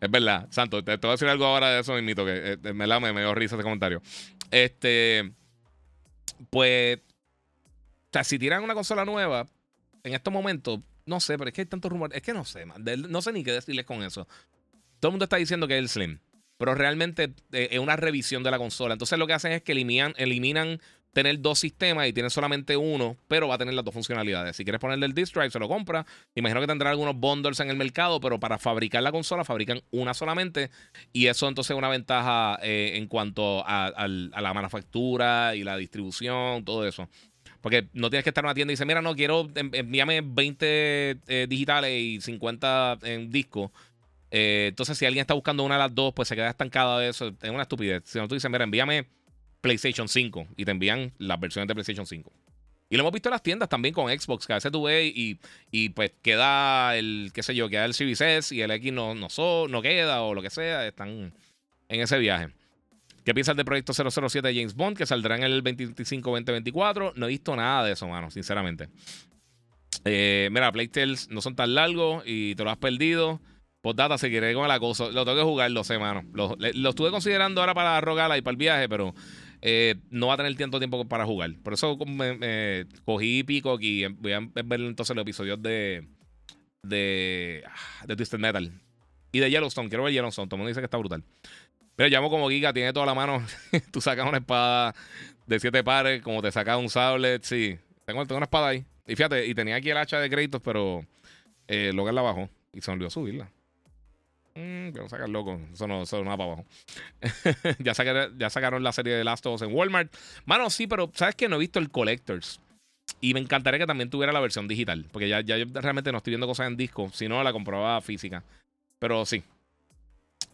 es verdad. Santo, te, voy a decir algo ahora de eso mismito, que eh, me, me, me dio risa ese comentario. Este. Pues. O sea, si tiran una consola nueva, en estos momentos, no sé, pero es que hay tantos rumores. Es que no sé, no sé ni qué decirles con eso. Todo el mundo está diciendo que es el Slim, pero realmente eh, es una revisión de la consola. Entonces lo que hacen es que eliminan, eliminan tener dos sistemas y tienen solamente uno, pero va a tener las dos funcionalidades. Si quieres ponerle el disk drive, se lo compra. Imagino que tendrá algunos bundles en el mercado, pero para fabricar la consola fabrican una solamente. Y eso entonces es una ventaja eh, en cuanto a, la manufactura y la distribución, todo eso. Porque no tienes que estar en una tienda y decir, mira, no, quiero, envíame 20 eh, digitales y 50 en disco. Eh, entonces, si alguien está buscando una de las dos, pues se queda estancada de eso. Es una estupidez. Si no, tú dices, mira, envíame PlayStation 5 y te envían las versiones de PlayStation 5. Y lo hemos visto en las tiendas también con Xbox, que a veces tú ves y, y pues queda el, qué sé yo, queda el Series y el X no, no, no queda o lo que sea. Están en ese viaje. ¿Qué piensas del proyecto 007 de James Bond que saldrá en el 2025-2024? No he visto nada de eso, mano, sinceramente. Eh, mira, Playtales no son tan largos y te lo has perdido. Postdata, seguiré con el acoso. Lo tengo que jugar, lo sé, mano. Lo, estuve considerando ahora para rogarla y para el viaje, pero eh, no va a tener tiempo, tiempo para jugar. Por eso cogí pico y voy a ver entonces los episodios de, de, ah, de Twisted Metal y de Yellowstone. Quiero ver Yellowstone. Todo el mundo dice que está brutal. Pero llamo como Giga, tiene toda la mano. Tú sacas una espada de siete pares, como te sacas un sable. Sí, tengo, tengo una espada ahí. Y fíjate, y tenía aquí el hacha de créditos, pero eh, Logan la bajó y se olvidó subirla. Mmm, quiero sacar loco. Eso no, eso no va para abajo. ya, ya sacaron la serie de Last of Us en Walmart. Mano, sí, pero ¿sabes que No he visto el Collectors. Y me encantaría que también tuviera la versión digital. Porque ya, ya yo realmente no estoy viendo cosas en disco. Si no, la comprobaba física. Pero sí,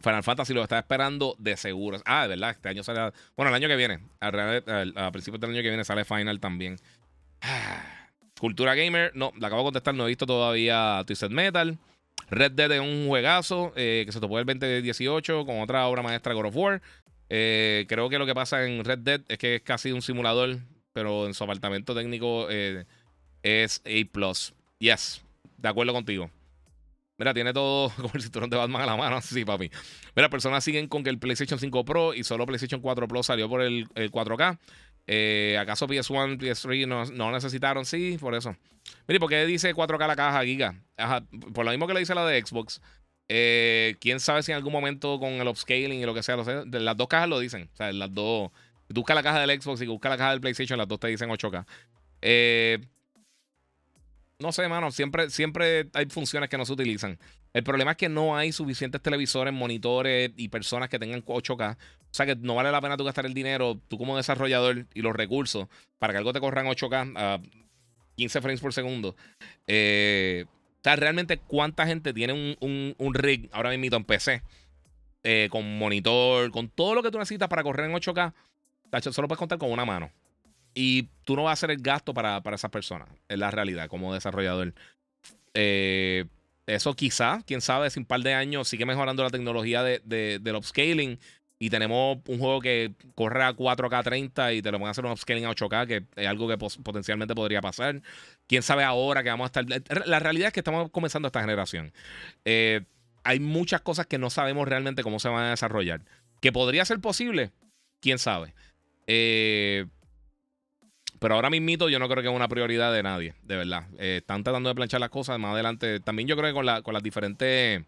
Final Fantasy lo está esperando de seguro. Ah, de verdad, este año sale. Bueno, el año que viene. A, principios del año que viene sale Final también. Cultura Gamer, no, le acabo de contestar, no he visto todavía Twisted Metal. Red Dead es un juegazo eh, que se topó el 2018 con otra obra maestra God of War. Eh, creo que lo que pasa en Red Dead es que es casi un simulador, pero en su apartamento técnico eh, es A. Yes, de acuerdo contigo. Mira, tiene todo como el cinturón de Batman a la mano. Sí, papi. Mira, personas siguen con que el PlayStation 5 Pro y solo PlayStation 4 Pro salió por el, 4K. Eh, ¿Acaso PS1, PS3 no, no, necesitaron? Sí, por eso. Mire, ¿por qué dice 4K la caja Giga? por lo mismo que le dice la de Xbox. Eh, Quién sabe si en algún momento con el upscaling y lo que sea, las dos cajas lo dicen. O sea, las dos. Tú buscas la caja del Xbox y buscas la caja del PlayStation, las dos te dicen 8K. Eh, no sé, mano, siempre, siempre hay funciones que no se utilizan. El problema es que no hay suficientes televisores, monitores y personas que tengan 8K. O sea que no vale la pena tú gastar el dinero, tú como desarrollador y los recursos para que algo te corra en 8K a 15 frames por segundo. Eh, o sea, realmente cuánta gente tiene un, rig ahora mismo en PC eh, con monitor, con todo lo que tú necesitas para correr en 8K. Tacho, solo puedes contar con una mano. Y tú no vas a hacer el gasto para, esas personas. Es la realidad como desarrollador. Eh, eso quizá, quién sabe, si un par de años sigue mejorando la tecnología de, del upscaling y tenemos un juego que corre a 4K 30 y te lo van a hacer un upscaling a 8K, que es algo que potencialmente podría pasar. Quién sabe ahora que vamos a estar. La realidad es que estamos comenzando esta generación. Eh, hay muchas cosas que no sabemos realmente cómo se van a desarrollar. Que podría ser posible, quién sabe. Eh, pero ahora mismito yo no creo que es una prioridad de nadie, de verdad. Eh, están tratando de planchar las cosas más adelante. También yo creo que con, la, las diferentes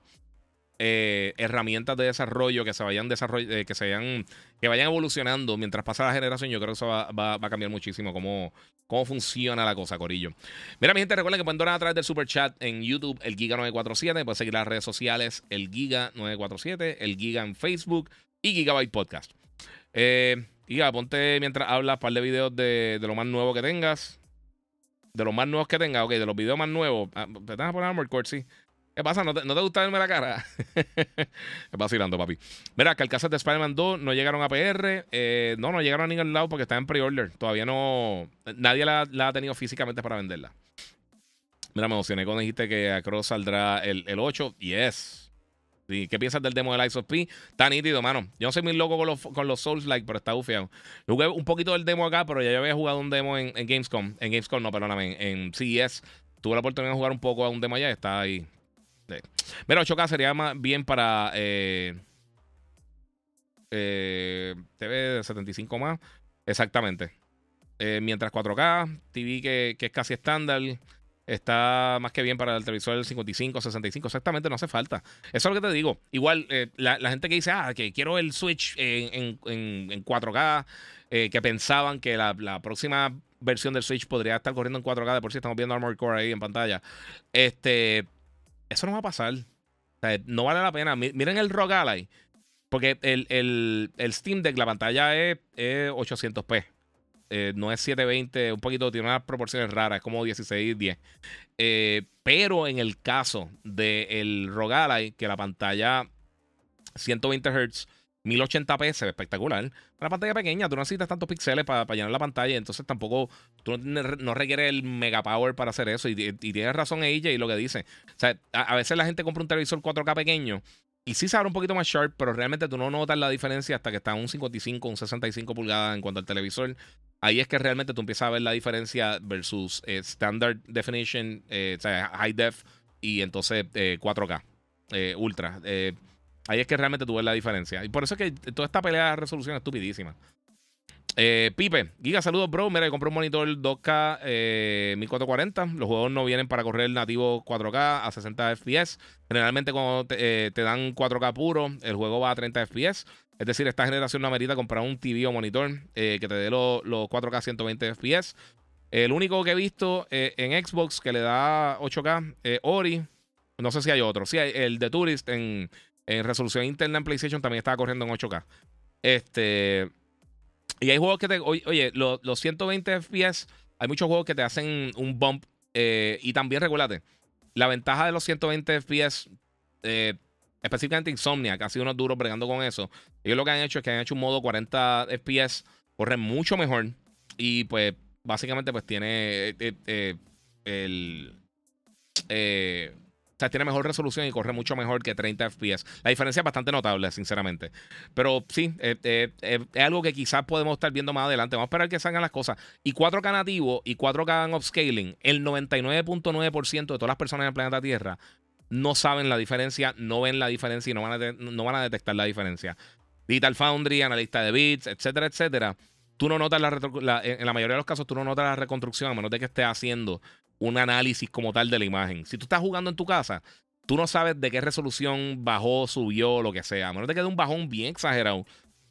eh, herramientas de desarrollo que se vayan eh, que se vayan, que vayan evolucionando mientras pasa la generación, yo creo que eso va, a cambiar muchísimo cómo, cómo funciona la cosa, Corillo. Mira, mi gente, recuerden que pueden donar a través del super chat en YouTube, el Giga947. Pueden seguir las redes sociales, el Giga947, el Giga en Facebook y Gigabyte Podcast. Eh. Y ya, ponte mientras hablas un par de videos de, lo más nuevo que tengas. De los más nuevos que tengas, ok, de los videos más nuevos. Ah, te vas a poner Armor Core, sí. ¿Qué pasa? ¿No te, gusta verme la cara? vacilando, papi. Mira, que de Spider-Man 2 no llegaron a PR. Eh, no, no llegaron a ningún lado porque está en pre-order. Todavía no. Nadie la, ha tenido físicamente para venderla. Mira, me emocioné cuando dijiste que Across saldrá el, el 8. Yes. ¿Qué piensas del demo del Ice of P? Está nítido, mano. Yo no soy muy loco con los, con los Souls like, pero está bufiado. Jugué un poquito del demo acá, pero ya yo había jugado un demo en, Gamescom. En Gamescom, no, perdóname. En, CES. Tuve la oportunidad de jugar un poco a un demo allá. Está ahí. Pero 8K sería más bien para eh, eh, TV de 75 más. Exactamente. Eh, mientras 4K, TV que es casi estándar. Está más que bien para el televisor del 55, 65. Exactamente, no hace falta. Eso es lo que te digo. Igual, eh, la, gente que dice, ah, que quiero el Switch en, 4K, eh, que pensaban que la, próxima versión del Switch podría estar corriendo en 4K. De por sí estamos viendo Armored Core ahí en pantalla. Este, eso no va a pasar. no vale la pena. Miren el Rock Porque el, Steam Deck, la pantalla es, es 800p. Eh, no es 720, un poquito, tiene unas proporciones raras, es como 16, 10. Eh, pero en el caso del Rogalai, que la pantalla 120 Hz, 1080p se ve espectacular. Una pantalla pequeña, tú no necesitas tantos píxeles para, llenar la pantalla, entonces tampoco tú no, requieres el mega power para hacer eso. Y, tienes razón ella y lo que dice. O sea, a, veces la gente compra un televisor 4K pequeño y sí se abre un poquito más sharp, pero realmente tú no notas la diferencia hasta que está un 55, un 65 pulgadas en cuanto al televisor. Ahí es que realmente tú empiezas a ver la diferencia versus eh, standard definition, eh, o sea, high def y entonces 4K, eh, ultra. Ahí es que realmente tú ves la diferencia. Y por eso es que toda esta pelea de resolución es estupidísima. Eh, Pipe, Giga, saludos, bro. Mira, compré un monitor 2K 1440. Los juegos no vienen para correr nativo 4K a 60 FPS. Generalmente, cuando te, eh, dan 4K puro, el juego va a 30 FPS. Es decir, esta generación no amerita comprar un TV o monitor eh, que te dé los 4K 120 FPS. El único que he visto en Xbox que le da 8K, Ori. No sé si hay otro. Sí, el de Tourist en resolución interna en PlayStation también estaba corriendo en 8K. Este. Y hay juegos que te. Oye, los, 120 FPS, hay muchos juegos que te hacen un bump. Eh, y también, regulate. La ventaja de los 120 FPS, eh, específicamente Insomnia, que ha sido unos duros bregando con eso. Ellos lo que han hecho es que han hecho un modo 40 FPS, corre mucho mejor. Y pues, básicamente, pues tiene eh, el. O sea, tiene mejor resolución y corre mucho mejor que 30 FPS. La diferencia es bastante notable, sinceramente. Pero sí, eh, eh, eh, es algo que quizás podemos estar viendo más adelante. Vamos a esperar que salgan las cosas. Y 4K nativo y 4K en upscaling, el 99.9% de todas las personas en el planeta Tierra no saben la diferencia, no ven la diferencia y no van a, no van a detectar la diferencia. Digital Foundry, analista de bits, etcétera, etcétera. Tú no notas la, en la mayoría de los casos, tú no notas la reconstrucción a menos de que estés haciendo un análisis como tal de la imagen. Si tú estás jugando en tu casa, tú no sabes de qué resolución bajó, subió, lo que sea. A menos de que un bajón bien exagerado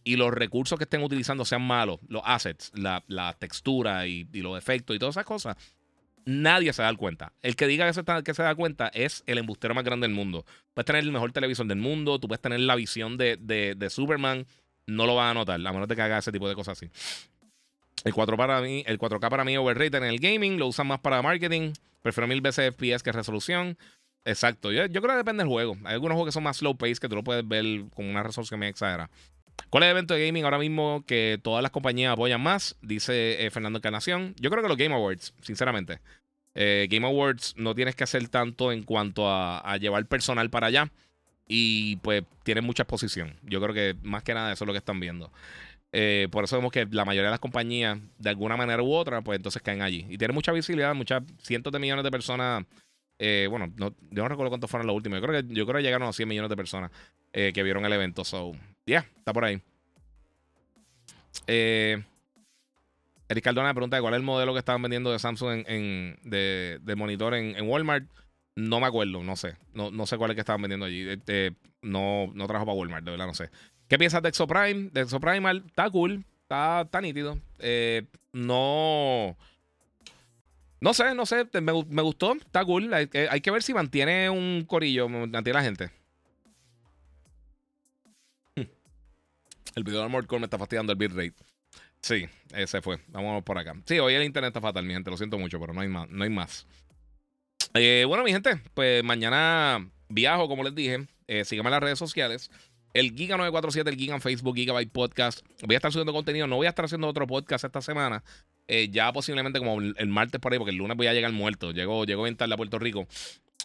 y los recursos que estén utilizando sean malos, los assets, la, textura y, los efectos y todas esas cosas, nadie se da cuenta. El que diga que se, que se da cuenta es el embustero más grande del mundo. Puedes tener el mejor televisor del mundo, tú puedes tener la visión de, de, Superman, no lo vas a notar, a menos de que haga ese tipo de cosas así. El 4 para mí, el 4K para mí es overrated en el gaming, lo usan más para marketing. Prefiero mil veces FPS que resolución. Exacto. Yo, creo que depende del juego. Hay algunos juegos que son más slow pace que tú lo puedes ver con una resolución exagerada. ¿Cuál es el evento de gaming ahora mismo que todas las compañías apoyan más? Dice eh, Fernando Encarnación. Yo creo que los Game Awards, sinceramente. Eh, Game Awards no tienes que hacer tanto en cuanto a, llevar personal para allá. Y pues tiene mucha exposición. Yo creo que más que nada eso es lo que están viendo. Eh, por eso vemos que la mayoría de las compañías, de alguna manera u otra, pues entonces caen allí. Y tiene mucha visibilidad, muchas cientos de millones de personas. Bueno, no, yo no recuerdo cuántos fueron los últimos. Yo creo que, yo creo que llegaron a 100 millones de personas que vieron el evento. So, yeah, está por ahí. Eh, Eric Cardona me pregunta cuál es el modelo que estaban vendiendo de Samsung en, de, monitor en, Walmart. No me acuerdo, no sé. No, no sé cuál es que estaban vendiendo allí. no, no trabajo para Walmart, de verdad, no sé. ¿Qué piensas de Exoprime? De Exoprimal, está cool, está, tan nítido. Eh, no. No sé, no sé, me, gustó, está cool. Hay, que ver si mantiene un corillo, mantiene la gente. El video de Mortal me está fastidiando el bitrate. Sí, ese fue. Vamos por acá. Sí, hoy el internet está fatal, mi gente. Lo siento mucho, pero no hay más. No hay más. Eh, bueno, mi gente, pues mañana viajo, como les dije. Eh, síganme en las redes sociales. El Giga 947, el Giga en Facebook, Gigabyte Podcast. Voy a estar subiendo contenido. No voy a estar haciendo otro podcast esta semana. Eh, ya posiblemente como el, martes por ahí, porque el lunes voy a llegar muerto. Llego, llego bien tarde a Puerto Rico.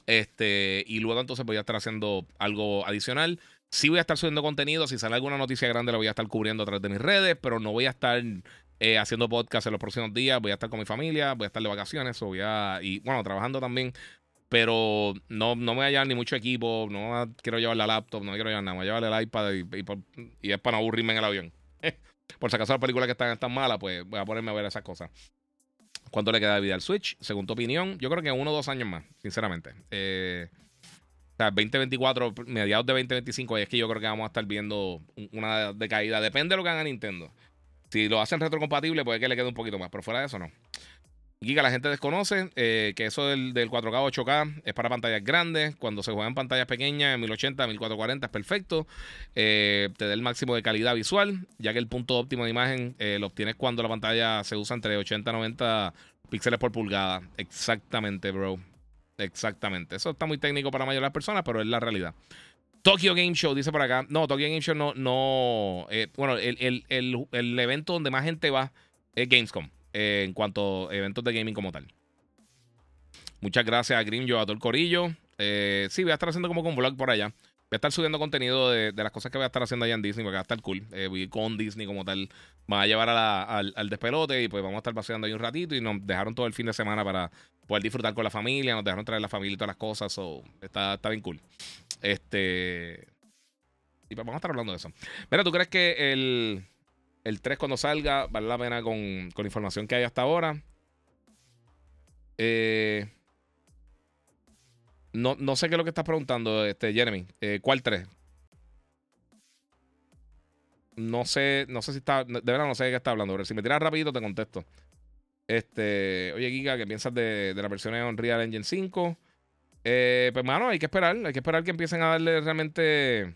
Este, y luego entonces voy a estar haciendo algo adicional. Sí voy a estar subiendo contenido. Si sale alguna noticia grande, la voy a estar cubriendo a través de mis redes, pero no voy a estar eh, haciendo podcast en los próximos días. Voy a estar con mi familia, voy a estar de vacaciones, voy a, y bueno, trabajando también. Pero no, no me voy a llevar ni mucho equipo, no quiero llevar la laptop, no quiero llevar nada, me voy a llevar el iPad y, es para no aburrirme en el avión. por si acaso las películas que están tan malas, pues voy a ponerme a ver esas cosas. ¿Cuánto le queda de vida al Switch? Según tu opinión, yo creo que uno o dos años más, sinceramente. Eh, sea, 2024, mediados de 2025, es que yo creo que vamos a estar viendo una decaída. Depende de lo que haga Nintendo. Si lo hacen retrocompatible, puede que le quede un poquito más, pero fuera de eso no. Giga, la gente desconoce eh, que eso del, 4K 8K es para pantallas grandes. Cuando se juega en pantallas pequeñas, en 1080, 1440 es perfecto. Eh, te da el máximo de calidad visual, ya que el punto óptimo de imagen eh, lo obtienes cuando la pantalla se usa entre 80 y 90 píxeles por pulgada. Exactamente, bro. Exactamente. Eso está muy técnico para la mayoría de las personas, pero es la realidad. Tokyo Game Show, dice por acá. No, Tokyo Game Show no. no bueno, el, el evento donde más gente va es Gamescom. Eh, en cuanto a eventos de gaming como tal. Muchas gracias a Grimjo, a todo el corillo. Eh, sí, voy a estar haciendo como un vlog por allá. Voy a estar subiendo contenido de, las cosas que voy a estar haciendo allá en Disney, porque va a estar cool. Eh, voy con Disney como tal. Me va a llevar al, al, despelote y pues vamos a estar paseando ahí un ratito. Y nos dejaron todo el fin de semana para poder disfrutar con la familia. Nos dejaron traer la familia y todas las cosas. So, está, está bien cool. Este. Y pues vamos a estar hablando de eso. Mira, ¿tú crees que el, el 3 cuando salga, vale la pena con, la información que hay hasta ahora. Eh, no, no, sé qué es lo que estás preguntando, este, Jeremy. Eh, ¿Cuál 3? No sé, no sé si está. De verdad no sé de qué está hablando. Pero si me tiras rapidito, te contesto. Este. Oye, Giga, ¿qué piensas de, la versión de Unreal Engine 5? Eh, pues, mano, hay que esperar. Hay que esperar que empiecen a darle realmente.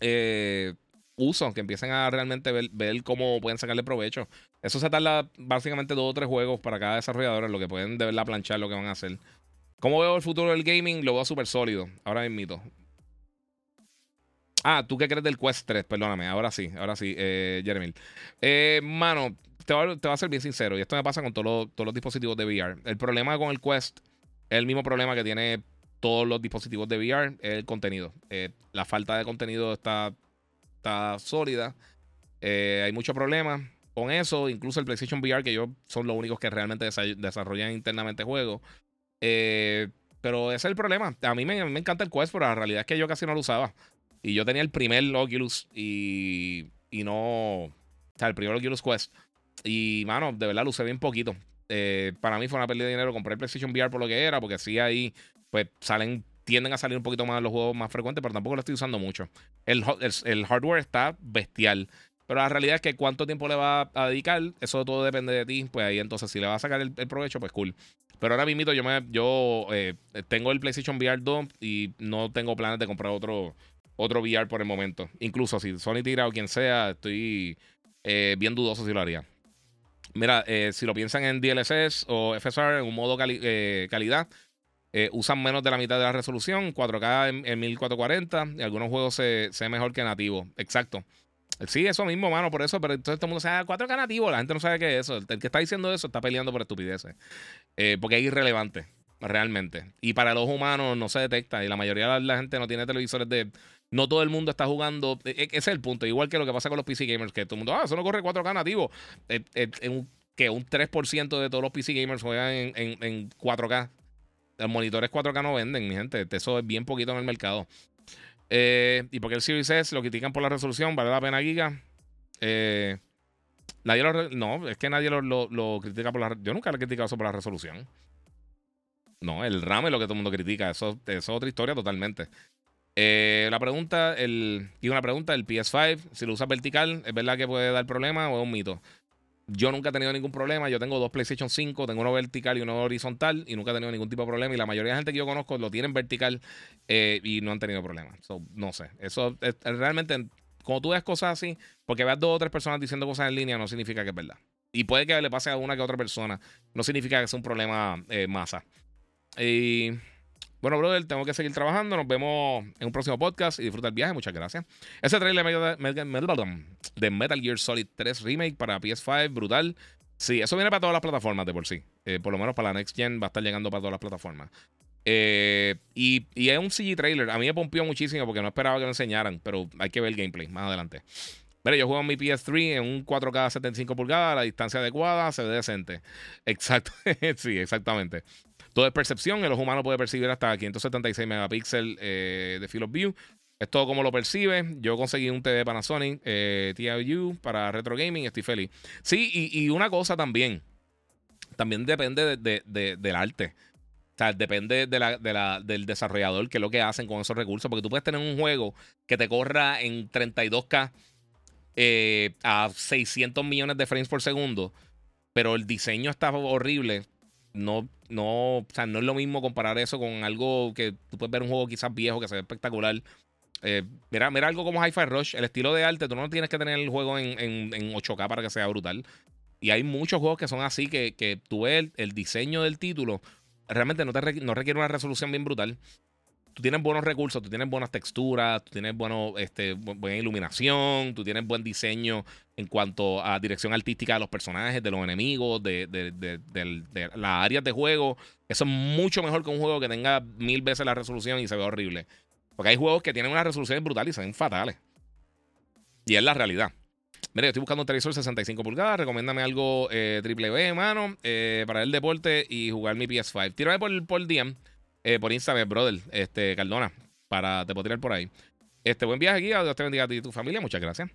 Eh, uso, que empiecen a realmente ver, cómo pueden sacarle provecho. Eso se tarda básicamente dos o tres juegos para cada desarrollador, en lo que pueden de verdad planchar lo que van a hacer. ¿Cómo veo el futuro del gaming? Lo veo súper sólido. Ahora mismo. Ah, ¿tú qué crees del Quest 3? Perdóname, ahora sí, ahora sí, eh, Jeremy. Eh, mano, te voy, a, ser bien sincero, y esto me pasa con todos los dispositivos de VR. El problema con el Quest es el mismo problema que tiene todos los dispositivos de VR, el contenido. Eh, la falta de contenido está está sólida. Eh, hay muchos problemas con eso. Incluso el PlayStation VR, que yo son los únicos que realmente desarrollan internamente juegos. Eh, pero ese es el problema. A mí me, encanta el Quest, pero la realidad es que yo casi no lo usaba. Y yo tenía el primer Oculus y, y no. O sea, el primer Oculus Quest. Y, mano, de verdad lo usé bien poquito. Eh, para mí fue una pérdida de dinero. Compré el PlayStation VR por lo que era, porque sí ahí, pues salen tienden a salir un poquito más los juegos más frecuentes, pero tampoco lo estoy usando mucho. El, el, hardware está bestial. Pero la realidad es que cuánto tiempo le va a dedicar, eso todo depende de ti. Pues ahí entonces, si le va a sacar el, provecho, pues cool. Pero ahora mismo yo, me, yo eh, tengo el PlayStation VR 2 y no tengo planes de comprar otro, otro VR por el momento. Incluso si Sony tira o quien sea, estoy eh, bien dudoso si lo haría. Mira, eh, si lo piensan en DLSS o FSR en un modo calidad, usan menos de la mitad de la resolución, 4K en, 1440, y algunos juegos se, se mejor que nativo. Exacto. Sí, eso mismo, mano, por eso, pero entonces todo el mundo sabe 4K nativo, la gente no sabe qué es eso. El, que está diciendo eso está peleando por estupideces. Eh, porque es irrelevante, realmente. Y para los humanos no se detecta, y la mayoría de la gente no tiene televisores de. No todo el mundo está jugando. E, e, ese es el punto. Igual que lo que pasa con los PC gamers, que todo el mundo, ah, eso no corre 4K nativo. Eh, que un 3% de todos los PC gamers juegan en, en, en 4K los monitores 4K no venden, mi gente. Eso es bien poquito en el mercado. Eh, y porque el Series S lo critican por la resolución, vale la pena Giga. Eh, nadie lo, no, es que nadie lo, critica por la. Yo nunca le he criticado eso por la resolución. No, el RAM es lo que todo el mundo critica. Eso, es otra historia totalmente. Eh, la pregunta, el, y una pregunta, el PS5, si lo usas vertical, ¿es verdad que puede dar problema o es un mito? Yo nunca he tenido ningún problema. Yo tengo dos PlayStation 5, tengo uno vertical y uno horizontal y nunca he tenido ningún tipo de problema. Y la mayoría de gente que yo conozco lo tienen vertical eh, y no han tenido problemas. no sé. Eso es, realmente, como tú ves cosas así, porque veas dos o tres personas diciendo cosas en línea, no significa que es verdad. Y puede que le pase a una que a otra persona. No significa que sea un problema eh, masa. Y. Bueno, brother, tengo que seguir trabajando. Nos vemos en un próximo podcast y disfruta el viaje. Muchas gracias. Ese trailer de Metal Gear Solid 3 Remake para PS5, brutal. Sí, eso viene para todas las plataformas de por sí. Eh, por lo menos para la Next Gen va a estar llegando para todas las plataformas. Eh, y, es un CG trailer. A mí me pompió muchísimo porque no esperaba que lo enseñaran, pero hay que ver el gameplay más adelante. Mira, yo juego en mi PS3 en un 4K 75 pulgadas, a la distancia adecuada, se ve decente. Exacto, sí, exactamente. Todo es percepción. El ojo humano puede percibir hasta 576 megapíxeles eh, de field of view. Es todo como lo percibe. Yo conseguí un TV Panasonic eh, TIU para retro gaming. Estoy feliz. Sí, y, una cosa también. También depende del arte. O sea, depende del desarrollador, que es lo que hacen con esos recursos. Porque tú puedes tener un juego que te corra en 32K eh, a 600 millones de frames por segundo pero el diseño está horrible. No, no, o sea, no es lo mismo comparar eso con algo que tú puedes ver un juego quizás viejo que se ve espectacular. Eh, mira, mira algo como Hi-Fi Rush, el estilo de arte, tú no tienes que tener el juego en, en, 8K para que sea brutal. Y hay muchos juegos que son así, que, que tú ves el, diseño del título, realmente no, te no requiere una resolución bien brutal tú tienes buenos recursos, tú tienes buenas texturas, tú tienes bueno, este, buena iluminación, tú tienes buen diseño en cuanto a dirección artística de los personajes, de los enemigos, de, de, las áreas de juego. Eso es mucho mejor que un juego que tenga mil veces la resolución y se ve horrible. Porque hay juegos que tienen una resolución brutal y se ven fatales. Y es la realidad. Mira, yo estoy buscando un televisor 65 pulgadas. Recomiéndame algo eh, triple B, mano, eh, para el deporte y jugar mi PS5. Tírame por, por DM eh, por Instagram, brother, este, Cardona, para te puedo tirar por ahí. Este, buen viaje aquí, Dios te bendiga a ti y tu familia, muchas gracias.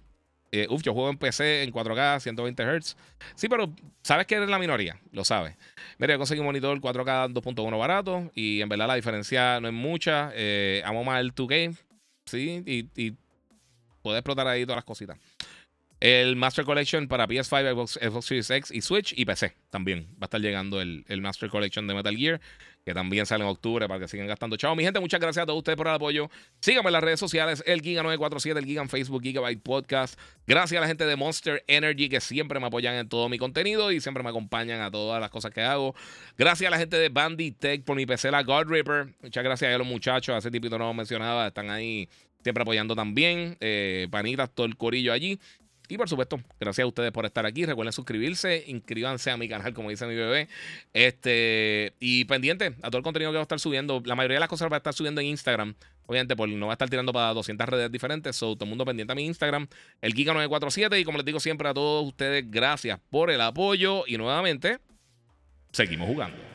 Eh, uf, yo juego en PC en 4K, 120 Hz. Sí, pero sabes que eres la minoría, lo sabes. Mira, yo conseguí un monitor 4K 2.1 barato y en verdad la diferencia no es mucha. Eh, amo más el 2K, sí, y, y puedes explotar ahí todas las cositas. El Master Collection para PS5, Xbox, Series X y Switch y PC también. Va a estar llegando el, el Master Collection de Metal Gear que también sale en octubre para que sigan gastando. Chao, mi gente, muchas gracias a todos ustedes por el apoyo. Síganme en las redes sociales, el Giga947, el Giga en Facebook, Gigabyte Podcast. Gracias a la gente de Monster Energy que siempre me apoyan en todo mi contenido y siempre me acompañan a todas las cosas que hago. Gracias a la gente de Bandit Tech por mi PC, la God Ripper. Muchas gracias a los muchachos, ese tipito no mencionaba, están ahí siempre apoyando también. Eh, panitas, todo el corillo allí. Y por supuesto, gracias a ustedes por estar aquí. Recuerden suscribirse, inscríbanse a mi canal, como dice mi bebé. Este, y pendiente a todo el contenido que va a estar subiendo. La mayoría de las cosas va a estar subiendo en Instagram. Obviamente, porque no va a estar tirando para 200 redes diferentes. So, todo el mundo pendiente a mi Instagram, el Giga947. Y como les digo siempre a todos ustedes, gracias por el apoyo. Y nuevamente, seguimos jugando.